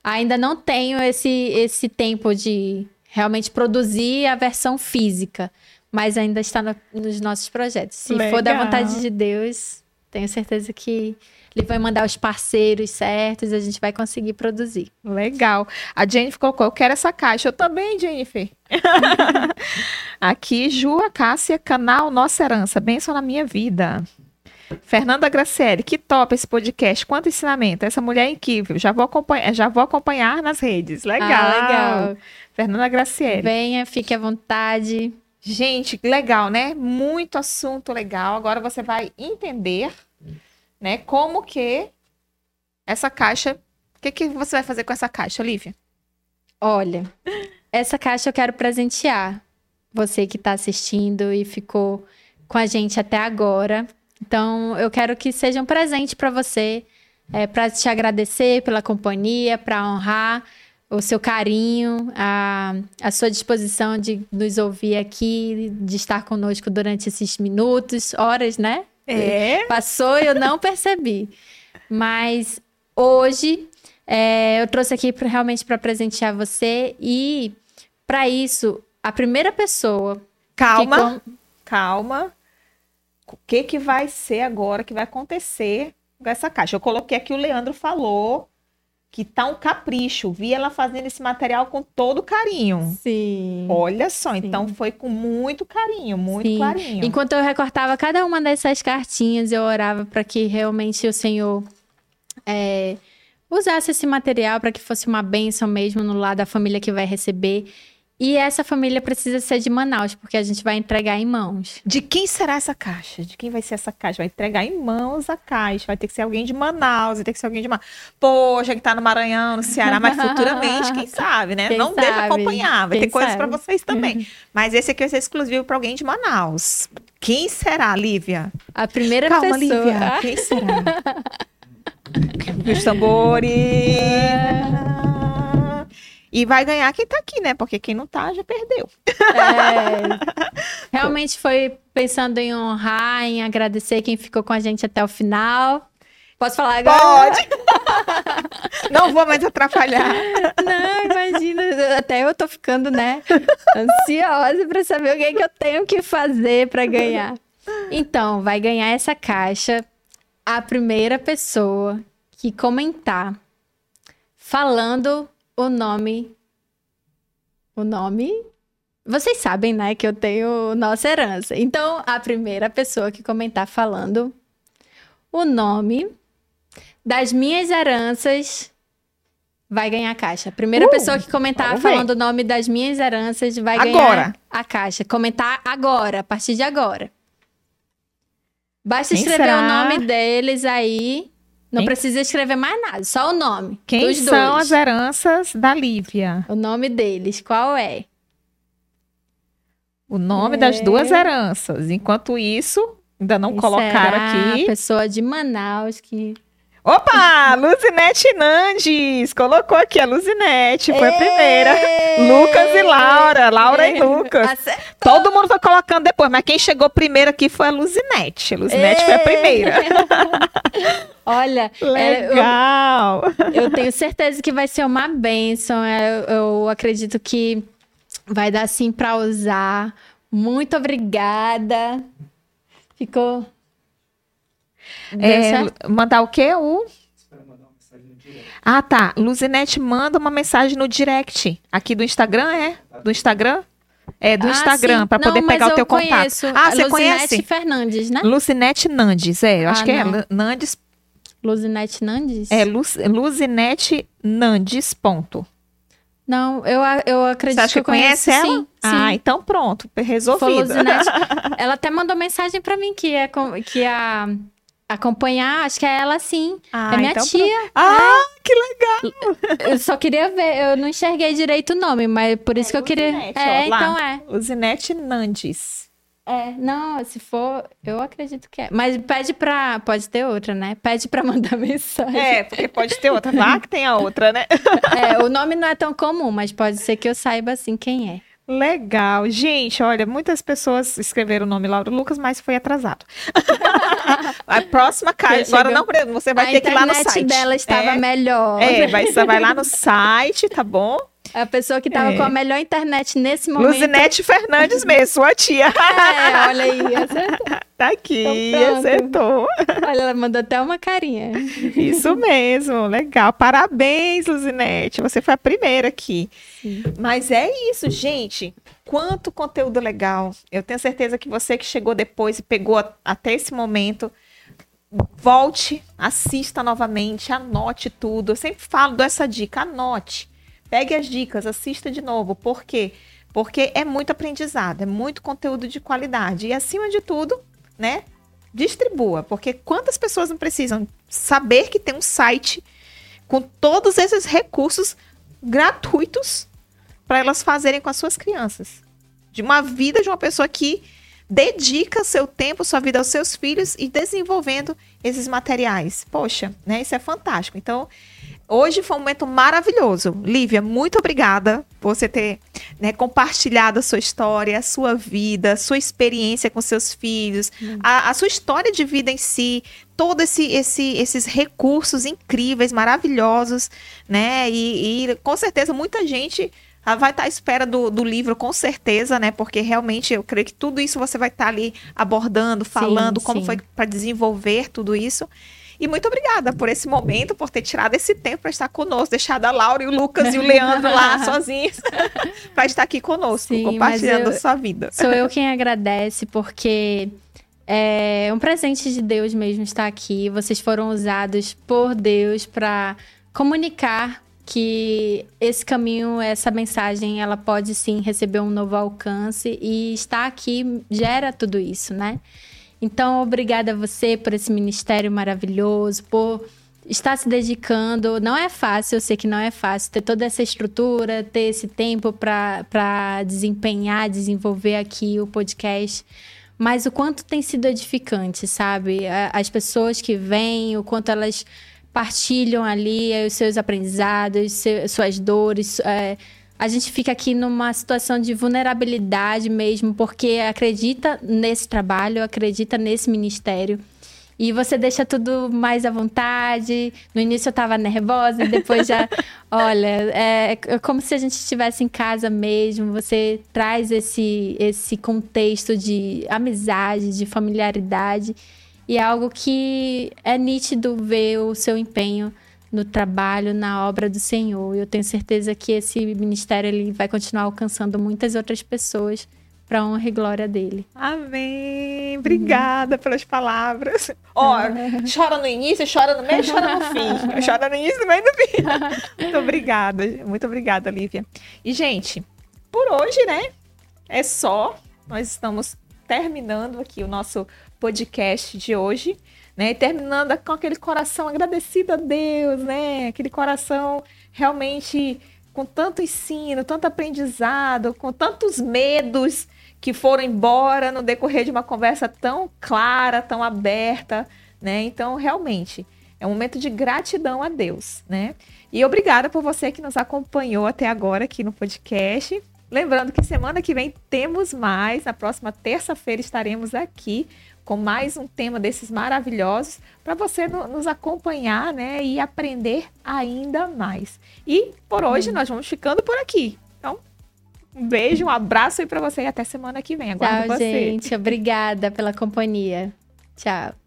ainda não tenho esse, esse tempo de realmente produzir a versão física, mas ainda está no, nos nossos projetos. Se Legal. for da vontade de Deus, tenho certeza que ele vai mandar os parceiros certos e a gente vai conseguir produzir. Legal. A Jennifer colocou, eu quero essa caixa. Eu também, Jennifer. [laughs] Aqui, Ju, Cássia, canal Nossa Herança. Benção na minha vida. Fernanda Graciele, que top esse podcast. Quanto ensinamento. Essa mulher é incrível. Já vou acompanhar, já vou acompanhar nas redes. Legal. Ah, legal. Fernanda Graciele. Venha, fique à vontade. Gente, legal, né? Muito assunto legal. Agora você vai entender, né, como que essa caixa, o que que você vai fazer com essa caixa, Olivia? Olha, essa caixa eu quero presentear você que está assistindo e ficou com a gente até agora. Então, eu quero que seja um presente para você, é, para te agradecer pela companhia, para honrar o seu carinho, a, a sua disposição de nos ouvir aqui, de estar conosco durante esses minutos, horas, né? É. Passou e eu não percebi. Mas hoje é, eu trouxe aqui pra, realmente para presentear você e para isso a primeira pessoa. Calma, com... calma o que, que vai ser agora, que vai acontecer com essa caixa. Eu coloquei aqui o Leandro falou que tá um capricho. Vi ela fazendo esse material com todo carinho. Sim. Olha só, sim. então foi com muito carinho, muito sim. carinho. Enquanto eu recortava cada uma dessas cartinhas, eu orava para que realmente o Senhor é, usasse esse material para que fosse uma bênção mesmo no lado da família que vai receber. E essa família precisa ser de Manaus, porque a gente vai entregar em mãos. De quem será essa caixa? De quem vai ser essa caixa? Vai entregar em mãos a caixa. Vai ter que ser alguém de Manaus, vai ter que ser alguém de Manaus. Poxa, que tá no Maranhão, no Ceará, mas futuramente, quem [laughs] sabe, né? Quem Não sabe? deixa acompanhar. Vai quem ter coisas para vocês também. [laughs] mas esse aqui vai ser exclusivo para alguém de Manaus. Quem será, Lívia? A primeira Calma, pessoa. Lívia. [laughs] Quem será? Os tambores. E vai ganhar quem tá aqui, né? Porque quem não tá já perdeu. É, realmente foi pensando em honrar, em agradecer quem ficou com a gente até o final. Posso falar agora? Pode! [laughs] não vou mais atrapalhar. Não, imagina, até eu tô ficando, né, ansiosa para saber o que, é que eu tenho que fazer para ganhar. Então, vai ganhar essa caixa a primeira pessoa que comentar falando o nome. O nome. Vocês sabem, né, que eu tenho nossa herança. Então, a primeira pessoa que comentar falando o nome das minhas heranças vai ganhar a caixa. Primeira Uh, pessoa que comentar falando o nome das minhas heranças vai Agora. ganhar a caixa. Comentar agora, a partir de agora. Basta Quem escrever será? o nome deles aí. Não Quem? precisa escrever mais nada, só o nome. Quem são dois. as heranças da Lívia? O nome deles, qual é? O nome É. das duas heranças. Enquanto isso, ainda não Quem colocaram será aqui. A pessoa de Manaus que. Opa! Luzinete Nandes! Colocou aqui a Luzinete, foi a primeira. Lucas e Laura, Laura e Lucas. Acertou. Todo mundo foi colocando depois, mas quem chegou primeiro aqui foi a Luzinete. A Luzinete foi a primeira. [laughs] Olha, é, eu- Legal! Eu tenho certeza que vai ser uma bênção. é, Eu, acredito que vai dar sim para usar. Muito obrigada. Ficou. É, mandar o quê? O... Ah, tá. Luzinete manda uma mensagem no direct. Aqui do Instagram, é? Do Instagram? É, do Ah, Instagram, para poder pegar o eu teu contato. Ah, você Luzinete conhece? Fernandes, né? Lucinete Nandes, é, eu acho Ah, que é não. Lu- Nandes, Luzinete Nandes? é Lu, Luzinete Nandes, ponto. Não, eu, eu acredito Você acha que conheço, conhece ela? Sim, sim. Ah, então pronto, resolvido. Luzinete. [laughs] Ela até mandou mensagem pra mim que é com- que a acompanhar, acho que é ela sim. Ah, é minha então tia. pronto. Ah, que legal. Eu só queria ver, eu não enxerguei direito o nome, mas por isso que eu queria. Luzinete, É, ó, lá. então é. Luzinete Nandes. É, não, se for, eu acredito que é. Mas pede pra. Pode ter outra, né? Pede pra mandar [laughs] mensagem. É, porque pode ter outra. Lá que tem a outra, né? É, o nome não é tão comum, mas pode ser que eu saiba assim quem é. Legal. Gente, olha, muitas pessoas escreveram o nome Laura Lucas, mas foi atrasado. [laughs] a próxima caixa. Agora não, você vai a ter que ir lá no internet site. dela estava é, melhor. É, vai, você vai lá no site, tá bom? A pessoa que estava É. com a melhor internet nesse momento. Luzinete Fernandes mesmo, sua tia. [laughs] É, olha aí, acertou. Tá aqui, Então acertou. Olha, ela mandou até uma carinha. Isso mesmo, legal. Parabéns, Luzinete. Você foi a primeira aqui. Sim. Mas é isso, gente. Quanto conteúdo legal. Eu tenho certeza que você que chegou depois e pegou até esse momento, volte, assista novamente, anote tudo. Eu sempre falo, dou essa dica, anote. Pegue as dicas, assista de novo. Por quê? Porque é muito aprendizado, é muito conteúdo de qualidade. E acima de tudo, né? Distribua, porque quantas pessoas não precisam saber que tem um site com todos esses recursos gratuitos para elas fazerem com as suas crianças. De uma vida de uma pessoa que dedica seu tempo, sua vida aos seus filhos e desenvolvendo esses materiais. Poxa, né? Isso é fantástico. Então, hoje foi um momento maravilhoso. Lívia, muito obrigada por você ter né, compartilhado a sua história, a sua vida, a sua experiência com seus filhos, a, a sua história de vida em si, todos esse, esse, esses recursos incríveis, maravilhosos, né? E, e com certeza muita gente ah, vai estar à espera do, do livro, com certeza, né? Porque realmente eu creio que tudo isso você vai estar ali abordando, falando como sim. foi para desenvolver tudo isso. E muito obrigada por esse momento, por ter tirado esse tempo para estar conosco, deixado a Laura e o Lucas e o Leandro lá [laughs] sozinhos [laughs] para estar aqui conosco, Sim, compartilhando eu- a sua vida. Sou eu quem agradece, porque é um presente de Deus mesmo estar aqui. Vocês foram usados por Deus para comunicar que esse caminho, essa mensagem, ela pode sim receber um novo alcance e estar aqui gera tudo isso, né? Então, obrigada a você por esse ministério maravilhoso, por estar se dedicando. Não é fácil, eu sei que não é fácil ter toda essa estrutura, ter esse tempo para desempenhar, desenvolver aqui o podcast. Mas o quanto tem sido edificante, sabe? As pessoas que vêm, o quanto elas partilham ali os seus aprendizados, suas dores. eh, a gente fica aqui numa situação de vulnerabilidade mesmo, porque acredita nesse trabalho, acredita nesse ministério. E você deixa tudo mais à vontade. No início eu tava nervosa, e depois já. [laughs] olha, é, é como se a gente estivesse em casa mesmo. Você traz esse, esse contexto de amizade, de familiaridade. E é algo que é nítido ver o seu empenho no trabalho, na obra do Senhor. Eu tenho certeza que esse ministério ele vai continuar alcançando muitas outras pessoas para honra e glória dele. Amém. Obrigada uhum. pelas palavras. Ó, oh, [laughs] chora no início, chora no meio, chora no fim. [laughs] Chora no início, no meio no fim. Muito obrigada. Muito obrigada, Lívia. E, gente, por hoje, né? É só. Nós estamos terminando aqui o nosso podcast de hoje, né? E terminando com aquele coração agradecido a Deus, né? Aquele coração realmente com tanto ensino, tanto aprendizado, com tantos medos que foram embora no decorrer de uma conversa tão clara, tão aberta, né? Então, realmente, é um momento de gratidão a Deus, né? E obrigada por você que nos acompanhou até agora aqui no podcast. Lembrando que semana que vem temos mais. Na próxima terça-feira estaremos aqui com mais um tema desses maravilhosos para você no, nos acompanhar, né, e aprender ainda mais. E por hoje hum. nós vamos ficando por aqui. Então, um beijo, um abraço aí para você e até semana que vem. Aguardo Tchau, você. gente. Obrigada pela companhia. Tchau.